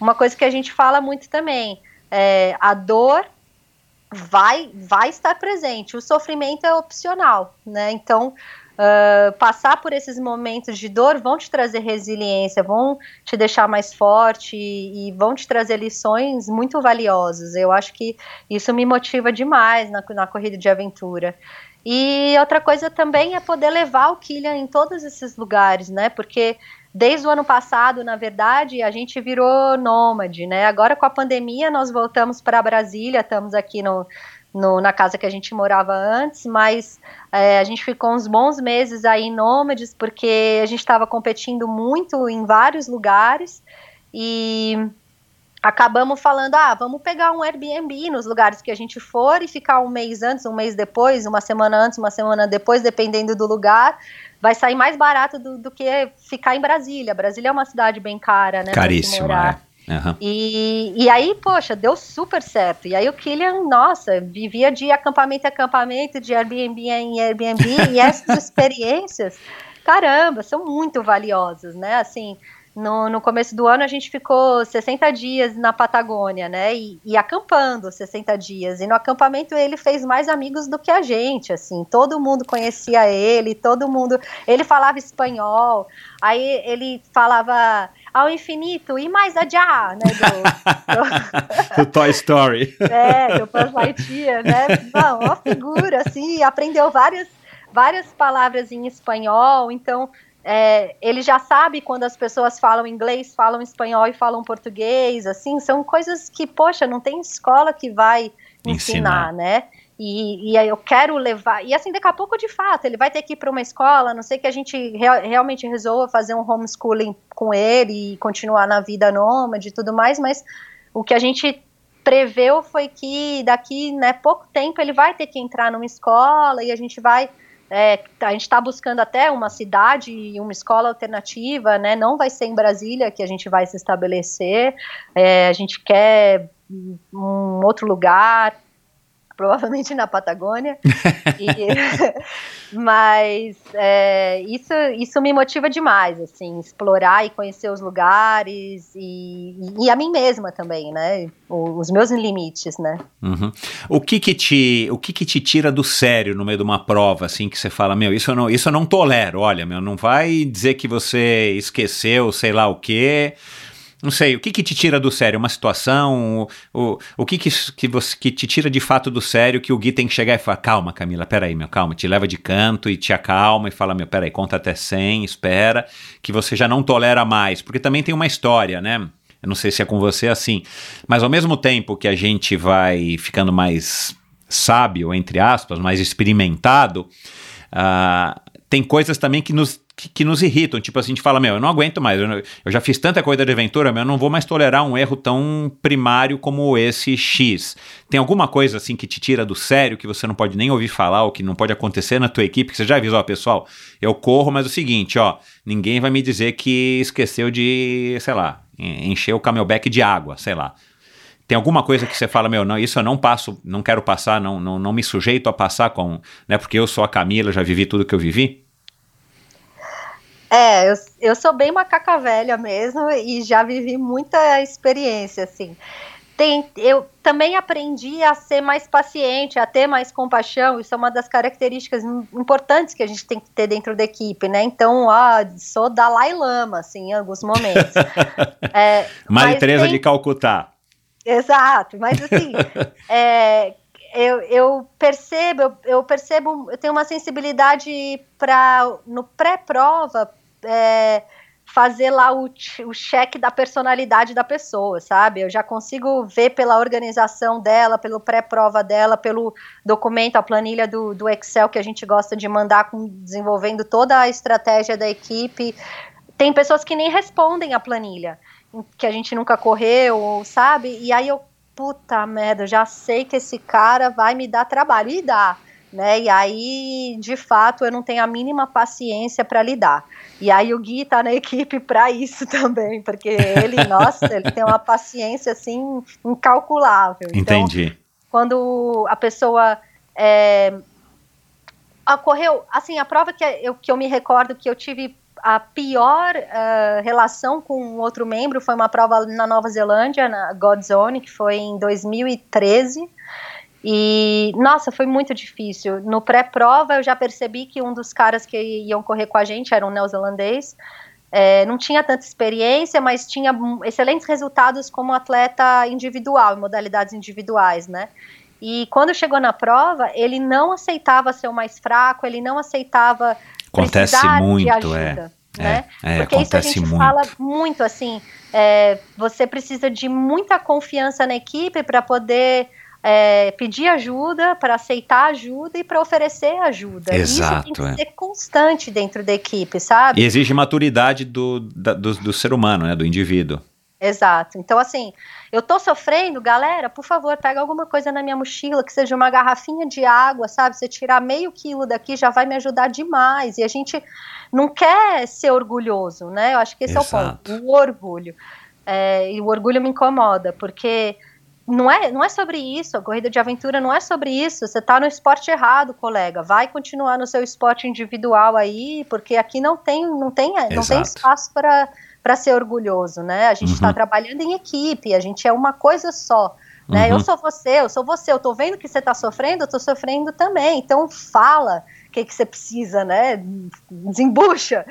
uma coisa que a gente fala muito também, é, a dor vai, vai estar presente, o sofrimento é opcional, né, então Uh, passar por esses momentos de dor vão te trazer resiliência, vão te deixar mais forte e, e, vão te trazer lições muito valiosas. Eu acho que isso me motiva demais na, na corrida de aventura. E outra coisa também é poder levar o Killian em todos esses lugares, né? Porque desde o ano passado, na verdade, a gente virou nômade, né? Agora com a pandemia nós voltamos para Brasília, estamos aqui no, no, na casa que a gente morava antes, mas é, a gente ficou uns bons meses aí nômades, porque a gente estava competindo muito em vários lugares e acabamos falando, ah, vamos pegar um Airbnb nos lugares que a gente for e ficar um mês antes, um mês depois, uma semana antes, uma semana depois, dependendo do lugar, vai sair mais barato do, do que ficar em Brasília. Brasília é uma cidade bem cara, né? Caríssima, é. Uhum. E, e aí, poxa, deu super certo. E aí o Killian, nossa, vivia de acampamento em acampamento, de Airbnb em Airbnb, e essas experiências, caramba, são muito valiosas, né? Assim, no, no começo do ano a gente ficou 60 dias na Patagônia, né? E, e, acampando 60 dias. E no acampamento ele fez mais amigos do que a gente, assim. Todo mundo conhecia ele, todo mundo. Ele falava espanhol, aí ele falava ao infinito e mais adiante, né? Do, do... do Toy Story. É, do Buzz Lightyear, né? Não, uma figura, assim, aprendeu várias várias palavras em espanhol, então é, ele já sabe quando as pessoas falam inglês, falam espanhol e falam português, assim, são coisas que, poxa, não tem escola que vai ensinar, ensinar. né? E, e aí eu quero levar. E assim, daqui a pouco, de fato, ele vai ter que ir para uma escola, não sei que a gente realmente resolva fazer um homeschooling com ele e continuar na vida nômade e tudo mais, mas o que a gente preveu foi que daqui né, pouco tempo ele vai ter que entrar numa escola e a gente vai. É, a gente está buscando até uma cidade e uma escola alternativa, né? Não vai ser em Brasília que a gente vai se estabelecer. É, a gente quer um outro lugar provavelmente na Patagônia. e, mas é, isso, isso me motiva demais, assim, explorar e conhecer os lugares e, e a mim mesma também, né? Os meus limites, né? Uhum. O que que te, o que que te tira do sério no meio de uma prova, assim, que você fala, meu, isso eu não, isso eu não tolero, olha, meu, não vai dizer que você esqueceu, sei lá o quê não sei, o que que te tira do sério? Uma situação? O, o, o que que, que, você, que te tira de fato do sério que o Gui tem que chegar e falar, calma Camila, peraí, meu, calma, te leva de canto e te acalma e fala, meu, peraí, conta até 100, espera, que você já não tolera mais, porque também tem uma história, né? Eu não sei se é com você assim, mas ao mesmo tempo que a gente vai ficando mais sábio, entre aspas, mais experimentado, uh, tem coisas também que nos que, que, nos irritam. Tipo assim, a gente fala, meu, eu não aguento mais, eu, não, eu, já fiz tanta coisa de aventura, meu, eu não vou mais tolerar um erro tão primário como esse X. Tem alguma coisa assim que te tira do sério, que você não pode nem ouvir falar, ou que não pode acontecer na tua equipe, que você já avisou, ó, pessoal, eu corro, mas é o seguinte, ó, ninguém vai me dizer que esqueceu de, sei lá, encher o camelback de água, sei lá. Tem alguma coisa que você fala, meu, não, isso eu não passo, não quero passar, não, não, não me sujeito a passar com, né, porque eu sou a Camila, já vivi tudo que eu vivi? É, eu, eu sou bem macaca velha mesmo e já vivi muita experiência, assim. Tem, eu também aprendi a ser mais paciente, a ter mais compaixão, isso é uma das características importantes que a gente tem que ter dentro da equipe, né? Então, ah, sou Dalai Lama, assim, em alguns momentos. é, Maria Teresa tem... de Calcutá. Exato, mas assim, é, eu, eu, percebo, eu, eu, percebo, eu tenho uma sensibilidade para no pré-prova é, fazer lá o, o cheque da personalidade da pessoa, sabe? Eu já consigo ver pela organização dela, pelo pré-prova dela, pelo documento, a planilha do, do Excel que a gente gosta de mandar, com, desenvolvendo toda a estratégia da equipe. Tem pessoas que nem respondem a planilha, que a gente nunca correu, sabe? E aí eu puta merda, já sei que esse cara vai me dar trabalho. E dá, né? E aí, de fato, eu não tenho a mínima paciência para lidar. E aí o Gui tá na equipe para isso também, porque ele, nossa, ele tem uma paciência assim incalculável. Então, Entendi. Quando a pessoa é, ocorreu, assim, a prova que eu, que eu me recordo que eu tive a pior uh, relação com um outro membro foi uma prova na Nova Zelândia, na Godzone, que foi em 2013. E, nossa, foi muito difícil. No pré-prova, eu já percebi que um dos caras que iam correr com a gente era um neozelandês. É, não tinha tanta experiência, mas tinha excelentes resultados como atleta individual, em modalidades individuais, né? E quando chegou na prova, ele não aceitava ser o mais fraco, ele não aceitava Acontece muito, é. Né? É, é, Porque isso a gente muito. fala muito assim. É, você precisa de muita confiança na equipe para poder é, pedir ajuda, para aceitar ajuda e para oferecer ajuda. Exato. Isso tem que é. ser constante dentro da equipe, sabe? E exige maturidade do, da, do, do ser humano, né, do indivíduo. Exato. Então, assim, eu tô sofrendo, galera, por favor, pega alguma coisa na minha mochila, que seja uma garrafinha de água, sabe? Você tirar meio quilo daqui já vai me ajudar demais. E a gente não quer ser orgulhoso, né? Eu acho que esse Exato. é o ponto, o orgulho. É, e o orgulho me incomoda, porque não é, não é sobre isso, a corrida de aventura não é sobre isso. Você está no esporte errado, colega. Vai continuar no seu esporte individual aí, porque aqui não tem, não tem, não tem espaço para para ser orgulhoso, né? A gente está uhum. trabalhando em equipe, a gente é uma coisa só. Né? Uhum. Eu sou você, eu sou você, eu tô vendo que você está sofrendo, eu tô sofrendo também. Então fala o que, que você precisa, né? Desembucha.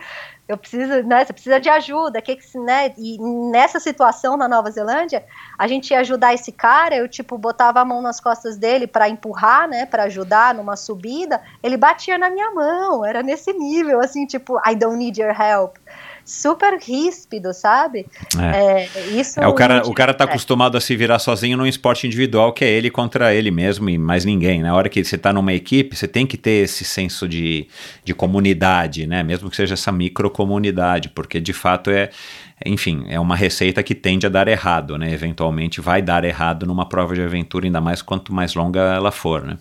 Eu preciso, né, você precisa de ajuda, que que, né, e nessa situação na Nova Zelândia, a gente ia ajudar esse cara, eu, tipo, botava a mão nas costas dele para empurrar, né, para ajudar numa subida, ele batia na minha mão, era nesse nível, assim, tipo, I don't need your help super ríspido, sabe? É. é isso é, o cara, o cara tá é. acostumado a se virar sozinho num esporte individual que é ele contra ele mesmo e mais ninguém. Na hora que você tá numa equipe, você tem que ter esse senso de, de comunidade, né? Mesmo que seja essa microcomunidade, porque de fato é enfim, é uma receita que tende a dar errado, né? Eventualmente vai dar errado numa prova de aventura, ainda mais quanto mais longa ela for, né?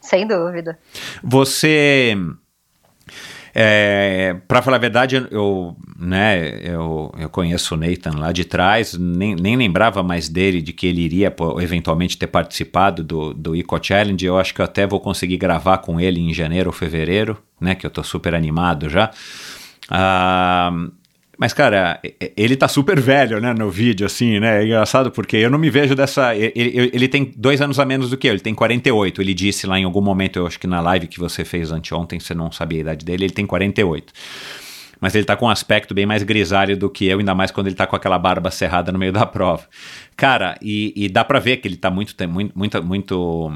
Sem dúvida. Você é, para falar a verdade, eu, né, eu, eu conheço o Nathan lá de trás, nem, nem lembrava mais dele, de que ele iria eventualmente ter participado do, do Eco Challenge. Eu acho que eu até vou conseguir gravar com ele em janeiro ou fevereiro, né, que eu tô super animado já. Ah, mas, cara, ele tá super velho, né, no vídeo, assim, né? É engraçado porque eu não me vejo dessa. Ele, ele tem dois anos a menos do que eu, ele tem 48. Ele disse lá em algum momento, eu acho que na live que você fez anteontem, você não sabia a idade dele, ele tem 48. Mas ele tá com um aspecto bem mais grisalho do que eu, ainda mais quando ele tá com aquela barba cerrada no meio da prova. Cara, e, e dá pra ver que ele tá muito. muito, muito, muito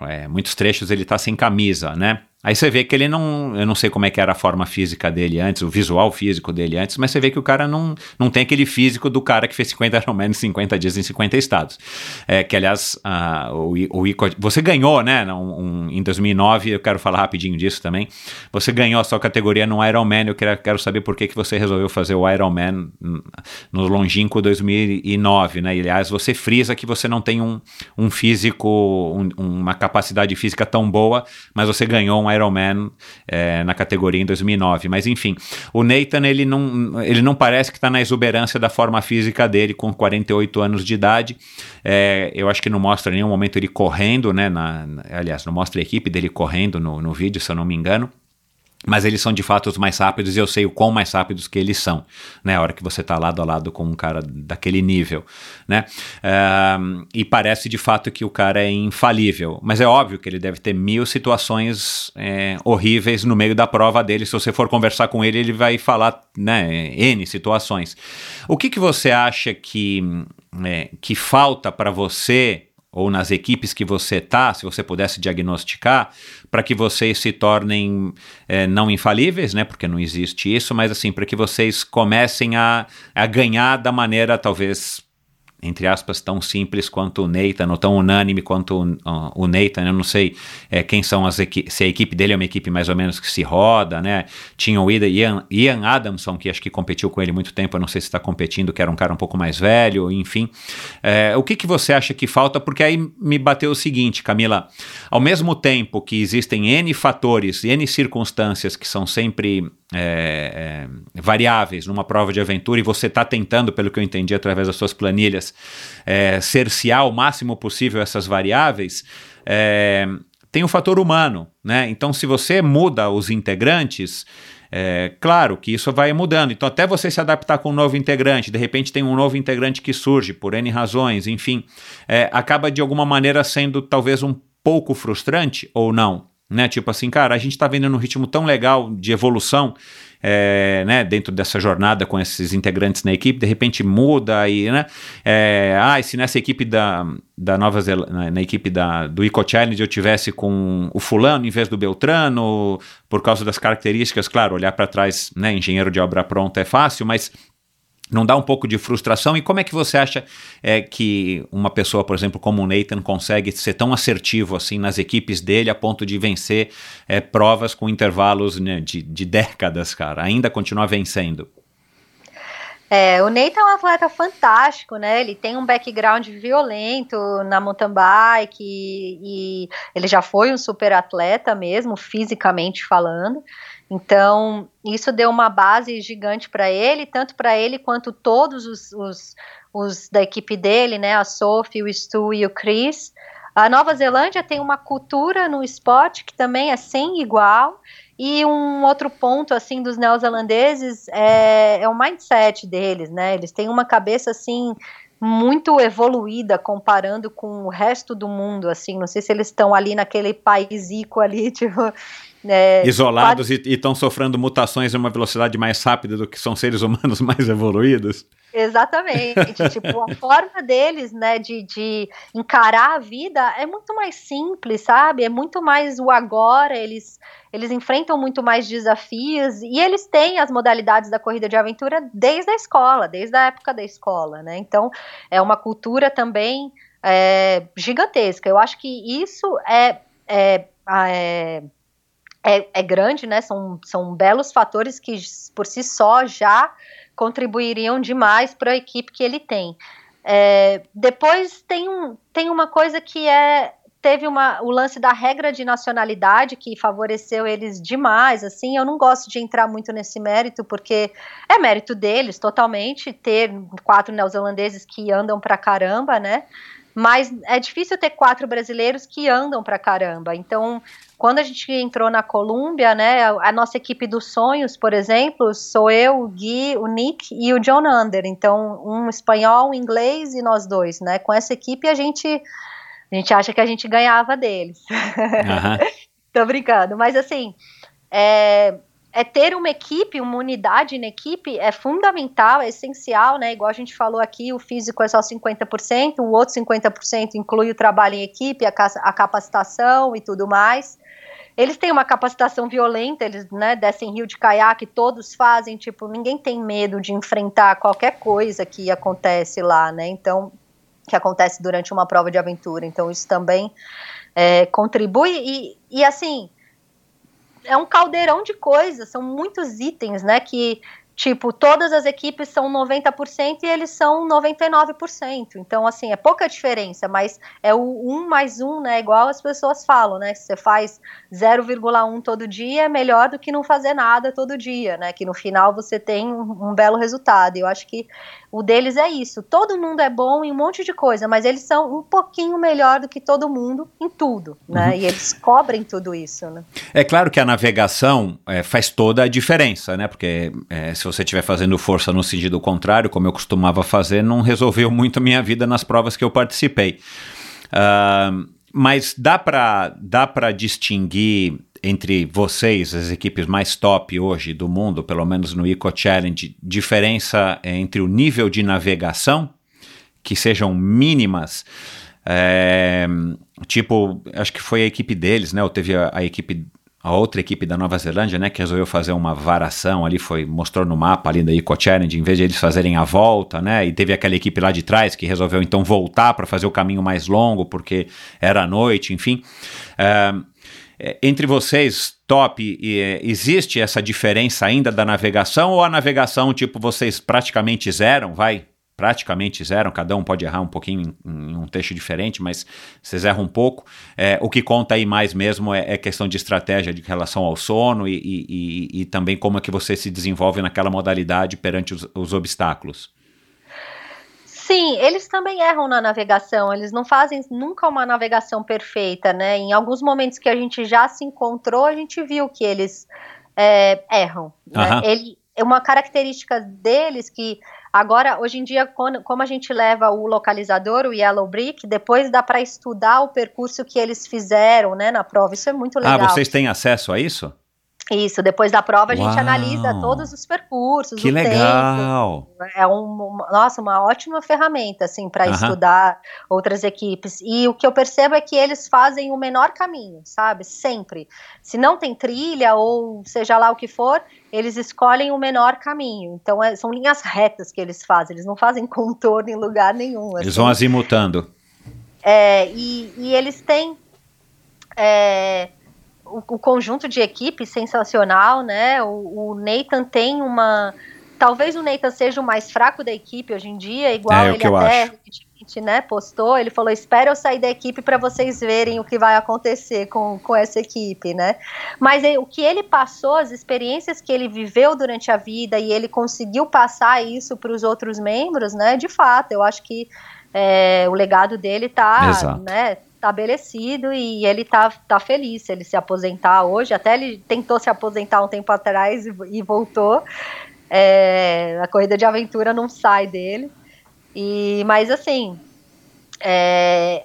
é, muitos trechos ele tá sem camisa, né? Aí você vê que ele não. Eu não sei como é que era a forma física dele antes, o visual físico dele antes, mas você vê que o cara não, não tem aquele físico do cara que fez 50 Ironman em 50 dias em 50 estados. É, que, aliás, uh, o, o Ico, você ganhou, né? Um, um, em 2009, eu quero falar rapidinho disso também. Você ganhou a sua categoria no Ironman. Eu quero, quero saber por que, que você resolveu fazer o Ironman no longínquo 2009, né? E, aliás, você frisa que você não tem um, um físico, um, uma capacidade física tão boa, mas você ganhou um Ironman é, na categoria em 2009. Mas enfim, o Nathan ele não, ele não parece que está na exuberância da forma física dele com 48 anos de idade. É, eu acho que não mostra nenhum momento ele correndo, né? Na, aliás, não mostra a equipe dele correndo no, no vídeo, se eu não me engano mas eles são de fato os mais rápidos e eu sei o quão mais rápidos que eles são, né? A hora que você está lado a lado com um cara daquele nível, né? Uh, e parece de fato que o cara é infalível, mas é óbvio que ele deve ter mil situações é, horríveis no meio da prova dele. Se você for conversar com ele, ele vai falar, né? N situações. O que, que você acha que, é, que falta para você ou nas equipes que você está, se você pudesse diagnosticar, para que vocês se tornem é, não infalíveis, né? Porque não existe isso, mas assim, para que vocês comecem a, a ganhar da maneira talvez entre aspas, tão simples quanto o Nathan, ou tão unânime quanto o, o Nathan. Eu não sei é, quem são as se a equipe dele é uma equipe mais ou menos que se roda, né? Tinha o Ian, Ian Adamson, que acho que competiu com ele muito tempo, eu não sei se está competindo, que era um cara um pouco mais velho, enfim. É, o que, que você acha que falta? Porque aí me bateu o seguinte, Camila, ao mesmo tempo que existem N fatores, N circunstâncias que são sempre é, é, variáveis numa prova de aventura e você está tentando, pelo que eu entendi através das suas planilhas, é, cercear o máximo possível essas variáveis, é, tem o fator humano, né? Então, se você muda os integrantes, é, claro que isso vai mudando. Então, até você se adaptar com um novo integrante, de repente tem um novo integrante que surge por N razões, enfim, é, acaba de alguma maneira sendo talvez um pouco frustrante ou não né? Tipo assim, cara, a gente está vendo um ritmo tão legal de evolução, é, né? Dentro dessa jornada com esses integrantes na equipe, de repente muda e, né? É, ah, se nessa equipe da, da Nova Zelândia, na equipe da, do Eco Challenge eu tivesse com o fulano em vez do Beltrano, por causa das características, claro, olhar para trás, né? Engenheiro de obra pronta é fácil, mas não dá um pouco de frustração? E como é que você acha é, que uma pessoa, por exemplo, como o Nathan, consegue ser tão assertivo assim nas equipes dele a ponto de vencer é, provas com intervalos né, de, de décadas, cara? Ainda continuar vencendo? É, o Nathan é um atleta fantástico, né? Ele tem um background violento na mountain bike e, e ele já foi um super atleta mesmo, fisicamente falando. Então, isso deu uma base gigante para ele, tanto para ele quanto todos os, os, os, da equipe dele, né? A Sophie, o Stu e o Chris. A Nova Zelândia tem uma cultura no esporte que também é sem igual. E um outro ponto, assim, dos neozelandeses é, é o mindset deles, né? Eles têm uma cabeça, assim, muito evoluída comparando com o resto do mundo, assim, não sei se eles estão ali naquele paísico ali, tipo, É, Isolados e estão sofrendo mutações em uma velocidade mais rápida do que são seres humanos mais evoluídos. Exatamente. tipo, a forma deles, né, de, de encarar a vida é muito mais simples, sabe? É muito mais o agora, eles, eles enfrentam muito mais desafios e eles têm as modalidades da corrida de aventura desde a escola, desde a época da escola, né? Então, é uma cultura também é, gigantesca. Eu acho que isso é, é, é é, é, grande, né? São, são belos fatores que por si só já contribuiriam demais para a equipe que ele tem. É, depois tem, um, tem uma coisa que é teve uma, o lance da regra de nacionalidade que favoreceu eles demais, assim, eu não gosto de entrar muito nesse mérito, porque é mérito deles totalmente, ter quatro neozelandeses que andam pra caramba, né, mas é difícil ter quatro brasileiros que andam pra caramba, então quando a gente entrou na Colômbia, né, a nossa equipe dos sonhos, por exemplo, sou eu, o Gui, o Nick e o John Under. Então, um espanhol, um inglês e nós dois, né? Com essa equipe a gente a gente acha que a gente ganhava deles. Uhum. Tô brincando, mas assim, é, é ter uma equipe, uma unidade na equipe é fundamental, é essencial, né? Igual a gente falou aqui, o físico é só 50%, o outro 50% inclui o trabalho em equipe, a, a capacitação e tudo mais. Eles têm uma capacitação violenta, eles né, descem rio de caiaque, todos fazem, tipo, ninguém tem medo de enfrentar qualquer coisa que acontece lá, né? Então, que acontece durante uma prova de aventura. Então, isso também é, contribui. E, e, assim, é um caldeirão de coisas, são muitos itens, né? Que Tipo, todas as equipes são 90% e eles são 99%. Então, assim, é pouca diferença, mas é o 1 mais 1, né? Igual as pessoas falam, né? Se você faz 0,1 todo dia, é melhor do que não fazer nada todo dia, né? Que no final você tem um, um belo resultado. Eu acho que o deles é isso. Todo mundo é bom em um monte de coisa, mas eles são um pouquinho melhor do que todo mundo em tudo, né? Uhum. E eles cobrem tudo isso, né? É claro que a navegação é, faz toda a diferença, né? Porque é, se você estiver fazendo força no sentido contrário, como eu costumava fazer, não resolveu muito a minha vida nas provas que eu participei. Uh, mas dá para dá distinguir entre vocês, as equipes mais top hoje do mundo, pelo menos no Eco Challenge, diferença entre o nível de navegação, que sejam mínimas. É, tipo, acho que foi a equipe deles, né? Ou teve a, a equipe a outra equipe da Nova Zelândia, né, que resolveu fazer uma varação ali, foi mostrou no mapa ali da Eco Challenge, em vez de eles fazerem a volta, né, e teve aquela equipe lá de trás que resolveu então voltar para fazer o caminho mais longo porque era noite, enfim. É, entre vocês, top, é, existe essa diferença ainda da navegação ou a navegação, tipo, vocês praticamente zeram, vai? praticamente zeram, cada um pode errar um pouquinho em, em um texto diferente, mas vocês erram um pouco. É, o que conta aí mais mesmo é, é, questão de estratégia de relação ao sono e, e, e, e, também como é que você se desenvolve naquela modalidade perante os, os obstáculos. Sim, eles também erram na navegação, eles não fazem nunca uma navegação perfeita, né? Em alguns momentos que a gente já se encontrou, a gente viu que eles é, erram. Né? Ele, uma característica deles que Agora, hoje em dia, quando, como a gente leva o localizador, o Yellow Brick, depois dá para estudar o percurso que eles fizeram, né, na prova. Isso é muito ah, legal. Ah, vocês têm acesso a isso? Isso, depois da prova a gente analisa todos os percursos, que legal. Tempo. É um, nossa, uma ótima ferramenta assim para estudar outras equipes. E o que eu percebo é que eles fazem o menor caminho, sabe? Sempre. Se não tem trilha ou seja lá o que for, eles escolhem o menor caminho. Então é, são linhas retas que eles fazem. Eles não fazem contorno em lugar nenhum. Assim. Eles vão azimutando. É, e, e eles têm é, o, o, conjunto de equipe sensacional, né? O, o, Nathan tem uma. Talvez o Nathan seja o mais fraco da equipe hoje em dia, igual é, ele até né, postou. Ele falou: espera eu sair da equipe para vocês verem o que vai acontecer com, com essa equipe, né? Mas o que ele passou, as experiências que ele viveu durante a vida e ele conseguiu passar isso para os outros membros, né? De fato, eu acho que é, o legado dele tá, né? Estabelecido e ele tá, tá feliz se ele se aposentar hoje. Até ele tentou se aposentar um tempo atrás e, e voltou. É, a corrida de aventura não sai dele. E, mas assim, é,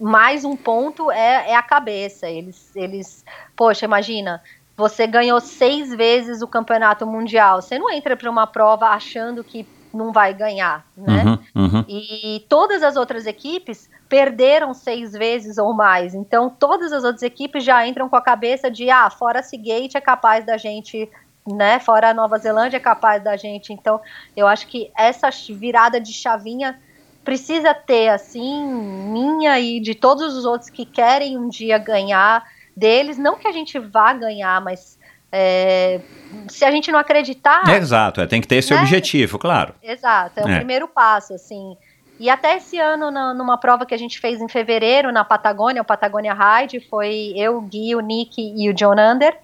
mais um ponto é, é a cabeça. Eles, eles, poxa, imagina, você ganhou seis vezes o campeonato mundial. Você não entra para uma prova achando que não vai ganhar, né? Uhum, uhum. E todas as outras equipes perderam seis vezes ou mais. Então, todas as outras equipes já entram com a cabeça de, ah, fora Seagate é capaz da gente, né? Fora a Nova Zelândia é capaz da gente. Então, eu acho que essa virada de chavinha precisa ter, assim, minha e de todos os outros que querem um dia ganhar deles. Não que a gente vá ganhar, mas é, se a gente não acreditar. Exato, é, tem que ter esse né? objetivo, claro. Exato, é, o é. primeiro passo, assim. E até esse ano, na, numa prova que a gente fez em fevereiro na Patagônia, o Patagônia Ride, foi eu, o Gui, o Nick e o John Under.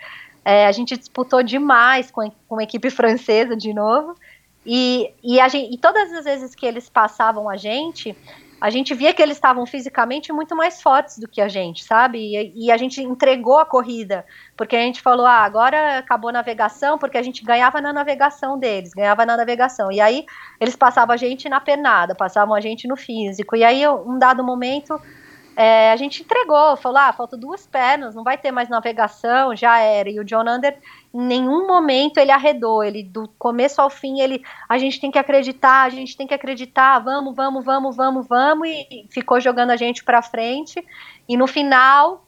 É, a gente disputou demais com, com a equipe francesa de novo. E, e, gente, e todas as vezes que eles passavam a gente, a gente via que eles estavam fisicamente muito mais fortes do que a gente, sabe? E, e, a gente entregou a corrida, porque a gente falou, ah, agora acabou a navegação, porque a gente ganhava na navegação deles, ganhava na navegação. E aí eles passavam a gente na pernada, passavam a gente no físico. E aí, um dado momento, é, a gente entregou, falou, ah, falta duas pernas, não vai ter mais navegação, já era. E o John Under, em nenhum momento ele arredou, ele do começo ao fim, ele, a gente tem que acreditar, a gente tem que acreditar, vamos, vamos, vamos, vamos, vamos, e ficou jogando a gente para frente. E no final,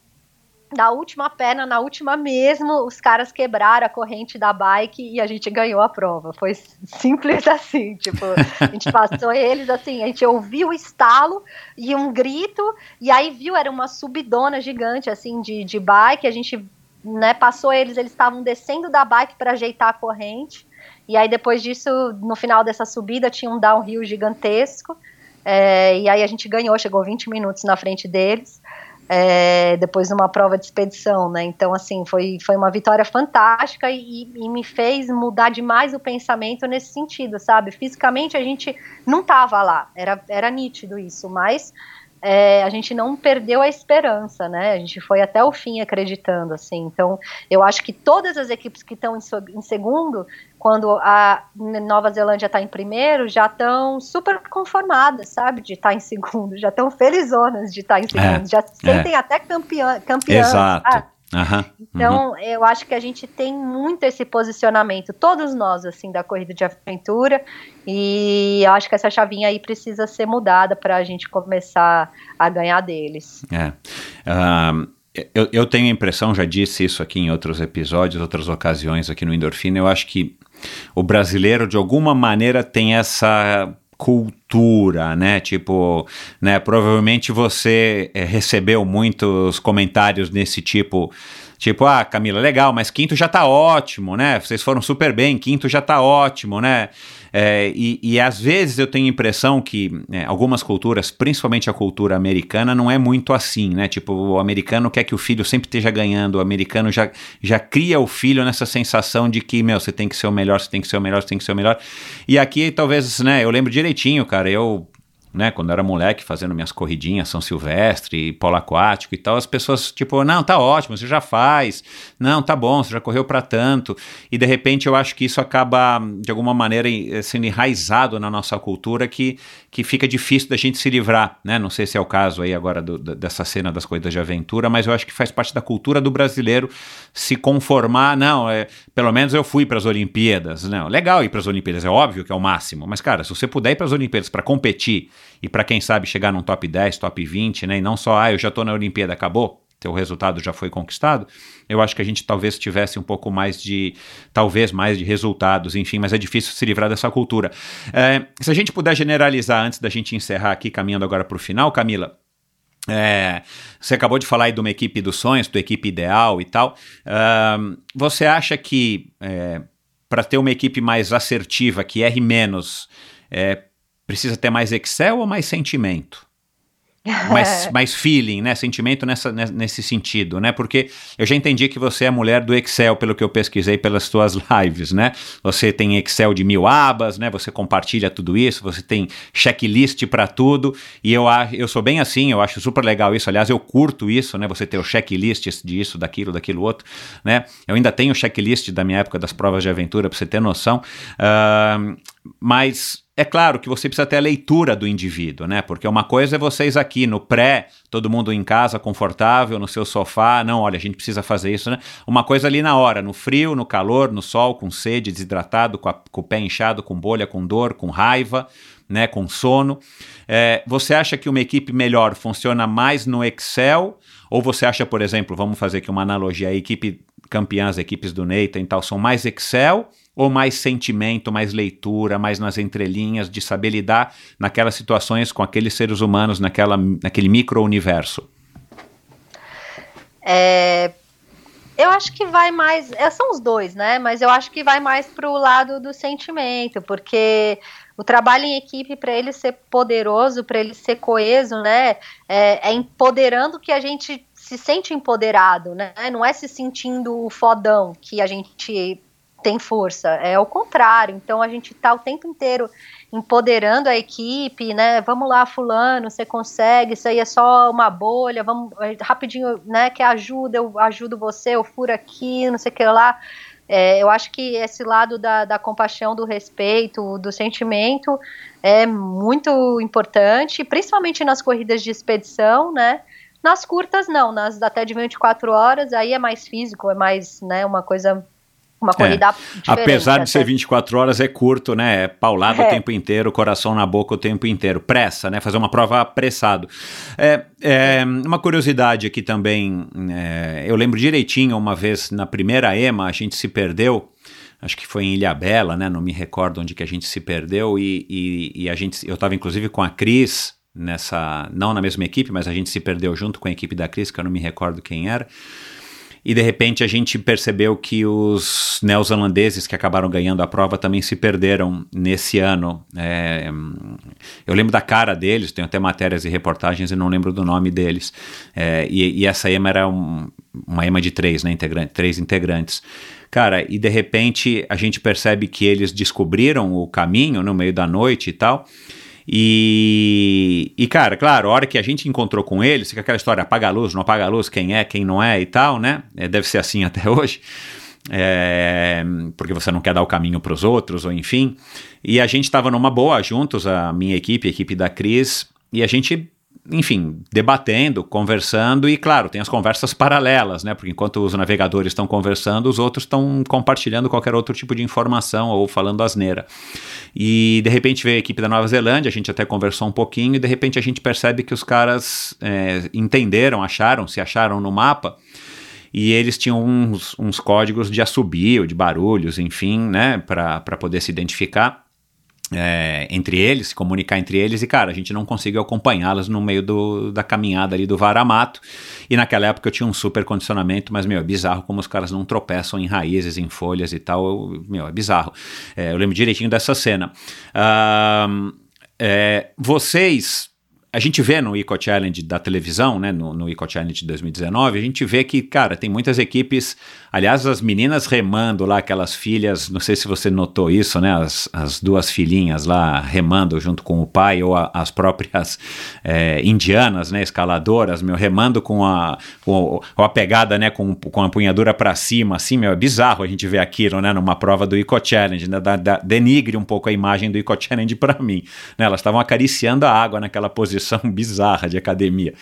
na última perna, na última mesmo, os caras quebraram a corrente da bike e a gente ganhou a prova. Foi simples assim, tipo, a gente passou eles assim, a gente ouviu o estalo e um grito, e aí viu, era uma subidona gigante assim de, de bike, a gente né, passou eles, eles estavam descendo da bike para ajeitar a corrente. E aí depois disso, no final dessa subida, tinha um downhill gigantesco. É, e aí a gente ganhou, chegou 20 minutos na frente deles é, depois de uma prova de expedição, né? Então, assim, foi, foi uma vitória fantástica e, e, me fez mudar demais o pensamento nesse sentido, sabe? Fisicamente a gente não estava lá, era, era nítido isso, mas é, a gente não perdeu a esperança, né? A gente foi até o fim acreditando, assim. Então, eu acho que todas as equipes que estão em, em segundo, quando a Nova Zelândia está em primeiro, já estão super conformadas, sabe? De estar tá em segundo, já estão felizonas de estar tá em segundo, é, já se sentem é. até campeã, campeãs. Exato. Sabe? Uhum, então, uhum. eu acho que a gente tem muito esse posicionamento, todos nós, assim, da corrida de aventura, e eu acho que essa chavinha aí precisa ser mudada para a gente começar a ganhar deles. É. Uh, eu, eu tenho a impressão, já disse isso aqui em outros episódios, outras ocasiões aqui no Endorfina, eu acho que o brasileiro, de alguma maneira, tem essa cultura, né? Tipo, né? Provavelmente você é, recebeu muitos comentários nesse tipo, tipo, ah, Camila, legal, mas quinto já tá ótimo, né? Vocês foram super bem, quinto já tá ótimo, né? É, e, e, às vezes eu tenho a impressão que é, algumas culturas, principalmente a cultura americana, não é muito assim, né? Tipo, o americano quer que o filho sempre esteja ganhando, o americano já, já cria o filho nessa sensação de que, meu, você tem que ser o melhor, você tem que ser o melhor, você tem que ser o melhor. E aqui, talvez, né, eu lembro direitinho, cara, eu né, quando eu era moleque, fazendo minhas corridinhas São Silvestre, polo aquático e tal, as pessoas, tipo, não, tá ótimo, você já faz, não, tá bom, você já correu para tanto, e de repente eu acho que isso acaba, de alguma maneira, sendo enraizado na nossa cultura, que, que fica difícil da gente se livrar, né, não sei se é o caso aí agora do, dessa cena das corridas de aventura, mas eu acho que faz parte da cultura do brasileiro se conformar, não, é, pelo menos eu fui para as Olimpíadas, não, legal ir para as Olimpíadas, é óbvio que é o máximo, mas cara, se você puder ir para as Olimpíadas para competir e para quem sabe chegar num top 10, top 20, né? E não só, ah, eu já estou na Olimpíada, acabou, teu resultado já foi conquistado, eu acho que a gente talvez tivesse um pouco mais de, talvez mais de resultados, enfim, mas é difícil se livrar dessa cultura. É, se a gente puder generalizar antes da gente encerrar aqui, caminhando agora para o final, Camila, é, você acabou de falar aí de uma equipe dos sonhos, tua equipe ideal e tal. Você acha que é, para ter uma equipe mais assertiva, que erre menos, é, Precisa ter mais Excel ou mais sentimento? mais, mais feeling, né? Sentimento nessa, nesse sentido, né? Porque eu já entendi que você é mulher do Excel, pelo que eu pesquisei pelas suas lives, né? Você tem Excel de mil abas, né? Você compartilha tudo isso, você tem checklist para tudo, e eu, eu sou bem assim, eu acho super legal isso. Aliás, eu curto isso, né? Você ter o checklist disso, daquilo, daquilo outro, né? Eu ainda tenho o checklist da minha época das provas de aventura, para você ter noção. Uh, mas é claro que você precisa ter a leitura do indivíduo, né? Porque uma coisa é vocês aqui no pré, todo mundo em casa, confortável, no seu sofá. Não, olha, a gente precisa fazer isso, né? Uma coisa ali na hora, no frio, no calor, no sol, com sede, desidratado, com, a, com o pé inchado, com bolha, com dor, com raiva, né? Com sono. É, você acha que uma equipe melhor funciona mais no Excel? Ou você acha, por exemplo, vamos fazer aqui uma analogia, a equipe campeã, as equipes do Nathan e tal, são mais Excel ou mais sentimento, mais leitura, mais nas entrelinhas, de saber lidar naquelas situações com aqueles seres humanos, naquela, naquele micro-universo? É, eu acho que vai mais. É, são os dois, né? Mas eu acho que vai mais para o lado do sentimento, porque o trabalho em equipe, para ele ser poderoso, para ele ser coeso, né? É, é empoderando que a gente se sente empoderado, né? Não é se sentindo fodão que a gente tem força, é o contrário. Então a gente está o tempo inteiro empoderando a equipe, né? Vamos lá, fulano, você consegue, isso aí é só uma bolha, vamos rapidinho, né? Que ajuda, eu ajudo você, eu furo aqui, não sei o que lá. É, eu acho que esse lado da, da compaixão, do respeito, do sentimento é muito importante, principalmente nas corridas de expedição, né? Nas curtas, não, nas até de 24 horas, aí é mais físico, é mais, né, uma coisa uma corrida é. Apesar de ser 24 horas, é curto, né? É paulado é. o tempo inteiro, coração na boca o tempo inteiro. Pressa, né? Fazer uma prova apressado. É, é uma curiosidade aqui também. É, eu lembro direitinho, uma vez na primeira EMA, a gente se perdeu. Acho que foi em Ilha Bela, né? Não me recordo onde que a gente se perdeu. E, e, e a gente, eu estava inclusive com a Cris nessa. Não na mesma equipe, mas a gente se perdeu junto com a equipe da Cris, que eu não me recordo quem era e de repente a gente percebeu que os neozelandeses que acabaram ganhando a prova também se perderam nesse ano. É, eu lembro da cara deles, tenho até matérias e reportagens e não lembro do nome deles. É, e, e, essa EMA era um, uma EMA de três, né, integrante, três integrantes. Cara, e de repente a gente percebe que eles descobriram o caminho no meio da noite e tal. E, e, cara, claro, a hora que a gente encontrou com eles, fica aquela história, apaga a luz, não apaga a luz, quem é, quem não é e tal, né? É, deve ser assim até hoje. É, porque você não quer dar o caminho para os outros, ou enfim. E a gente estava numa boa juntos, a minha equipe, a equipe da Cris, e a gente enfim, debatendo, conversando e, claro, tem as conversas paralelas, né? Porque enquanto os navegadores estão conversando, os outros estão compartilhando qualquer outro tipo de informação ou falando asneira. E de repente veio a equipe da Nova Zelândia, a gente até conversou um pouquinho e de repente a gente percebe que os caras é, entenderam, acharam, se acharam no mapa e eles tinham uns, uns códigos de assobio, de barulhos, enfim, né, para poder se identificar é, entre eles, comunicar entre eles, e cara, a gente não conseguiu acompanhá-las no meio do, da caminhada ali do Varamato. E naquela época eu tinha um super condicionamento, mas, meu, é bizarro como os caras não tropeçam em raízes, em folhas e tal. Eu, meu, é bizarro. É, eu lembro direitinho dessa cena. É, vocês a gente vê no Eco Challenge da televisão, né, no, no Eco Challenge de 2019, a gente vê que, cara, tem muitas equipes, aliás, as meninas remando lá, aquelas filhas, não sei se você notou isso, né, as, as duas filhinhas lá remando junto com o pai, ou a, as próprias é, indianas, né, escaladoras, meu, remando com a, com a pegada, né, com, com a punhadura para cima, assim, meu, é bizarro a gente ver aquilo, né, numa prova do Eco Challenge, né, da, da, denigre um pouco a imagem do Eco Challenge para mim, né, elas estavam acariciando a água naquela posição bizarra de academia.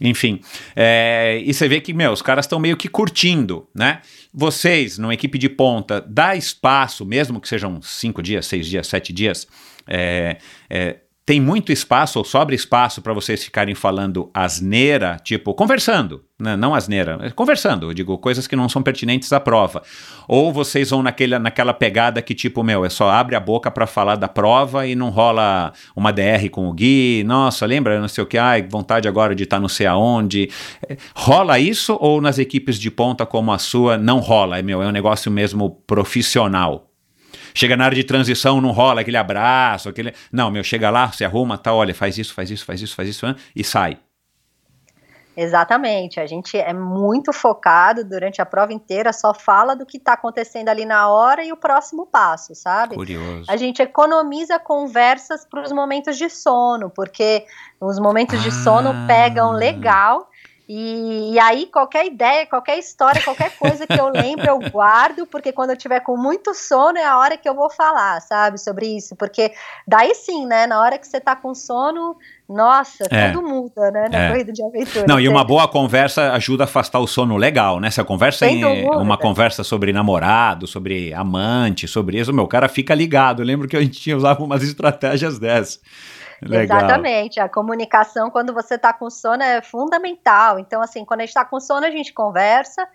Enfim, é, e você vê que, meu, os caras estão meio que curtindo, né? Vocês, numa equipe de ponta, dá espaço, mesmo que sejam cinco dias, seis dias, sete dias, é, é, tem muito espaço ou sobra espaço para vocês ficarem falando asneira, tipo, conversando, né? não asneira, conversando, eu digo, coisas que não são pertinentes à prova. Ou vocês vão naquele, naquela pegada que, tipo, meu, é só abre a boca para falar da prova e não rola uma DR com o Gui, nossa, lembra, não sei o que, ai, vontade agora de estar tá não sei aonde. Rola isso ou nas equipes de ponta como a sua não rola? É, meu, é um negócio mesmo profissional? Chega na área de transição, não rola aquele abraço, aquele. Não, meu, chega lá, se arruma, tá, olha, faz isso, faz isso, faz isso, faz isso, e sai. Exatamente, a gente é muito focado durante a prova inteira, só fala do que está acontecendo ali na hora e o próximo passo, sabe? Curioso. A gente economiza conversas para os momentos de sono, porque os momentos ah. de sono pegam legal E, e, aí, qualquer ideia, qualquer história, qualquer coisa que eu lembro, eu guardo, porque quando eu tiver com muito sono é a hora que eu vou falar, sabe, sobre isso. Porque daí sim, né, na hora que você tá com sono, nossa, é. tudo muda, né, na é. corrida de aventura. Não, e uma boa conversa ajuda a afastar o sono legal, né? Se a conversa é uma conversa sobre namorado, sobre amante, sobre isso, meu cara fica ligado. Eu lembro que a gente tinha usado umas estratégias dessas. Legal. Exatamente. A comunicação, quando você está com sono, é fundamental. Então, assim, quando a gente está com sono, a gente conversa.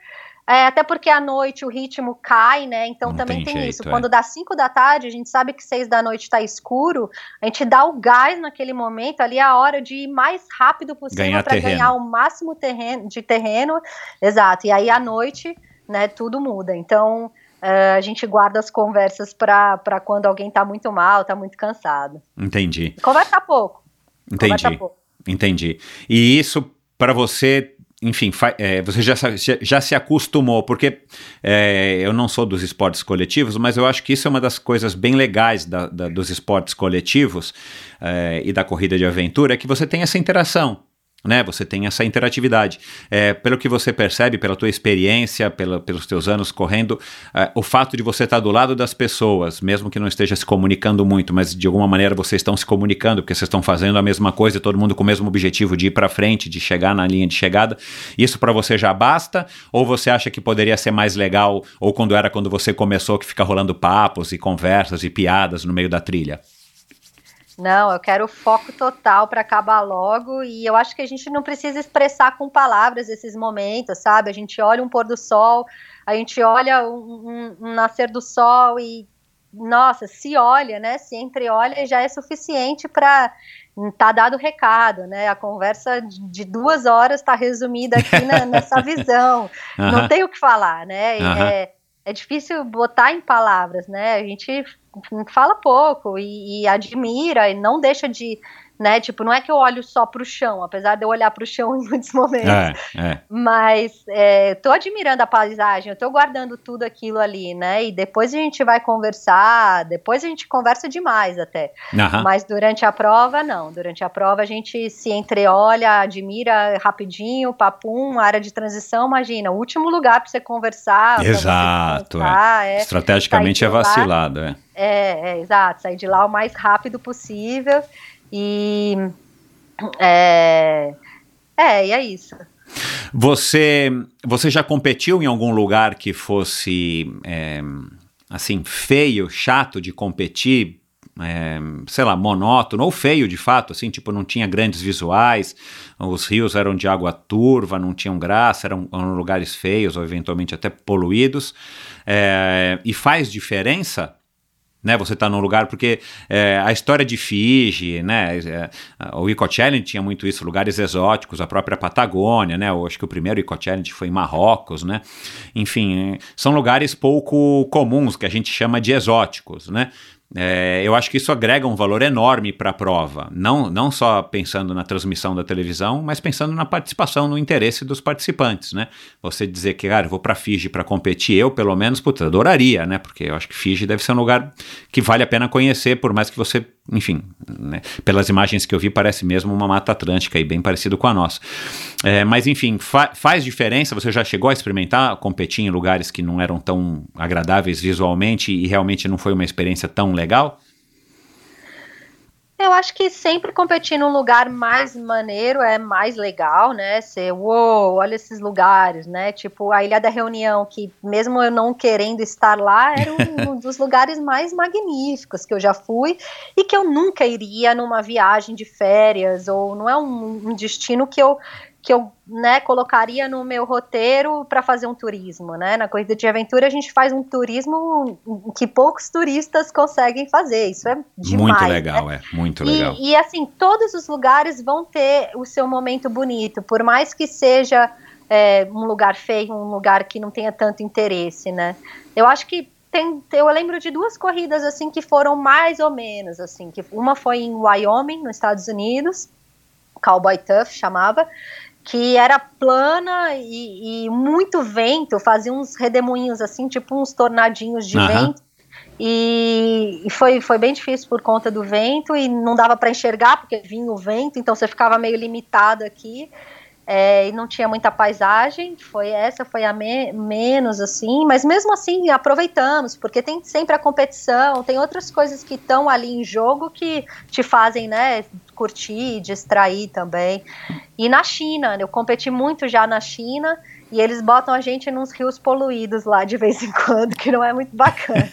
É, até porque à noite o ritmo cai, né? Então Não também tem, tem jeito, isso. É. Quando dá 5 da tarde, a gente sabe que 6 da noite está escuro, a gente dá o gás naquele momento, ali é a hora de ir mais rápido possível para ganhar o máximo terreno, de terreno. Exato. E aí à noite, né, tudo muda. Então, Uh, a gente guarda as conversas para quando alguém está muito mal, está muito cansado. Entendi. Conversa pouco. Entendi. Conversa pouco. Entendi. E isso para você, enfim, é, você já, já se acostumou, porque é, eu não sou dos esportes coletivos, mas eu acho que isso é uma das coisas bem legais da, da, dos esportes coletivos é, e da corrida de aventura, é que você tem essa interação né? Você tem essa interatividade. É, pelo que você percebe, pela tua experiência, pela, pelos teus anos correndo, é, o fato de você estar do lado das pessoas, mesmo que não esteja se comunicando muito, mas de alguma maneira vocês estão se comunicando, porque vocês estão fazendo a mesma coisa, todo mundo com o mesmo objetivo de ir para frente, de chegar na linha de chegada. Isso para você já basta? Ou você acha que poderia ser mais legal, ou quando era quando você começou, que fica rolando papos e conversas e piadas no meio da trilha? Não, eu quero foco total para acabar logo e eu acho que a gente não precisa expressar com palavras esses momentos, sabe? A gente olha um pôr do sol, a gente olha um, um, um nascer do sol e nossa, se olha, né? Se entreolha já é suficiente para tá dado o recado, né? A conversa de duas horas está resumida aqui na, nessa visão. Não tem o que falar, né? É, é difícil botar em palavras, né? A gente fala pouco e, e, admira e não deixa de, né? Tipo, não é que eu olho só para o chão, apesar de eu olhar para o chão em muitos momentos. É, é. Mas é, tô admirando a paisagem, eu tô guardando tudo aquilo ali, né? E depois a gente vai conversar, depois a gente conversa demais até. Uhum. Mas durante a prova, não. Durante a prova a gente se entreolha, admira rapidinho, papum, área de transição, imagina, o último lugar para você conversar. Exato. Você conversar, é. Estrategicamente é vacilado, é. É, é, exato, sair de lá o mais rápido possível e é, é, e é isso. Você, você já competiu em algum lugar que fosse é, assim feio, chato de competir, é, sei lá, monótono ou feio de fato, assim, tipo não tinha grandes visuais, os rios eram de água turva, não tinham graça, eram, eram lugares feios ou eventualmente até poluídos, é, e faz diferença né? Você está num lugar porque é, a história de Fiji, né? É, o Eco Challenge tinha muito isso, lugares exóticos, a própria Patagônia, né? Eu acho que o primeiro Eco Challenge foi em Marrocos, né? Enfim, são lugares pouco comuns que a gente chama de exóticos, né? É, eu acho que isso agrega um valor enorme para a prova, não, não só pensando na transmissão da televisão, mas pensando na participação, no interesse dos participantes, né? Você dizer que, cara, eu vou para Fiji para competir, eu pelo menos, putz, adoraria, né? Porque eu acho que Fiji deve ser um lugar que vale a pena conhecer, por mais que você enfim, né, pelas imagens que eu vi, parece mesmo uma mata atlântica e bem parecido com a nossa. É, mas, enfim, fa faz diferença? Você já chegou a experimentar competir em lugares que não eram tão agradáveis visualmente e realmente não foi uma experiência tão legal? Eu acho que sempre competir num lugar mais maneiro é mais legal, né? Ser, uou, olha esses lugares, né? Tipo, a Ilha da Reunião, que mesmo eu não querendo estar lá, era um dos lugares mais magníficos que eu já fui e que eu nunca iria numa viagem de férias, ou não é um, um destino que eu que eu né, colocaria no meu roteiro para fazer um turismo, né? Na corrida de aventura a gente faz um turismo que poucos turistas conseguem fazer. Isso é demais. Muito legal, né? é muito legal. E, e assim todos os lugares vão ter o seu momento bonito, por mais que seja é, um lugar feio, um lugar que não tenha tanto interesse, né? Eu acho que tem, eu lembro de duas corridas assim que foram mais ou menos assim, que uma foi em Wyoming, nos Estados Unidos, Cowboy Tough chamava, que era plana e, e, muito vento, fazia uns redemoinhos assim, tipo uns tornadinhos de uhum. vento. E, e, foi, foi bem difícil por conta do vento e não dava para enxergar porque vinha o vento, então você ficava meio limitado aqui. é, e não tinha muita paisagem, foi essa foi a me menos assim, mas mesmo assim aproveitamos, porque tem sempre a competição, tem outras coisas que estão ali em jogo que te fazem, né, curtir, distrair também. E na China, eu competi muito já na China, e eles botam a gente nos rios poluídos lá de vez em quando, que não é muito bacana.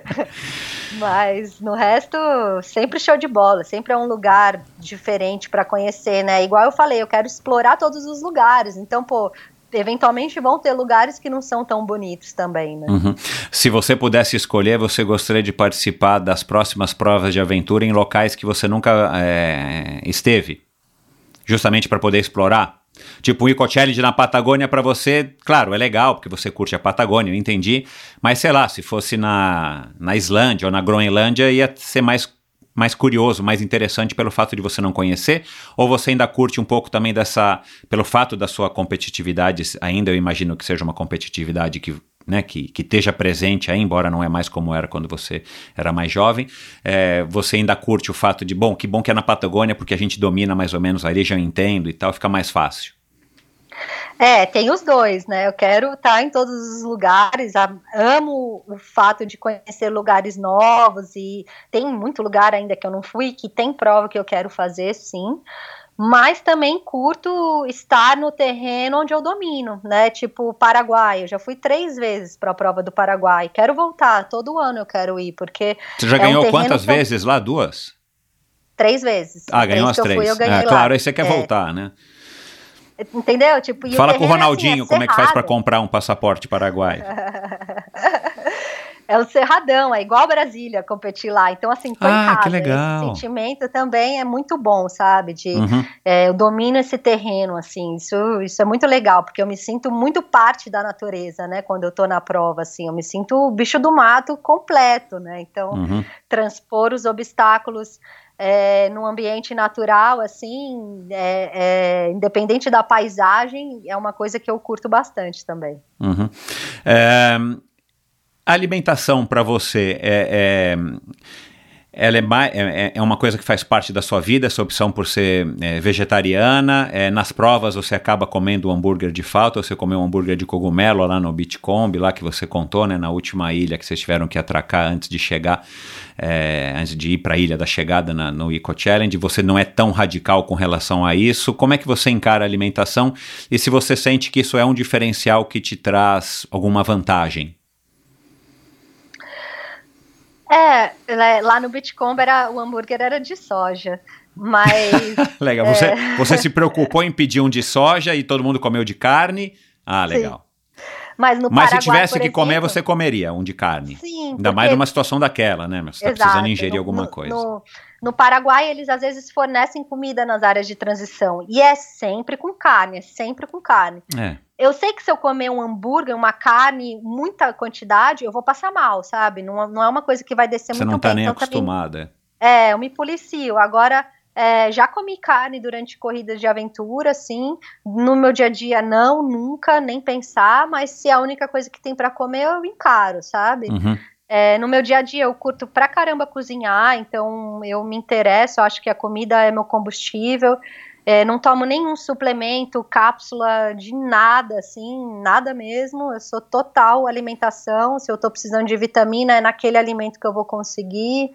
Mas no resto, sempre show de bola, sempre é um lugar diferente para conhecer, né? Igual eu falei, eu quero explorar todos os lugares. Então, pô, eventualmente vão ter lugares que não são tão bonitos também, né? Uhum. Se você pudesse escolher, você gostaria de participar das próximas provas de aventura em locais que você nunca é, esteve? Justamente para poder explorar? Tipo, o Eco Challenge na Patagônia para você, claro, é legal, porque você curte a Patagônia, eu entendi. Mas sei lá, se fosse na, na Islândia ou na Groenlândia, ia ser mais, mais curioso, mais interessante pelo fato de você não conhecer? Ou você ainda curte um pouco também dessa. pelo fato da sua competitividade, ainda eu imagino que seja uma competitividade que né, que, que esteja presente aí, embora não é mais como era quando você era mais jovem, é, você ainda curte o fato de, bom, que bom que é na Patagônia, porque a gente domina mais ou menos a região, entendo e tal, fica mais fácil. É, tem os dois, né? Eu quero estar em todos os lugares, amo o fato de conhecer lugares novos e tem muito lugar ainda que eu não fui, que tem prova que eu quero fazer, sim mas também curto estar no terreno onde eu domino, né? Tipo Paraguai. Eu já fui três vezes para a prova do Paraguai. Quero voltar, todo ano eu quero ir, porque. Você já é ganhou um quantas vezes lá? Duas? Três vezes. Ah, ganhou as três. Fui, é, claro, aí você quer é. voltar, né? Entendeu? Tipo, Fala com o Ronaldinho assim, é como é que faz para comprar um passaporte paraguaio. é o Cerradão, é igual Brasília competir lá. Então, assim, tô ah, em casa. Que legal. Esse sentimento também é muito bom, sabe? De uhum. é, eu domino esse terreno, assim. Isso, isso é muito legal, porque eu me sinto muito parte da natureza, né? Quando eu tô na prova, assim, eu me sinto o bicho do mato completo, né? Então, uhum. transpor os obstáculos. É, no ambiente natural, assim, é, é, independente da paisagem, é uma coisa que eu curto bastante também. Uhum. É, alimentação para você é, é, ela é, é, é, uma coisa que faz parte da sua vida, essa opção por ser é, vegetariana. É, nas provas você acaba comendo um hambúrguer de falta, você comeu um hambúrguer de cogumelo lá no Beachcomb, lá que você contou, né, na última ilha que vocês tiveram que atracar antes de chegar, é, antes de ir para a ilha da chegada na, no Eco Challenge. Você não é tão radical com relação a isso. Como é que você encara a alimentação e se você sente que isso é um diferencial que te traz alguma vantagem? É, né, lá no Bitcomb era, o hambúrguer era de soja. Mas. legal. É... Você, você se preocupou em pedir um de soja e todo mundo comeu de carne? Ah, legal. Sim. Mas, no Mas Paraguai, se tivesse que exemplo, comer, você comeria um de carne. Sim. Ainda mais numa situação daquela, né? Você está precisando ingerir no, alguma coisa. No, no Paraguai, eles às vezes fornecem comida nas áreas de transição. E é sempre com carne, é sempre com carne. É. Eu sei que se eu comer um hambúrguer, uma carne, muita quantidade, eu vou passar mal, sabe? Não, não é uma coisa que vai descer Você muito não tá bem. nem então, acostumada. Também, é, eu me policio. Agora, é, já comi carne durante corridas de aventura, sim. No meu dia a dia, não, nunca, nem pensar. Mas se é a única coisa que tem para comer, eu encaro, sabe? Uhum. É, no meu dia a dia eu curto pra caramba cozinhar, então eu me interesso, acho que a comida é meu combustível. É, não tomo nenhum suplemento, cápsula de nada, assim, nada mesmo. Eu sou total alimentação. Se eu tô precisando de vitamina, é naquele alimento que eu vou conseguir.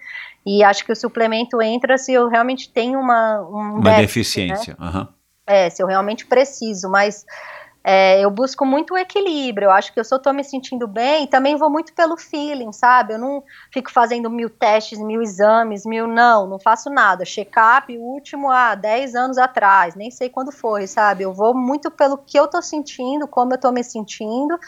E acho que o suplemento entra se eu realmente tenho uma um uma déficit, deficiência. Né? Uhum. É, se eu realmente preciso, mas é, eu busco muito o equilíbrio. Eu acho que eu só tô me sentindo bem. Também vou muito pelo feeling, sabe? Eu não fico fazendo mil testes, mil exames, mil. Não, não faço nada. Check-up, último há 10 anos atrás, nem sei quando foi, sabe? Eu vou muito pelo que eu tô sentindo, como eu tô me sentindo.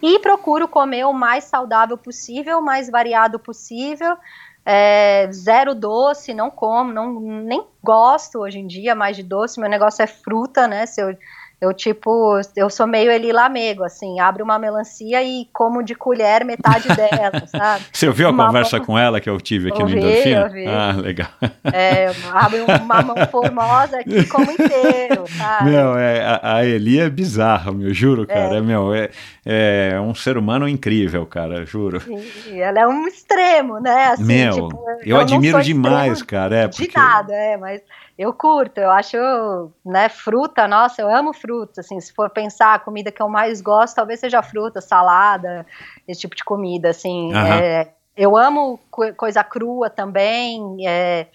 E procuro comer o mais saudável possível, o mais variado possível. É, zero doce, não como, não, nem gosto hoje em dia mais de doce. Meu negócio é fruta, né? Se eu eu, tipo, eu sou meio Eli Lamego, assim, abro uma melancia e como de colher metade dela, sabe? Você ouviu a uma conversa mão... com ela que eu tive aqui ouvi, no Endorfina? Ouvi. Ah, legal. É, abre uma mão formosa aqui como inteiro, sabe? Meu, é, a, a Eli é bizarra, meu, juro, cara. É. é meu, é, é um ser humano incrível, cara, juro. Ela é um extremo, né? Assim, meu, tipo, eu, eu admiro demais, cara. É, de nada, é, mas eu curto, eu acho, né, fruta, nossa, eu amo fruta, assim, se for pensar, a comida que eu mais gosto, talvez seja fruta, salada, esse tipo de comida, assim, Aham. é, eu amo co- coisa crua também, é,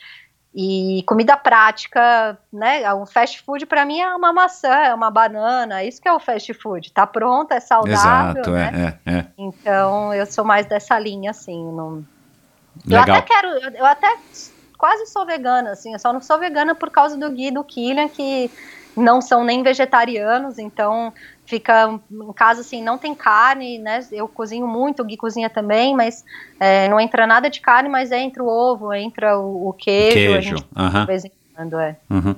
e comida prática, né, um fast food pra mim é uma maçã, é uma banana, isso que é o fast food, tá pronto, é saudável, Exato, né, é, é, é. então eu sou mais dessa linha, assim, não... Eu até quero, eu, eu até quase sou vegana, assim, eu só não sou vegana por causa do Gui e do Killian, que não são nem vegetarianos, então fica em casa assim, não tem carne, né? Eu cozinho muito, o Gui cozinha também, mas é, não entra nada de carne, mas entra o ovo, entra o, o queijo, Queijo, gente aham. de é. Uhum.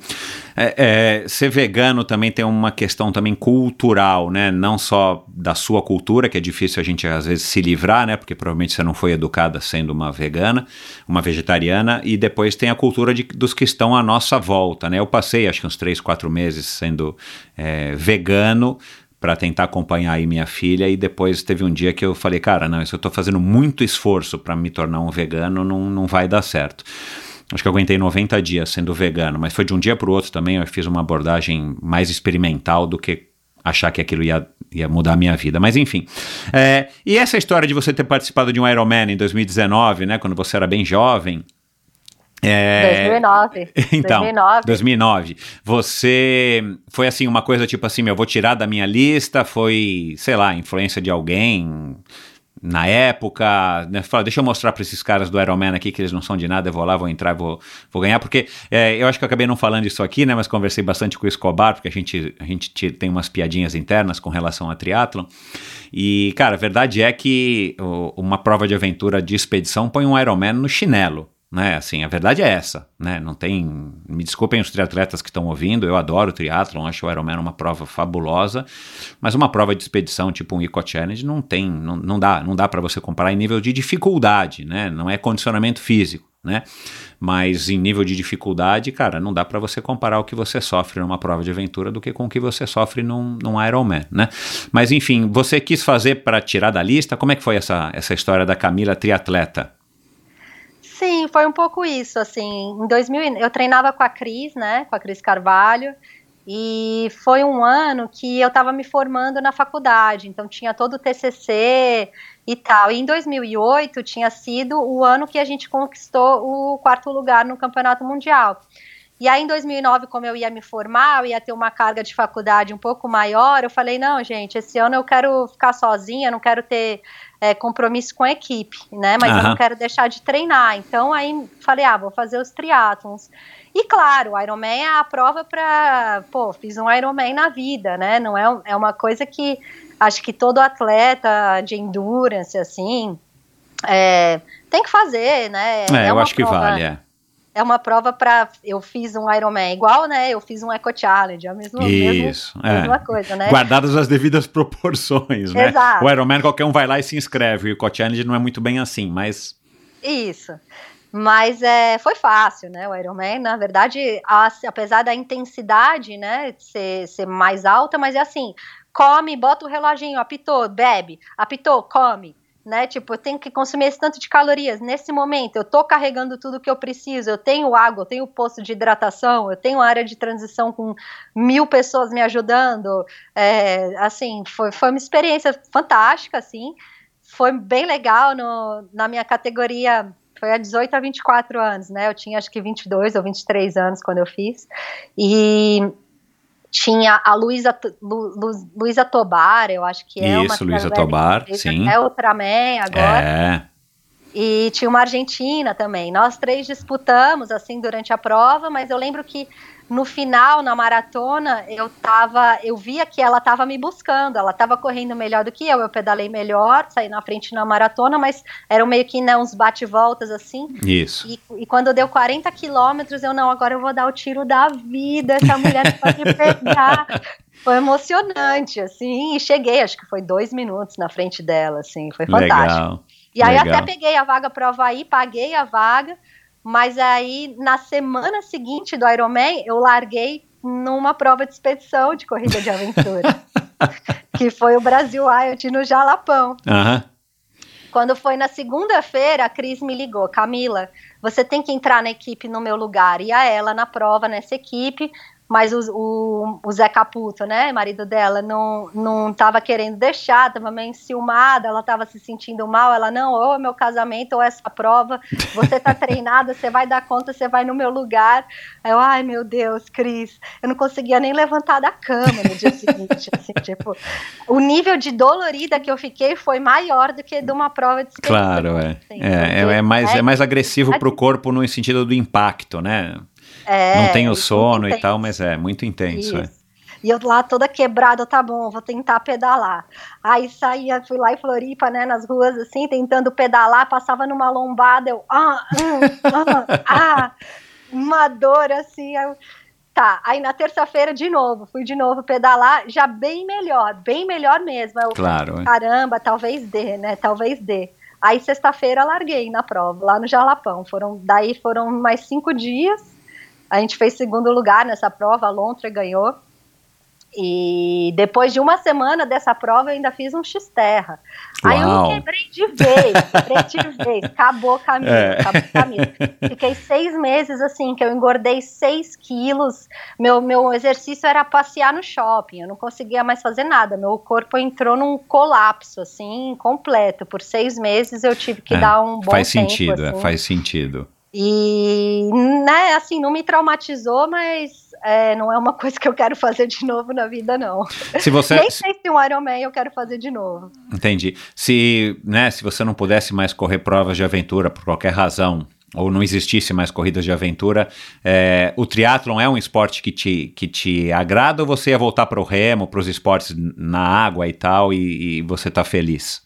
É, é, ser vegano também tem uma questão também cultural, né? Não só da sua cultura, que é difícil a gente às vezes se livrar, né? Porque provavelmente você não foi educada sendo uma vegana, uma vegetariana, e depois tem a cultura de- dos que estão à nossa volta, né? Eu passei acho que uns três, quatro meses sendo é, vegano para tentar acompanhar aí minha filha e depois teve um dia que eu falei, cara, não, se eu tô fazendo muito esforço para me tornar um vegano, não, não vai dar certo. Acho que eu aguentei 90 dias sendo vegano, mas foi de um dia para o outro também. Eu fiz uma abordagem mais experimental do que achar que aquilo ia, ia mudar a minha vida. Mas enfim. É, e essa história de você ter participado de um Ironman em 2019, né? Quando você era bem jovem. É, 2009. então, 2009. 2009. Você foi assim uma coisa tipo assim, meu, vou tirar da minha lista, foi, sei lá, influência de alguém na época, né? Fala, deixa eu mostrar para esses caras do Iron Man aqui que eles não são de nada, eu vou lá, vou entrar, vou, vou ganhar, porque é, eu acho que eu acabei não falando isso aqui, né, mas conversei bastante com o Escobar, porque a gente, a gente tem umas piadinhas internas com relação a triatlon, e, cara, a verdade é que o- uma prova de aventura de expedição põe um Ironman no chinelo, né? Assim, a verdade é essa, né? Não tem, me desculpem os triatletas que estão ouvindo, eu adoro triatlon, acho o Ironman uma prova fabulosa, mas uma prova de expedição tipo um Eco Challenge não tem, não, não dá, não dá para você comparar em nível de dificuldade, né? Não é condicionamento físico, né? Mas em nível de dificuldade, cara, não dá para você comparar o que você sofre numa prova de aventura do que com o que você sofre num, num Ironman, né? Mas enfim, você quis fazer para tirar da lista? Como é que foi essa, essa história da Camila triatleta? Sim, foi um pouco isso, assim, em 2000, e- eu treinava com a Cris, né, com a Cris Carvalho, e foi um ano que eu estava me formando na faculdade, então tinha todo o TCC e tal, e em 2008 tinha sido o ano que a gente conquistou o quarto lugar no Campeonato Mundial. E aí, em 2009, como eu ia me formar, eu ia ter uma carga de faculdade um pouco maior, eu falei, não, gente, esse ano eu quero ficar sozinha, não quero ter é, compromisso com a equipe, né, mas eu Aham. não quero deixar de treinar. Então, aí, falei, ah, vou fazer os triatlons. E, claro, o Ironman é a prova para, pô, fiz um Ironman na vida, né, não é, é uma coisa que acho que todo atleta de endurance, assim, é, tem que fazer, né, É, eu uma acho que prova- vale, é. É uma prova para eu fiz um Ironman igual, né? Eu fiz um Eco Challenge, a mesma, Isso, mesmo, é. mesma coisa, né? Guardadas as devidas proporções, né? Exato. O Ironman qualquer um vai lá e se inscreve, o Eco Challenge não é muito bem assim, mas Isso. Mas é, foi fácil, né? O Ironman, na verdade, a- apesar da intensidade, né, ser, ser mais alta, mas é assim, come, bota o reloginho, apitou, bebe, apitou, come, né? Tipo, eu tenho que consumir esse tanto de calorias. Nesse momento, eu tô carregando tudo que eu preciso, eu tenho água, eu tenho posto de hidratação, eu tenho área de transição com mil pessoas me ajudando. É, assim, foi, foi uma experiência fantástica, assim. Foi bem legal no, na minha categoria foi a 18 a 24 anos, né? Eu tinha acho que 22 ou 23 anos quando eu fiz. E tinha a Luísa Lu, Lu, Luísa Tobar, eu acho que é uma Isso, Luísa Tobar, sim. É Ultraman agora. é. E tinha uma argentina também. Nós três disputamos assim durante a prova, mas eu lembro que no final, na maratona, eu tava, eu via que ela estava me buscando, ela estava correndo melhor do que eu, eu pedalei melhor, saí na frente na maratona, mas eram meio que né, uns bate-voltas assim. Isso. E, e quando deu 40 quilômetros, eu não, agora eu vou dar o tiro da vida, essa mulher pode pegar. Foi emocionante, assim, e cheguei, acho que foi dois minutos na frente dela, assim, foi fantástico. Legal. E aí Legal. até peguei a vaga para o Havaí, paguei a vaga, mas aí na semana seguinte do Ironman eu larguei numa prova de expedição de corrida de aventura, que foi o Brasil IoT no Jalapão. Aham. Quando foi na segunda-feira, a Cris me ligou, Camila, você tem que entrar na equipe no meu lugar. E a ela na prova nessa equipe, mas o, o, o, Zé Caputo, né, marido dela, não, não tava querendo deixar, tava meio enciumada, ela tava se sentindo mal, ela, não, ou é meu casamento ou essa prova, você tá treinada, você vai dar conta, você vai no meu lugar. Aí eu, ai meu Deus, Cris, eu não conseguia nem levantar da cama no dia seguinte, assim, tipo, o nível de dolorida que eu fiquei foi maior do que de uma prova de Claro, é. Assim, é, é, é, mais, é, é mais agressivo é, pro corpo no sentido do impacto, né? É, não tem o sono e tal, mas é muito intenso. É. E eu lá toda quebrada, tá bom, vou tentar pedalar. Aí saía, fui lá em Floripa, né, nas ruas assim, tentando pedalar, passava numa lombada, eu, ah, ah, ah, uma dor assim, eu, tá. Aí na terça-feira de novo, fui de novo pedalar, já bem melhor, bem melhor mesmo. Eu, claro. Caramba, talvez dê, né, talvez dê. Aí sexta-feira larguei na prova, lá no Jalapão. Foram, daí foram mais cinco dias, a gente fez segundo lugar nessa prova, a Lontra ganhou. E depois de uma semana dessa prova, eu ainda fiz um X-Terra. Aí eu me quebrei de vez, quebrei de vez, acabou o caminho, é. acabou o caminho. Fiquei seis meses assim, que eu engordei seis quilos. Meu, meu exercício era passear no shopping, eu não conseguia mais fazer nada. Meu corpo entrou num colapso, assim, completo. Por seis meses eu tive que é, dar um bom faz tempo. Sentido, assim. Faz sentido. E, né, assim, não me traumatizou, mas é, não é uma coisa que eu quero fazer de novo na vida, não. Se você... Nem sei se um Ironman eu quero fazer de novo. Entendi. Se, né, se você não pudesse mais correr provas de aventura por qualquer razão, ou não existisse mais corridas de aventura, é, o triatlon é um esporte que te, que te agrada ou você ia voltar para o remo, para os esportes na água e tal, e, e você tá feliz?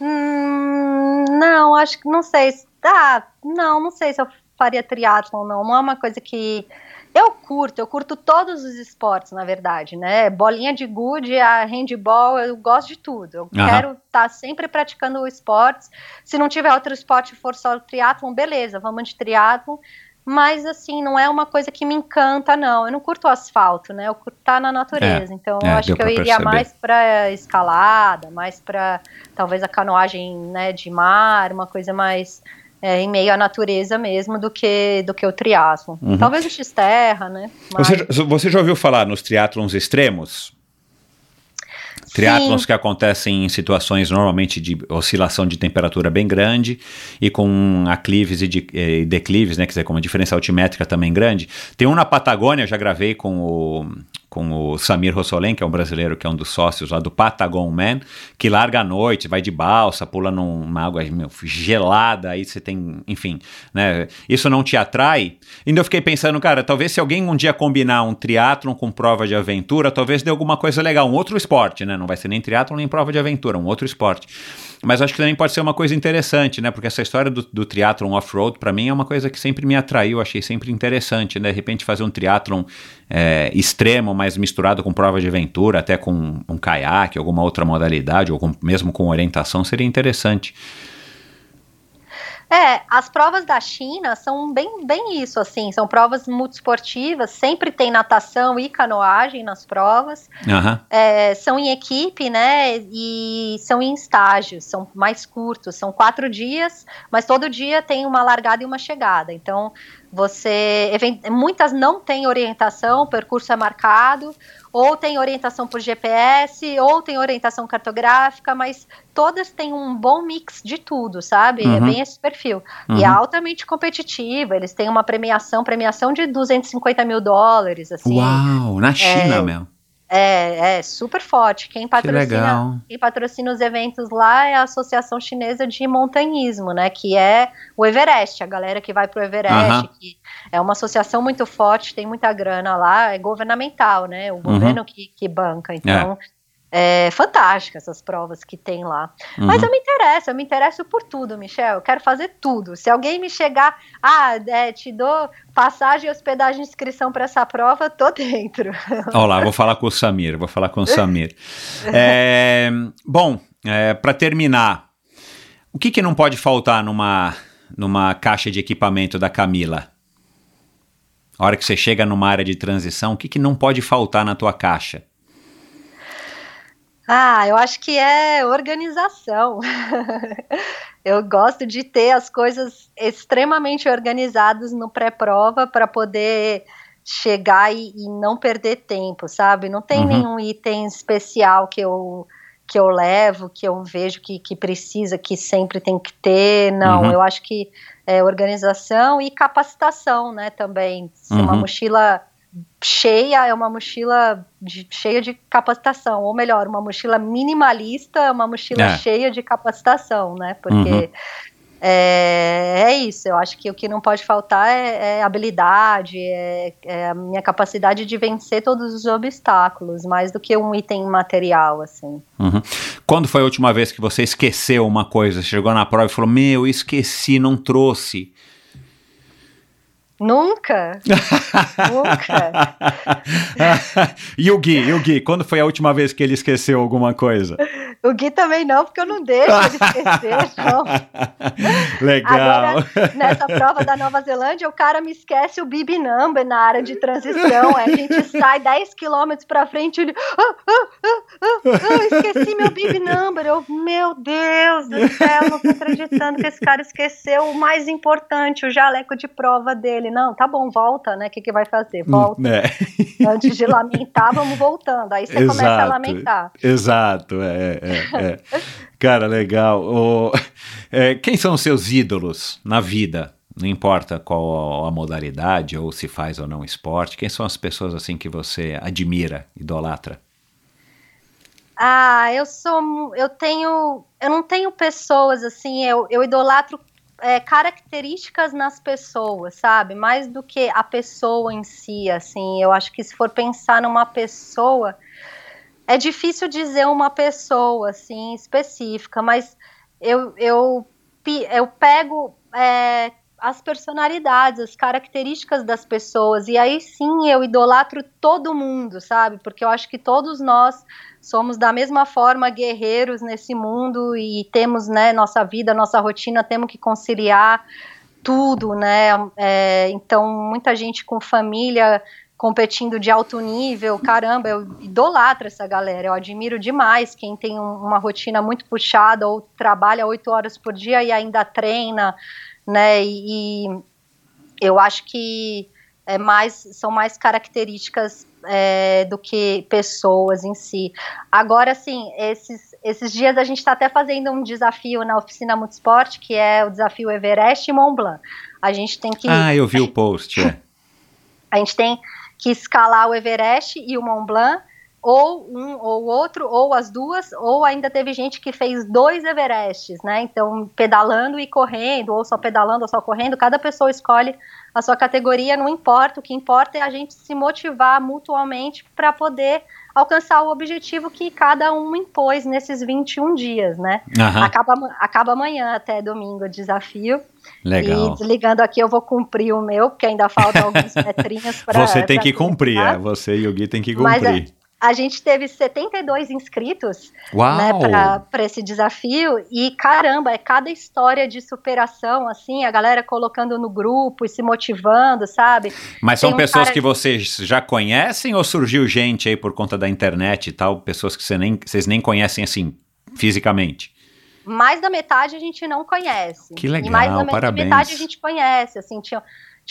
Hum, não, acho que não sei ah, não, não sei se eu faria triatlon, não. Não é uma coisa que. Eu curto, eu curto todos os esportes, na verdade, né? Bolinha de gude, a handball, eu gosto de tudo. Eu quero estar tá sempre praticando esportes. Se não tiver outro esporte for só o triatlon, beleza, vamos de triatlon. Mas, assim, não é uma coisa que me encanta, não. Eu não curto o asfalto, né? Eu curto estar tá na natureza. É, então, é, eu acho que eu iria perceber. mais para escalada, mais para talvez a canoagem né, de mar, uma coisa mais é, em meio à natureza mesmo do que do que o triatlo. Uhum. Talvez o X-Terra, né? Mas... Você, você já ouviu falar nos triatlons extremos? Triatlons que acontecem em situações normalmente de oscilação de temperatura bem grande e com aclives e, de, e declives, né? Quer dizer, com uma diferença altimétrica também grande. Tem um na Patagônia, eu já gravei com o com o Samir Rossolen, que é um brasileiro que é um dos sócios lá do Patagon Man, que larga à noite, vai de balsa, pula numa água meu, gelada, aí você tem, enfim, né? Isso não te atrai? Ainda eu fiquei pensando, cara, talvez se alguém um dia combinar um triatlon com prova de aventura, talvez dê alguma coisa legal, um outro esporte, né? Não vai ser nem triatlon nem prova de aventura, um outro esporte. Mas acho que também pode ser uma coisa interessante, né? Porque essa história do, do triatlon off-road, para mim, é uma coisa que sempre me atraiu, achei sempre interessante, né? De repente fazer um triatlon é, extremo, mas misturado com prova de aventura, até com um caiaque, alguma outra modalidade, ou com, mesmo com orientação, seria interessante. É, as provas da China são bem, bem isso, assim, são provas multiesportivas, sempre tem natação e canoagem nas provas, uhum. é, são em equipe, né, e são em estágios, são mais curtos, são quatro dias, mas todo dia tem uma largada e uma chegada, então você, muitas não têm orientação, o percurso é marcado, ou tem orientação por GPS, ou tem orientação cartográfica, mas todas têm um bom mix de tudo, sabe? É uhum. É bem esse perfil. Uhum. E é altamente competitiva, eles têm uma premiação, premiação de 250 mil dólares, assim. Uau, na China, é, meu. É, é super forte. Quem patrocina, que quem patrocina os eventos lá é a Associação Chinesa de Montanhismo, né? Que é o Everest, a galera que vai pro Everest, que é uma associação muito forte, tem muita grana lá, é governamental, né? O governo uhum. que, que banca. Então, é é, fantástica essas provas que tem lá. Uhum. Mas eu me interesso, eu me interesso por tudo, Michel. Eu quero fazer tudo. Se alguém me chegar, ah, é, te dou passagem, hospedagem, inscrição para essa prova, tô dentro. Olá, vou falar com o Samir, vou falar com o Samir. É, bom, é, para terminar, o que, que não pode faltar numa, numa caixa de equipamento da Camila? A hora que você chega numa área de transição, o que, que não pode faltar na tua caixa? Ah, eu acho que é organização. eu gosto de ter as coisas extremamente organizadas no pré-prova para poder chegar e, e, não perder tempo, sabe? Não tem uhum. nenhum item especial que eu que eu levo, que eu vejo que, que precisa, que sempre tem que ter. Não, uhum. eu acho que é organização e capacitação, né? Também. Se uhum. uma mochila cheia é uma mochila de, cheia de capacitação, ou melhor, uma mochila minimalista é uma mochila é. cheia de capacitação, né? Porque uhum. é, é, isso, eu acho que o que não pode faltar é, é habilidade, é, é, a minha capacidade de vencer todos os obstáculos, mais do que um item material, assim. Uhum. Quando foi a última vez que você esqueceu uma coisa, chegou na prova e falou, meu, esqueci, não trouxe? Nunca. Nunca. e o Gui, e o Gui, quando foi a última vez que ele esqueceu alguma coisa? O Gui também não, porque eu não deixo ele esquecer, não. Legal. Agora, nessa prova da Nova Zelândia, o cara me esquece o BB number na área de transição. a gente sai 10 quilômetros pra frente e ele. Ah, ah, ah, esqueci meu BB number. Eu, meu Deus do céu, não tô acreditando que esse cara esqueceu o mais importante, o jaleco de prova dele não, tá bom, volta, né? O que, que vai fazer? Volta. É. Antes de lamentar, vamos voltando. Aí você exato, começa a lamentar. Exato, é, é, é. Cara, legal. O, é, quem são os seus ídolos na vida? Não importa qual a modalidade, ou se faz ou não esporte, quem são as pessoas assim que você admira, idolatra? Ah, eu sou. Eu tenho. Eu não tenho pessoas assim, eu, eu idolatro é, características nas pessoas, sabe? Mais do que a pessoa em si, assim. Eu acho que se for pensar numa pessoa, é difícil dizer uma pessoa, assim, específica, mas eu, eu, eu pego é, as personalidades, as características das pessoas, e aí sim eu idolatro todo mundo, sabe? Porque eu acho que todos nós somos da mesma forma guerreiros nesse mundo e temos, né, nossa vida, nossa rotina, temos que conciliar tudo, né? É, então, muita gente com família competindo de alto nível, caramba, eu idolatro essa galera, eu admiro demais quem tem uma rotina muito puxada ou trabalha oito horas por dia e ainda treina, né? E, e eu acho que é mais, são mais características é, do que pessoas em si. Agora, assim, esses, esses dias a gente está até fazendo um desafio na oficina Multisport, que é o desafio Everest e Mont Blanc. A gente tem que. Ah, eu vi o post, é. A gente tem que escalar o Everest e o Mont Blanc ou um ou outro, ou as duas, ou ainda teve gente que fez dois Everestes, né? Então, pedalando e correndo, ou só pedalando ou só correndo, cada pessoa escolhe a sua categoria, não importa, o que importa é a gente se motivar mutuamente para poder alcançar o objetivo que cada um impôs nesses 21 dias, né? Uhum. Acaba, acaba amanhã até domingo o desafio. Legal. E desligando aqui eu vou cumprir o meu, porque ainda faltam alguns metrinhos para. Você tem que cumprir, é, você e o Gui tem que cumprir. Mas, é, a gente teve 72 inscritos né, para esse desafio e caramba, é cada história de superação, assim, a galera colocando no grupo e se motivando, sabe? Mas são um pessoas cara... que vocês já conhecem ou surgiu gente aí por conta da internet e tal, pessoas que você nem, vocês nem conhecem assim fisicamente? Mais da metade a gente não conhece. Que legal, e mais da parabéns. metade a gente conhece, assim, tinha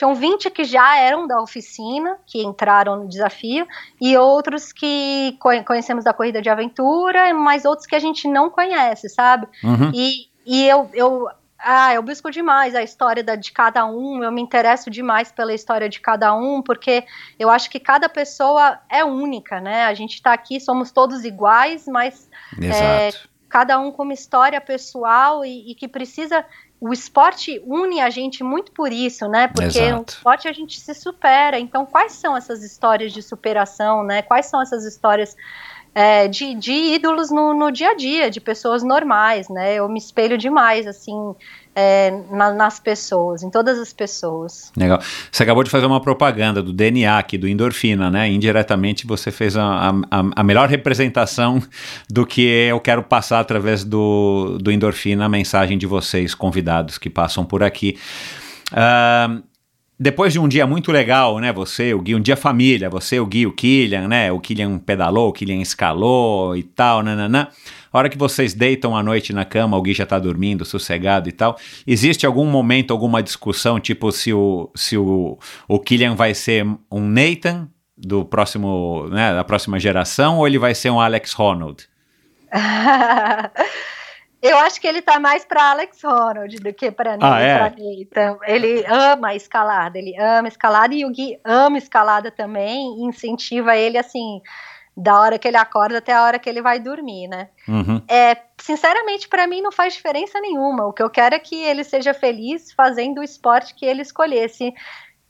tinham 20 que já eram da oficina, que entraram no desafio, e outros que conhecemos da corrida de aventura, mas outros que a gente não conhece, sabe? Uhum. E, e eu, eu, ah, eu busco demais a história da, de cada um, eu me interesso demais pela história de cada um, porque eu acho que cada pessoa é única, né? A gente está aqui, somos todos iguais, mas é, cada um com uma história pessoal e, e que precisa o esporte une a gente muito por isso, né? Porque Exato. no esporte a gente se supera. Então, quais são essas histórias de superação, né? Quais são essas histórias é, de, de, ídolos no, no, dia a dia, de pessoas normais, né? Eu me espelho demais, assim, é, na, nas pessoas, em todas as pessoas. Legal. Você acabou de fazer uma propaganda do DNA aqui, do endorfina, né? Indiretamente você fez a, a, a melhor representação do que eu quero passar através do, do endorfina, a mensagem de vocês, convidados que passam por aqui. Uh, depois de um dia muito legal, né? Você, o Gui, um dia família, você, o Gui, o Killian, né? O Killian pedalou, o Killian escalou e tal, nananã. A hora que vocês deitam à noite na cama, o Gui já tá dormindo, sossegado e tal. Existe algum momento, alguma discussão, tipo se o, se o, o Killian vai ser um Nathan do próximo, né, da próxima geração ou ele vai ser um Alex Honnold? Eu acho que ele tá mais para Alex Honnold do que para ah, é? Nathan. Ele ama a escalada, ele ama escalada e o Gui ama escalada também e incentiva ele assim da hora que ele acorda até a hora que ele vai dormir, né? Uhum. É, sinceramente, para mim não faz diferença nenhuma. O que eu quero é que ele seja feliz fazendo o esporte que ele escolhesse.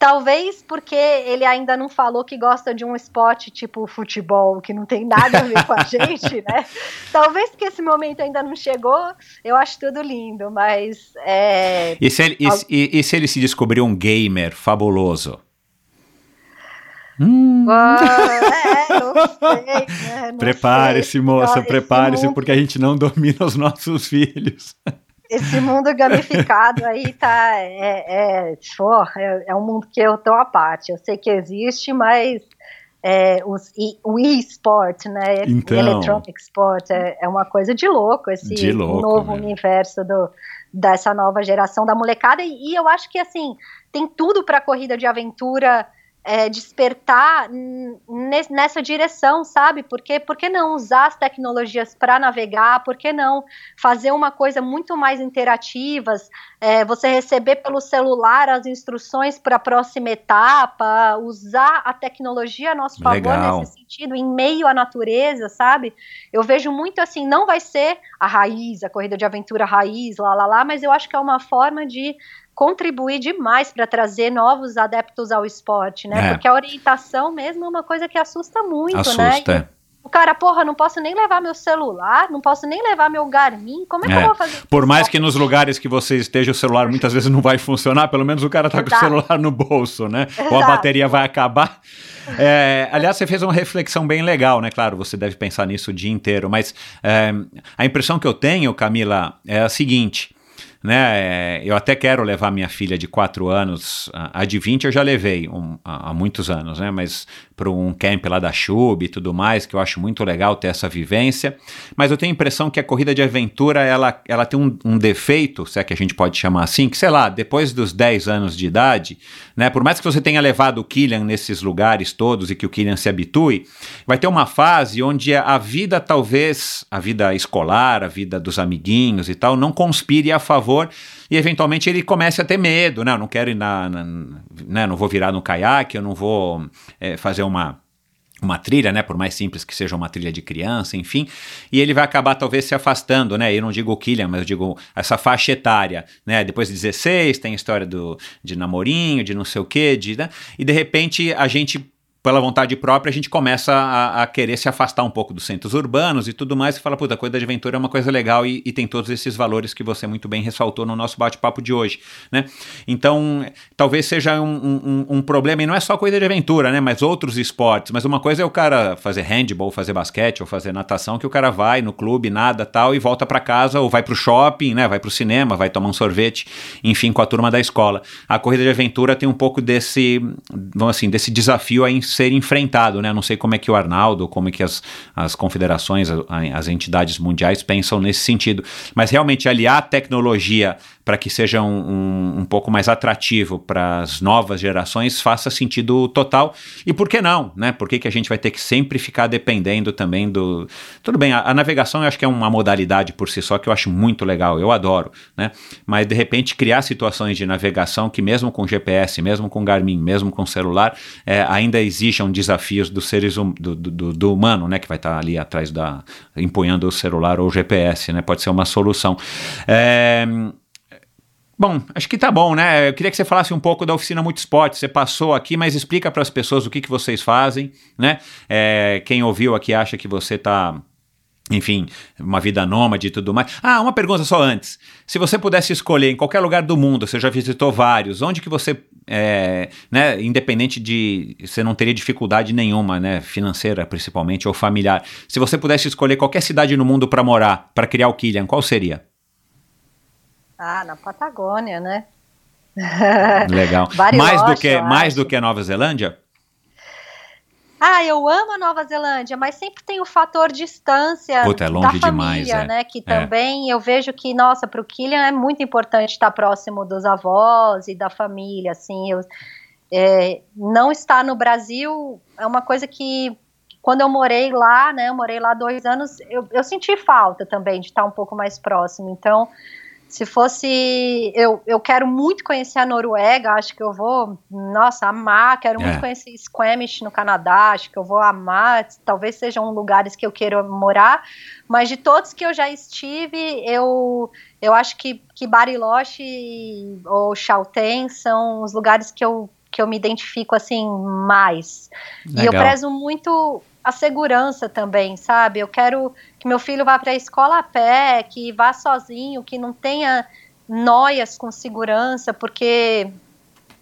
Talvez porque ele ainda não falou que gosta de um esporte tipo futebol, que não tem nada a ver com a gente, né? Talvez porque esse momento ainda não chegou, eu acho tudo lindo, mas. É... E, se ele, e, e se ele se descobrir um gamer fabuloso? Hum. é, não sei, né? Prepare-se, moça, prepare-se, porque a gente não domina os nossos filhos. Esse mundo gamificado aí tá. É, é, é, é um mundo que eu tô à parte. Eu sei que existe, mas é, os, o e-sport, né? Então, Electronic Sport é, é, uma coisa de louco, esse de louco, novo né? universo do, dessa nova geração da molecada. E, e eu acho que assim tem tudo para corrida de aventura é, despertar nessa direção, sabe? Porque por que não usar as tecnologias para navegar? Por que não fazer uma coisa muito mais interativas? É, você receber pelo celular as instruções para a próxima etapa, usar a tecnologia a nosso favor Legal. nesse sentido, em meio à natureza, sabe? Eu vejo muito assim, não vai ser a raiz, a corrida de aventura raiz, lá, lá, lá, mas eu acho que é uma forma de contribuir demais para trazer novos adeptos ao esporte, né? É. Porque a orientação mesmo é uma coisa que assusta muito, assusta. né? E o cara, porra, não posso nem levar meu celular, não posso nem levar meu Garmin, como é que é. eu vou fazer Por mais que nos lugares que você esteja o celular muitas vezes não vai funcionar, pelo menos o cara tá Exato. com o celular no bolso, né? Exato. Ou a bateria vai acabar. É, aliás, você fez uma reflexão bem legal, né? Claro, você deve pensar nisso o dia inteiro, mas é, a impressão que eu tenho, Camila, é a seguinte né? É, eu até quero levar minha filha de 4 anos, a de 20 eu já levei um, há muitos anos, né? Mas para um camp lá da Chub e tudo mais, que eu acho muito legal ter essa vivência. Mas eu tenho a impressão que a corrida de aventura ela, ela tem um, um defeito, se é que a gente pode chamar assim, que sei lá, depois dos 10 anos de idade, né? Por mais que você tenha levado o Killian nesses lugares todos e que o Killian se habitue, vai ter uma fase onde a vida talvez, a vida escolar, a vida dos amiguinhos e tal, não conspire a favor e eventualmente ele comece a ter medo, né? Eu não quero ir na, na né? não vou virar no caiaque, eu não vou é, fazer uma uma trilha, né, por mais simples que seja uma trilha de criança, enfim, e ele vai acabar talvez se afastando, né, eu não digo o Killian, mas eu digo essa faixa etária, né, depois de 16 tem a história do, de namorinho, de não sei o que, de, né, e de repente a gente pela vontade própria, a gente começa a, a, querer se afastar um pouco dos centros urbanos e tudo mais, e fala, puta, a coisa de aventura é uma coisa legal e, e tem todos esses valores que você muito bem ressaltou no nosso bate-papo de hoje, né? Então, talvez seja um, um, um, problema, e não é só coisa de aventura, né? Mas outros esportes, mas uma coisa é o cara fazer handball, fazer basquete ou fazer natação, que o cara vai no clube, nada tal, e volta para casa, ou vai pro shopping, né? Vai pro cinema, vai tomar um sorvete, enfim, com a turma da escola. A corrida de aventura tem um pouco desse, vamos assim, desse desafio aí ser enfrentado, né? Não sei como é que o Arnaldo, como é que as, as confederações, as entidades mundiais pensam nesse sentido. Mas realmente aliar a tecnologia para que seja um, um, um, pouco mais atrativo para as novas gerações faça sentido total. E por que não, né? Por que, que a gente vai ter que sempre ficar dependendo também do. Tudo bem, a, a, navegação eu acho que é uma modalidade por si só que eu acho muito legal, eu adoro, né? Mas de repente criar situações de navegação que, mesmo com GPS, mesmo com Garmin, mesmo com celular, é, ainda exijam desafios dos seres hum, do, do, do, humano, né? Que vai estar ali atrás da. empunhando o celular ou o GPS, né? Pode ser uma solução. É, Bom, acho que tá bom, né? Eu queria que você falasse um pouco da oficina Multisport. Você passou aqui, mas explica para as pessoas o que, que vocês fazem, né? É, quem ouviu aqui acha que você tá enfim, uma vida nômade e tudo mais. Ah, uma pergunta só antes. Se você pudesse escolher em qualquer lugar do mundo, você já visitou vários, onde que você, é, né, independente de, você não teria dificuldade nenhuma, né, financeira principalmente, ou familiar. Se você pudesse escolher qualquer cidade no mundo para morar, para criar o Killian, qual seria? Ah, na Patagônia, né? Legal. Mais do que mais do que a Nova Zelândia? Ah, eu amo a Nova Zelândia, mas sempre tem o fator distância Puta, é da demais, família, é. né? Que É. também eu vejo que, nossa, para o Killian é muito importante estar próximo dos avós e da família, assim. Eu, é, não estar no Brasil é uma coisa que, quando eu morei lá, né? Eu morei lá dois anos, eu, eu senti falta também de estar um pouco mais próximo. Então, se fosse. Eu, eu quero muito conhecer a Noruega, acho que eu vou, nossa, amar. Quero É. muito conhecer Squamish no Canadá, acho que eu vou amar. Talvez sejam lugares que eu queira morar, mas de todos que eu já estive, eu, eu acho que, que Bariloche ou Chaltén são os lugares que eu, que eu me identifico assim mais. E eu Legal. prezo muito a segurança também, sabe? Eu quero que meu filho vá para a escola a pé, que vá sozinho, que não tenha noias com segurança, porque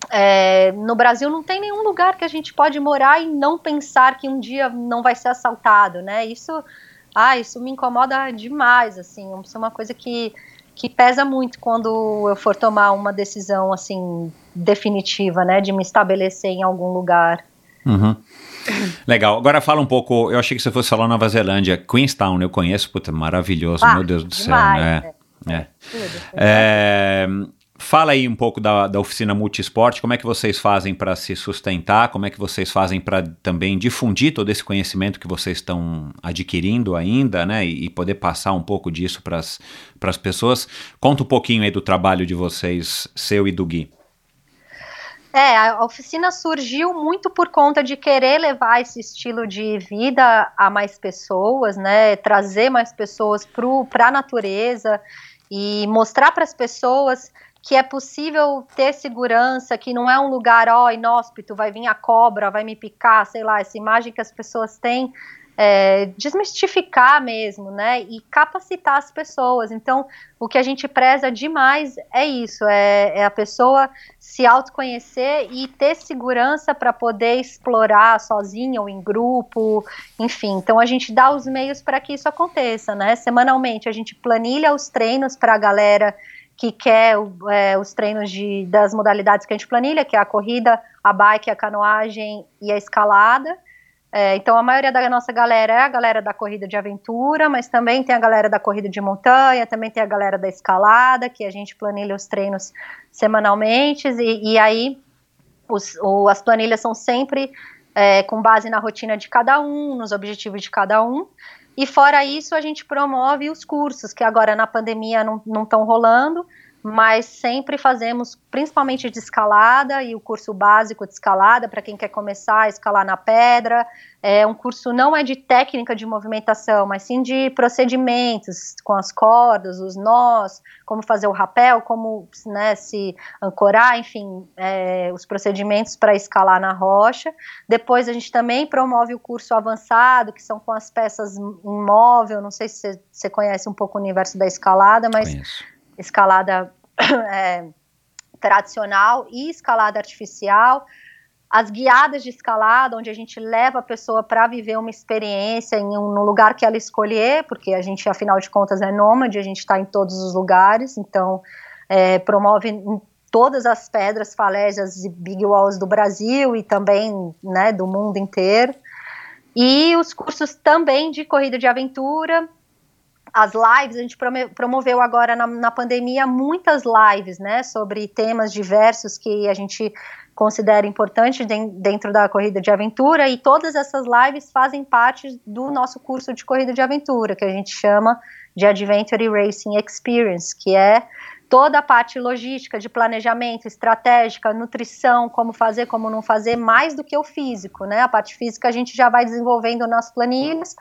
é, no Brasil não tem nenhum lugar que a gente pode morar e não pensar que um dia não vai ser assaltado, né? Isso, ah, isso me incomoda demais, assim. Isso é uma coisa que que pesa muito quando eu for tomar uma decisão assim definitiva, né, de me estabelecer em algum lugar. Uhum. Legal. Agora fala um pouco. Eu achei que você fosse falar Nova Zelândia. Queenstown, eu conheço, puta, maravilhoso, Ah, meu Deus do céu, demais, né? É. Tudo. É, fala aí um pouco da, da oficina Multisport, como é que vocês fazem para se sustentar, como é que vocês fazem para também difundir todo esse conhecimento que vocês estão adquirindo ainda, né, e, e poder passar um pouco disso para as pessoas. Conta um pouquinho aí do trabalho de vocês, seu e do Gui. É, a oficina surgiu muito por conta de querer levar esse estilo de vida a mais pessoas, né? Trazer mais pessoas para a natureza e mostrar para as pessoas que é possível ter segurança, que não é um lugar, ó, inóspito, vai vir a cobra, vai me picar, sei lá, essa imagem que as pessoas têm, é, desmistificar mesmo, né, e capacitar as pessoas. Então, o que a gente preza demais é isso, é, é a pessoa se autoconhecer e ter segurança para poder explorar sozinha ou em grupo, enfim. Então, a gente dá os meios para que isso aconteça, né. Semanalmente, a gente planilha os treinos para a galera que quer é, os treinos de, das modalidades que a gente planilha, que é a corrida, a bike, a canoagem e a escalada. É, então a maioria da nossa galera é a galera da corrida de aventura, mas também tem a galera da corrida de montanha, também tem a galera da escalada, que a gente planilha os treinos semanalmente, e, e aí os, o, as planilhas são sempre é, com base na rotina de cada um, nos objetivos de cada um. E fora isso, a gente promove os cursos, que agora na pandemia não estão rolando, mas sempre fazemos, principalmente de escalada e o curso básico de escalada para quem quer começar a escalar na pedra. É um curso não é de técnica de movimentação, mas sim de procedimentos com as cordas, os nós, como fazer o rapel, como né, se ancorar, enfim, é, os procedimentos para escalar na rocha. Depois a gente também promove o curso avançado, que são com as peças em móvel. Não sei se você conhece um pouco o universo da escalada, mas Conheço. Escalada é, tradicional e escalada artificial, as guiadas de escalada, onde a gente leva a pessoa para viver uma experiência em um, no lugar que ela escolher, porque a gente, afinal de contas, é nômade, a gente está em todos os lugares, então é, promove em todas as pedras, falésias e big walls do Brasil e também né, do mundo inteiro. E os cursos também de corrida de aventura, as lives, a gente promoveu agora na, na, pandemia muitas lives, né, sobre temas diversos que a gente considera importante dentro da corrida de aventura e todas essas lives fazem parte do nosso curso de corrida de aventura, que a gente chama de Adventure Racing Experience, que é toda a parte logística de planejamento, estratégica, nutrição, como fazer, como não fazer, mais do que o físico, né? A parte física a gente já vai desenvolvendo nas planilhas,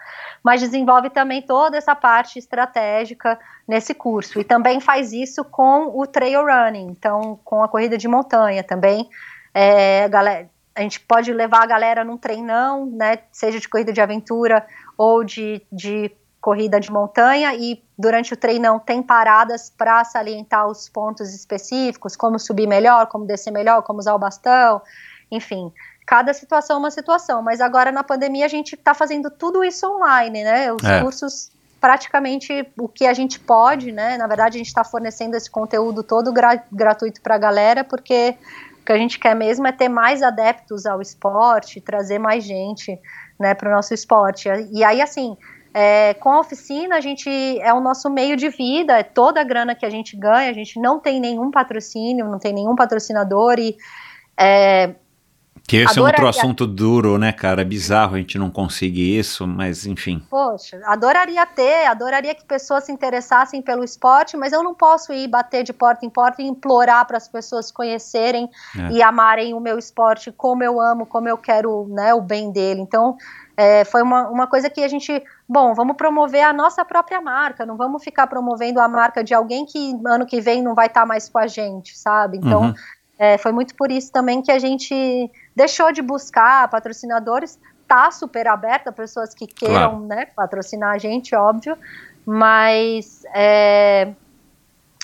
mas desenvolve também toda essa parte estratégica nesse curso. E também faz isso com o trail running, então com a corrida de montanha também. É, galera, a gente pode levar a galera num treinão, né? Seja de corrida de aventura ou de, de corrida de montanha e durante o treinão tem paradas para salientar os pontos específicos, como subir melhor, como descer melhor, como usar o bastão, enfim, cada situação é uma situação, mas agora na pandemia a gente está fazendo tudo isso online, né, os É. cursos praticamente o que a gente pode, né? Na verdade, a gente está fornecendo esse conteúdo todo gra gratuito para a galera, porque o que a gente quer mesmo é ter mais adeptos ao esporte, trazer mais gente, né, para o nosso esporte. E aí, assim, é, com a oficina, a gente é o nosso meio de vida, é toda a grana que a gente ganha, a gente não tem nenhum patrocínio, não tem nenhum patrocinador e é, que esse é outro assunto duro, né, cara? É bizarro a gente não conseguir isso, mas enfim. Poxa, adoraria ter, adoraria que pessoas se interessassem pelo esporte, mas eu não posso ir bater de porta em porta e implorar para as pessoas conhecerem é. e amarem o meu esporte como eu amo, como eu quero né, o bem dele. Então, é, foi uma, uma coisa que a gente, bom, vamos promover a nossa própria marca, não vamos ficar promovendo a marca de alguém que ano que vem não vai estar tá mais com a gente, sabe? Então, uhum. é, foi muito por isso também que a gente deixou de buscar patrocinadores, tá super aberta a pessoas que queiram claro. né, patrocinar a gente, óbvio, mas é,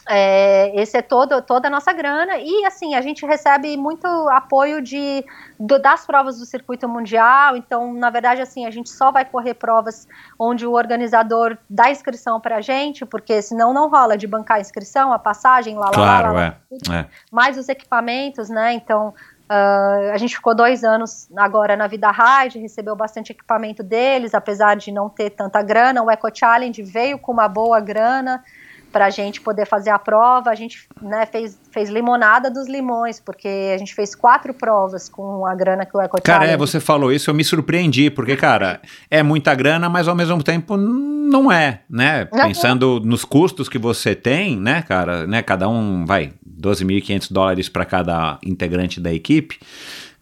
é, esse é todo, toda a nossa grana. E assim a gente recebe muito apoio de do, das provas do circuito mundial. Então na verdade assim a gente só vai correr provas onde o organizador dá inscrição para a gente porque senão não rola de bancar a inscrição a passagem lá claro, lá, lá, lá é. mais os equipamentos né? Então Uh, a gente ficou dois anos agora na Vida Ride, recebeu bastante equipamento deles, apesar de não ter tanta grana. O Eco Challenge veio com uma boa grana para a gente poder fazer a prova. A gente né, fez, fez limonada dos limões, porque a gente fez quatro provas com a grana que o Eco Cara, é, você falou isso, eu me surpreendi, porque, cara, é muita grana, mas ao mesmo tempo não é, né? Pensando nos custos que você tem, né, cara, né? Cada um vai 12.500 dólares para cada integrante da equipe.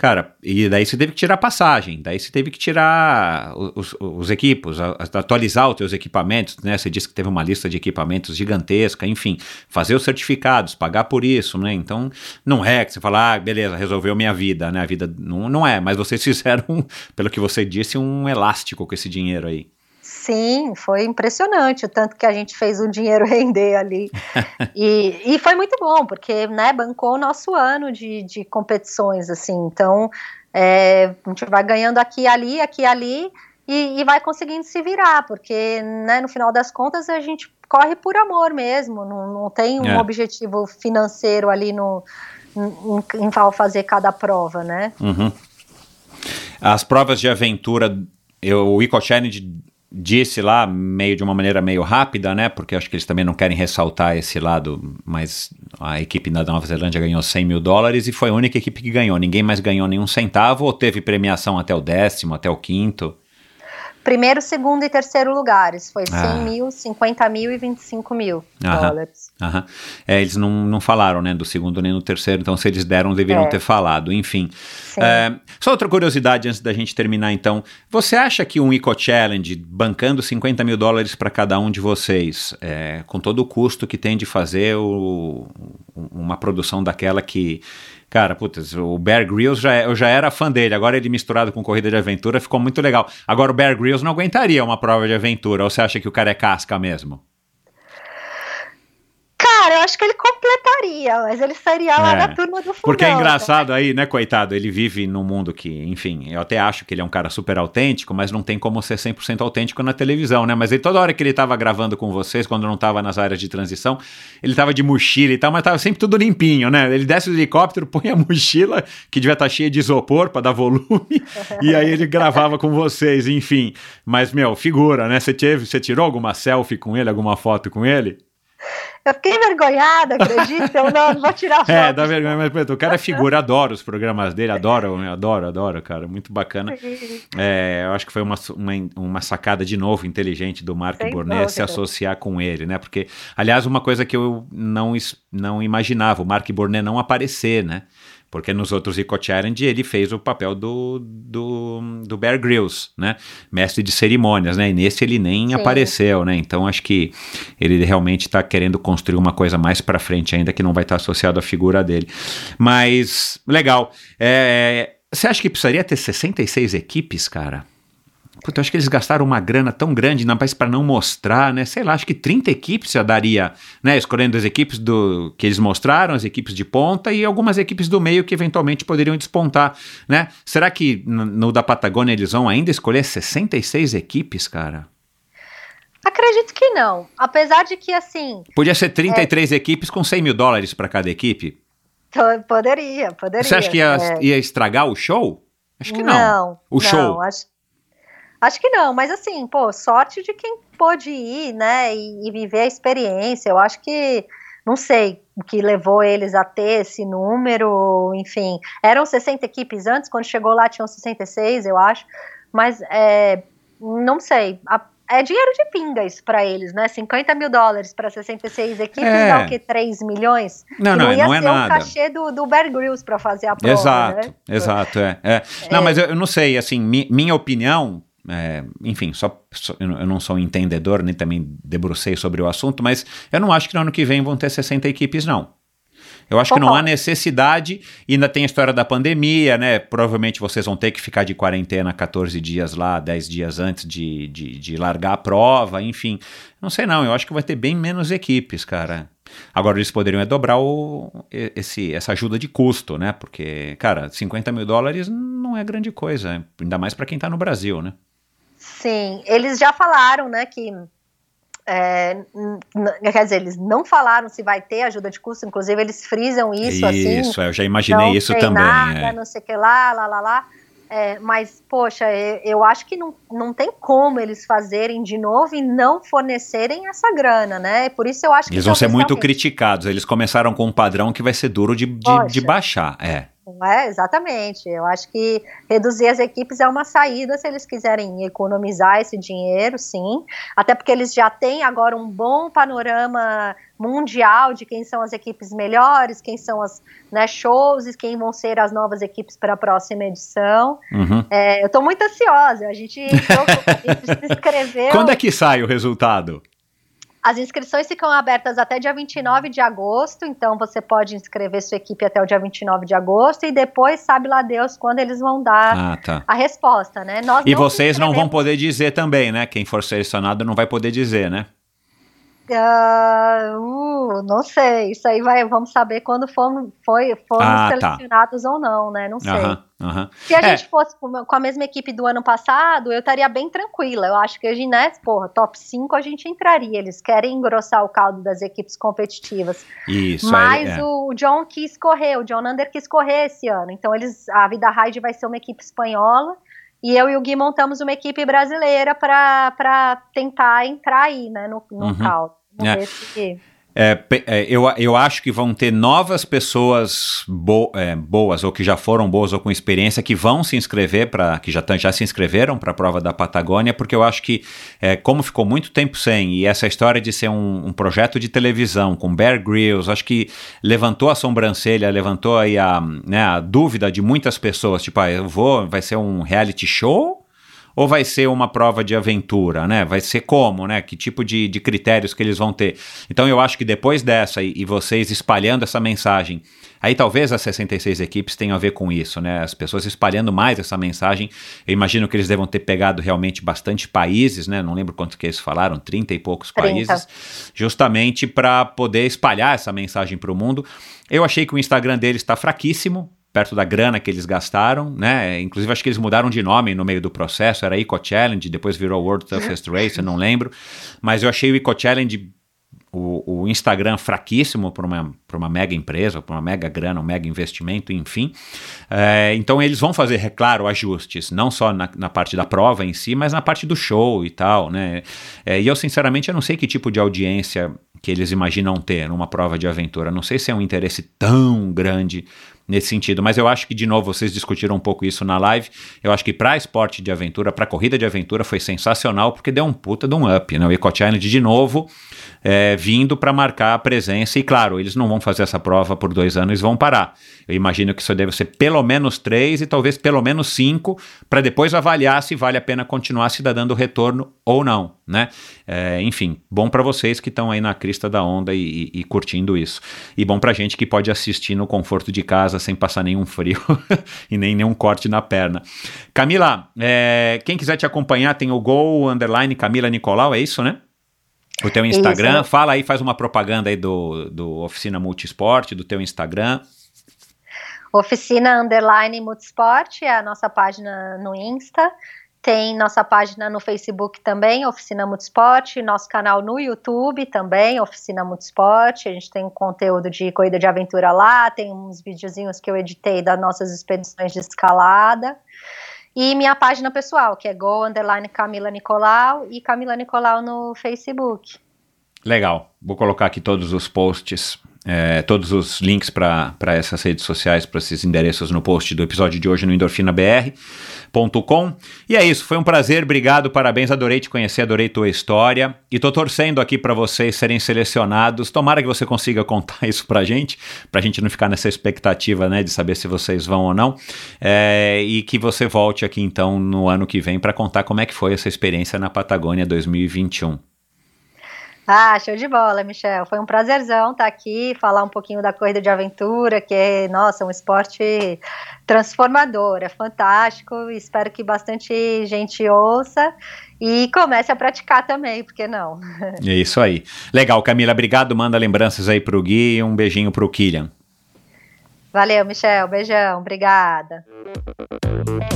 Cara, e daí você teve que tirar passagem, daí você teve que tirar os, os equipos, atualizar os teus equipamentos, né? Você disse que teve uma lista de equipamentos gigantesca, enfim, fazer os certificados, pagar por isso, né? Então, não é que você fala, ah, beleza, resolveu minha vida, né? A vida não, não é, mas vocês fizeram, pelo que você disse, um elástico com esse dinheiro aí. Sim, foi impressionante o tanto que a gente fez o dinheiro render ali. e, e foi muito bom, porque né, bancou o nosso ano de, de competições, assim. Então, é, a gente vai ganhando aqui ali, aqui ali, e, e vai conseguindo se virar, porque né, no final das contas a gente corre por amor mesmo, não, não tem um é. objetivo financeiro ali no, em, em fazer cada prova, né? Uhum. As provas de aventura, eu, o Eco Challenge disse lá, meio de uma maneira meio rápida, né? Porque acho que eles também não querem ressaltar esse lado, mas a equipe da Nova Zelândia ganhou 100 mil dólares e foi a única equipe que ganhou. Ninguém mais ganhou nenhum centavo ou teve premiação até o décimo, até o quinto? Primeiro, segundo e terceiro lugares. Foi 100 ah. mil, 50 mil e 25 mil aham, dólares. Aham. É, eles não, não falaram, né, do segundo nem do terceiro, então se eles deram, deveriam é. ter falado. Enfim. É, só outra curiosidade antes da gente terminar, então. Você acha que um Eco Challenge, bancando 50 mil dólares para cada um de vocês, é, com todo o custo que tem de fazer o, uma produção daquela que Cara, putz, o Bear Grylls já, é, eu já era fã dele, agora ele misturado com corrida de aventura ficou muito legal. Agora o Bear Grylls não aguentaria uma prova de aventura, ou você acha que o cara é casca mesmo? Cara, eu acho que ele completaria, mas ele sairia lá é, da turma do fogão. Porque é engraçado né? aí, né, coitado? Ele vive num mundo que, enfim, eu até acho que ele é um cara super autêntico, mas não tem como ser 100% autêntico na televisão, né? Mas ele, toda hora que ele tava gravando com vocês, quando não tava nas áreas de transição, ele tava de mochila e tal, mas tava sempre tudo limpinho, né? Ele desce do helicóptero, põe a mochila, que devia estar tá cheia de isopor para dar volume, e aí ele gravava com vocês, enfim. Mas, meu, figura, né? Você, teve, você tirou alguma selfie com ele, alguma foto com ele? Eu fiquei envergonhada, acredita? Eu não, não vou tirar foto. É, dá vergonha, mas o cara é figura, adoro os programas dele, adoro, adoro, adoro, cara, muito bacana. É, eu acho que foi uma, uma, uma, sacada de novo inteligente do Mark Sem se associar com ele, né? Porque, aliás, uma coisa que eu não, não imaginava, o Mark Bornet não aparecer, né? Porque nos outros Eco Challenge ele fez o papel do, do, do Bear Grylls, né? Mestre de cerimônias, né? E nesse ele nem Sim. apareceu, né? Então acho que ele realmente está querendo construir uma coisa mais para frente ainda que não vai estar tá associado à figura dele. Mas, legal. É, você acha que precisaria ter 66 equipes, cara? Puta, eu acho que eles gastaram uma grana tão grande na para não mostrar, né? Sei lá, acho que 30 equipes já daria, né? Escolhendo as equipes do que eles mostraram, as equipes de ponta e algumas equipes do meio que eventualmente poderiam despontar, né? Será que no, no da Patagônia eles vão ainda escolher 66 equipes, cara? Acredito que não. Apesar de que, assim. Podia ser 33 é... equipes com 100 mil dólares para cada equipe? Poderia, poderia. Você acha que ia, é... ia estragar o show? Acho que não. Não. O não, show. Acho, acho que não, mas assim, pô, sorte de quem pôde ir, né, e, e viver a experiência. Eu acho que não sei o que levou eles a ter esse número, enfim. Eram 60 equipes antes, quando chegou lá tinham 66, eu acho. Mas é, não sei. A, é dinheiro de pinga isso para eles, né? 50 mil dólares para 66 equipes é. dá o quê? 3 milhões? Não, não, não, ia não é ser nada. o cachê do, do Bear Grylls para fazer a prova, Exato, né? exato, é, é. Não, é. mas eu, eu, não sei, assim, mi, minha opinião, é, enfim, só, só, eu não sou um entendedor, nem também debrucei sobre o assunto, mas eu não acho que no ano que vem vão ter 60 equipes, não. Eu acho que não há necessidade, ainda tem a história da pandemia, né? Provavelmente vocês vão ter que ficar de quarentena 14 dias lá, 10 dias antes de, de, de largar a prova, enfim. Não sei não, eu acho que vai ter bem menos equipes, cara. Agora eles poderiam é dobrar o, esse, essa ajuda de custo, né? Porque, cara, 50 mil dólares não é grande coisa, ainda mais para quem tá no Brasil, né? Sim, eles já falaram, né, que é, quer dizer, eles não falaram se vai ter ajuda de custo, inclusive eles frisam isso, isso assim. Isso, eu já imaginei isso também. Nada, é. Não sei o que lá, lá, lá, lá. É, mas, poxa, eu, eu, acho que não, não tem como eles fazerem de novo e não fornecerem essa grana, né? Por isso eu acho que. Eles vão ser muito criticados. Eles começaram com um padrão que vai ser duro de, de, de baixar. É. É, exatamente. Eu acho que reduzir as equipes é uma saída se eles quiserem economizar esse dinheiro, sim. Até porque eles já têm agora um bom panorama mundial de quem são as equipes melhores, quem são as né, shows e quem vão ser as novas equipes para a próxima edição. Uhum. É, eu estou muito ansiosa. A gente, a gente se inscreveu. Quando é que sai o resultado? As inscrições ficam abertas até dia 29 de agosto, então você pode inscrever sua equipe até o dia 29 de agosto e depois sabe lá Deus quando eles vão dar ah, tá. a resposta, né? Nós e vocês não vão poder dizer também, né? Quem for selecionado não vai poder dizer, né? Uh, uh, não sei, isso aí vai, vamos saber quando foram, foi, foram ah, tá. selecionados tá. ou não, né? Não sei. Se a é. gente fosse com a mesma equipe do ano passado, eu estaria bem tranquila. Eu acho que a Ginés, porra, top 5 a gente entraria. Eles querem engrossar o caldo das equipes competitivas. Isso, Mas é, é. o John quis correr, o John Under quis correr esse ano. Então eles, a Vida Ride vai ser uma equipe espanhola. E eu e o Gui montamos uma equipe brasileira para tentar entrar aí, né, no, no uhum. caldo. Vamos é. ver se... É, é, eu, eu acho que vão ter novas pessoas bo, é, boas, ou que já foram boas ou com experiência, que vão se inscrever, para que já, já se inscreveram para a prova da Patagônia, porque eu acho que, é, como ficou muito tempo sem, e essa história de ser um, um, projeto de televisão com Bear Grylls, acho que levantou a sobrancelha, levantou aí a, né, a dúvida de muitas pessoas, tipo, ah, eu vou, vai ser um reality show? Ou vai ser uma prova de aventura, né? Vai ser como, né? Que tipo de, de critérios que eles vão ter. Então eu acho que depois dessa e, e vocês espalhando essa mensagem, aí talvez as 66 equipes tenham a ver com isso, né? As pessoas espalhando mais essa mensagem. Eu imagino que eles devam ter pegado realmente bastante países, né? Não lembro quanto que eles falaram, 30 e poucos 30. países, justamente para poder espalhar essa mensagem para o mundo. Eu achei que o Instagram deles está fraquíssimo, perto da grana que eles gastaram, né? Inclusive acho que eles mudaram de nome no meio do processo, era Eco Challenge, depois virou World Toughest Race, eu não lembro. Mas eu achei o Eco Challenge o, o, Instagram fraquíssimo para uma, uma mega empresa, para uma mega grana, um mega investimento, enfim. É, então eles vão fazer, é claro, ajustes, não só na, na, parte da prova em si, mas na parte do show e tal, né? É, e eu, sinceramente, eu não sei que tipo de audiência que eles imaginam ter numa prova de aventura. Não sei se é um interesse tão grande nesse sentido. Mas eu acho que, de novo, vocês discutiram um pouco isso na live. Eu acho que para esporte de aventura, para corrida de aventura, foi sensacional, porque deu um puta de um up. Né? O Eco Challenge, de novo, é, vindo para marcar a presença. E claro, eles não vão fazer essa prova por dois anos, vão parar. Eu imagino que isso deve ser pelo menos três e talvez pelo menos cinco, para depois avaliar se vale a pena continuar se dando retorno ou não. Né? É, enfim, bom para vocês que estão aí na crista da onda e, e, e curtindo isso. E bom para gente que pode assistir no conforto de casa sem passar nenhum frio e nem nenhum corte na perna. Camila, é, quem quiser te acompanhar tem o Gol Underline Camila Nicolau, é isso, né? O teu Instagram, isso. fala aí, faz uma propaganda aí do, do Oficina Multisport, do teu Instagram. Oficina Underline Multisport é a nossa página no Insta. tem nossa página no Facebook também, Oficina Multisport, nosso canal no YouTube também, Oficina Multisport. A gente tem conteúdo de corrida de aventura lá, tem uns videozinhos que eu editei das nossas expedições de escalada. E minha página pessoal, que é Go Underline Camila Nicolau e Camila Nicolau no Facebook. Legal. Vou colocar aqui todos os posts é, todos os links para essas redes sociais, para esses endereços no post do episódio de hoje no endorfinabr.com. E é isso, foi um prazer, obrigado, parabéns, adorei te conhecer, adorei tua história. E tô torcendo aqui para vocês serem selecionados. Tomara que você consiga contar isso pra gente, pra gente não ficar nessa expectativa, né, de saber se vocês vão ou não. É, e que você volte aqui então no ano que vem para contar como é que foi essa experiência na Patagônia 2021. Ah, show de bola, Michel. Foi um prazerzão estar aqui, falar um pouquinho da corrida de aventura, que é, nossa, um esporte transformador, é fantástico. Espero que bastante gente ouça e comece a praticar também, porque não? É isso aí. Legal, Camila, obrigado. Manda lembranças aí pro Gui e um beijinho pro Killian. Valeu, Michel. Beijão. Obrigada.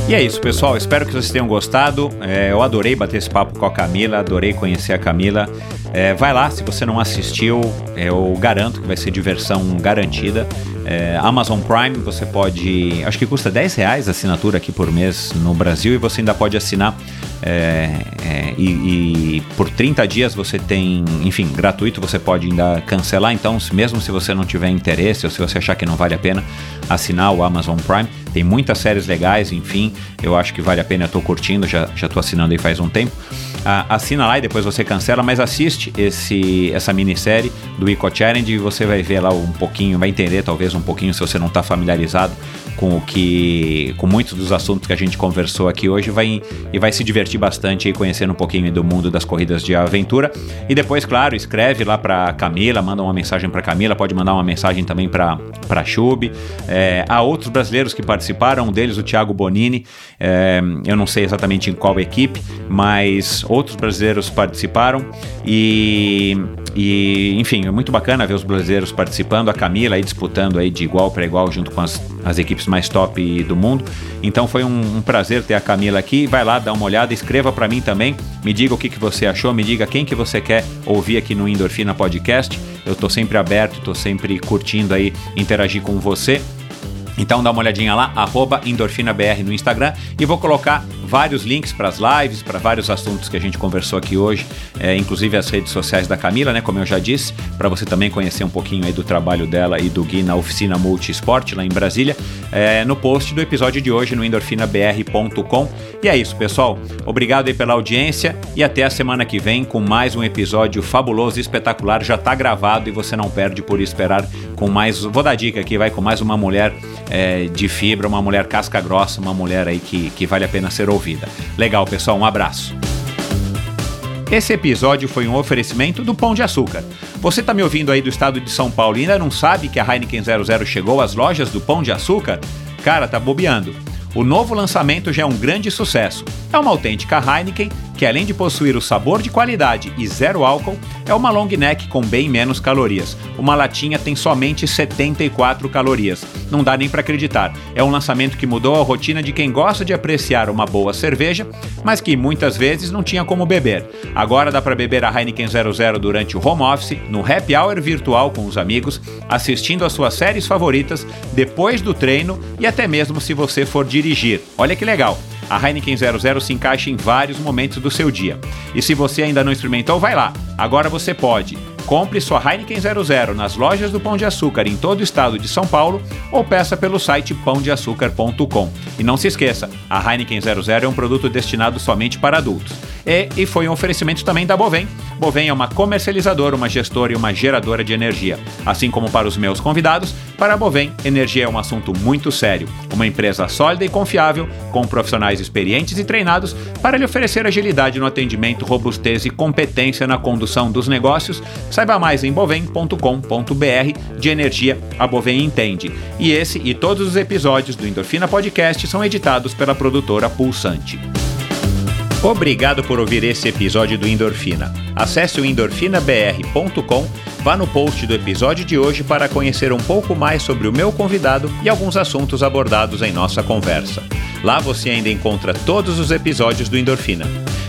E é isso, pessoal. Espero que vocês tenham gostado. É, eu adorei bater esse papo com a Camila, adorei conhecer a Camila. É, vai lá, se você não assistiu, eu garanto que vai ser diversão garantida. É, Amazon Prime, você pode. Acho que custa 10 reais a assinatura aqui por mês no Brasil e você ainda pode assinar. É, é, e, e, por 30 dias você tem, enfim, gratuito, você pode ainda cancelar. Então, mesmo se você não tiver interesse ou se você achar que não vale a pena assinar o Amazon Prime, tem muitas séries legais, enfim, eu acho que vale a pena, eu tô curtindo, já, já tô assinando aí faz um tempo. Ah, assina lá e depois você cancela, mas assiste esse, essa minissérie do Eco Challenge e você vai ver lá um pouquinho, vai entender talvez um pouquinho se você não está familiarizado com o que, com muitos dos assuntos que a gente conversou aqui hoje, vai e vai se divertir bastante aí conhecendo um pouquinho do mundo das corridas de aventura. E depois, claro, escreve lá para Camila, manda uma mensagem para Camila, pode mandar uma mensagem também para para Chub. É, há outros brasileiros que participaram, um deles o Thiago Bonini. É, eu não sei exatamente em qual equipe, mas outros brasileiros participaram e, e enfim, é muito bacana ver os brasileiros participando, a Camila aí disputando aí de igual para igual junto com as, as equipes mais top do mundo. Então foi um, um, prazer ter a Camila aqui. Vai lá, dá uma olhada, escreva para mim também, me diga o que, que você achou, me diga quem que você quer ouvir aqui no Endorfina Podcast. Eu tô sempre aberto, tô sempre curtindo aí interagir com você. Então dá uma olhadinha lá, endorfinabr no Instagram e vou colocar vários links para as lives, para vários assuntos que a gente conversou aqui hoje, é, inclusive as redes sociais da Camila, né, como eu já disse, para você também conhecer um pouquinho aí do trabalho dela e do Gui na oficina Multisport lá em Brasília, é, no post do episódio de hoje no endorfinabr.com. E é isso, pessoal. Obrigado aí pela audiência e até a semana que vem com mais um episódio fabuloso, espetacular. Já está gravado e você não perde por esperar com mais. Vou dar dica aqui, vai com mais uma mulher é, de fibra, uma mulher casca grossa, uma mulher aí que, que vale a pena ser ouvida. Legal, pessoal, um abraço. Esse episódio foi um oferecimento do Pão de Açúcar. Você está me ouvindo aí do estado de São Paulo e ainda não sabe que a Heineken 00 chegou às lojas do Pão de Açúcar? Cara, tá bobeando. O novo lançamento já é um grande sucesso. É uma autêntica Heineken que, além de possuir o sabor de qualidade e zero álcool, é uma long neck com bem menos calorias. Uma latinha tem somente 74 calorias. Não dá nem para acreditar. É um lançamento que mudou a rotina de quem gosta de apreciar uma boa cerveja, mas que muitas vezes não tinha como beber. Agora dá para beber a Heineken 00 durante o home office, no happy hour virtual com os amigos, assistindo às suas séries favoritas, depois do treino e até mesmo se você for dirigir. Olha que legal! A Heineken 00 se encaixa em vários momentos do seu dia. E se você ainda não experimentou, vai lá. Agora você pode. Compre sua Heineken 00 nas lojas do Pão de Açúcar em todo o estado de São Paulo ou peça pelo site pãodeaçucar.com. E não se esqueça, a Heineken 00 é um produto destinado somente para adultos. E, e foi um oferecimento também da Bovem. Bovem é uma comercializadora, uma gestora e uma geradora de energia. Assim como para os meus convidados, para a Bovem, energia é um assunto muito sério. Uma empresa sólida e confiável, com profissionais experientes e treinados para lhe oferecer agilidade no atendimento, robustez e competência na condução dos negócios. Saiba mais em bovem.com.br. De energia, a Bovem entende. E esse e todos os episódios do Endorfina Podcast são editados pela produtora Pulsante. Obrigado por ouvir esse episódio do Endorfina. Acesse o endorfinabr.com, vá no post do episódio de hoje para conhecer um pouco mais sobre o meu convidado e alguns assuntos abordados em nossa conversa. Lá você ainda encontra todos os episódios do Endorfina.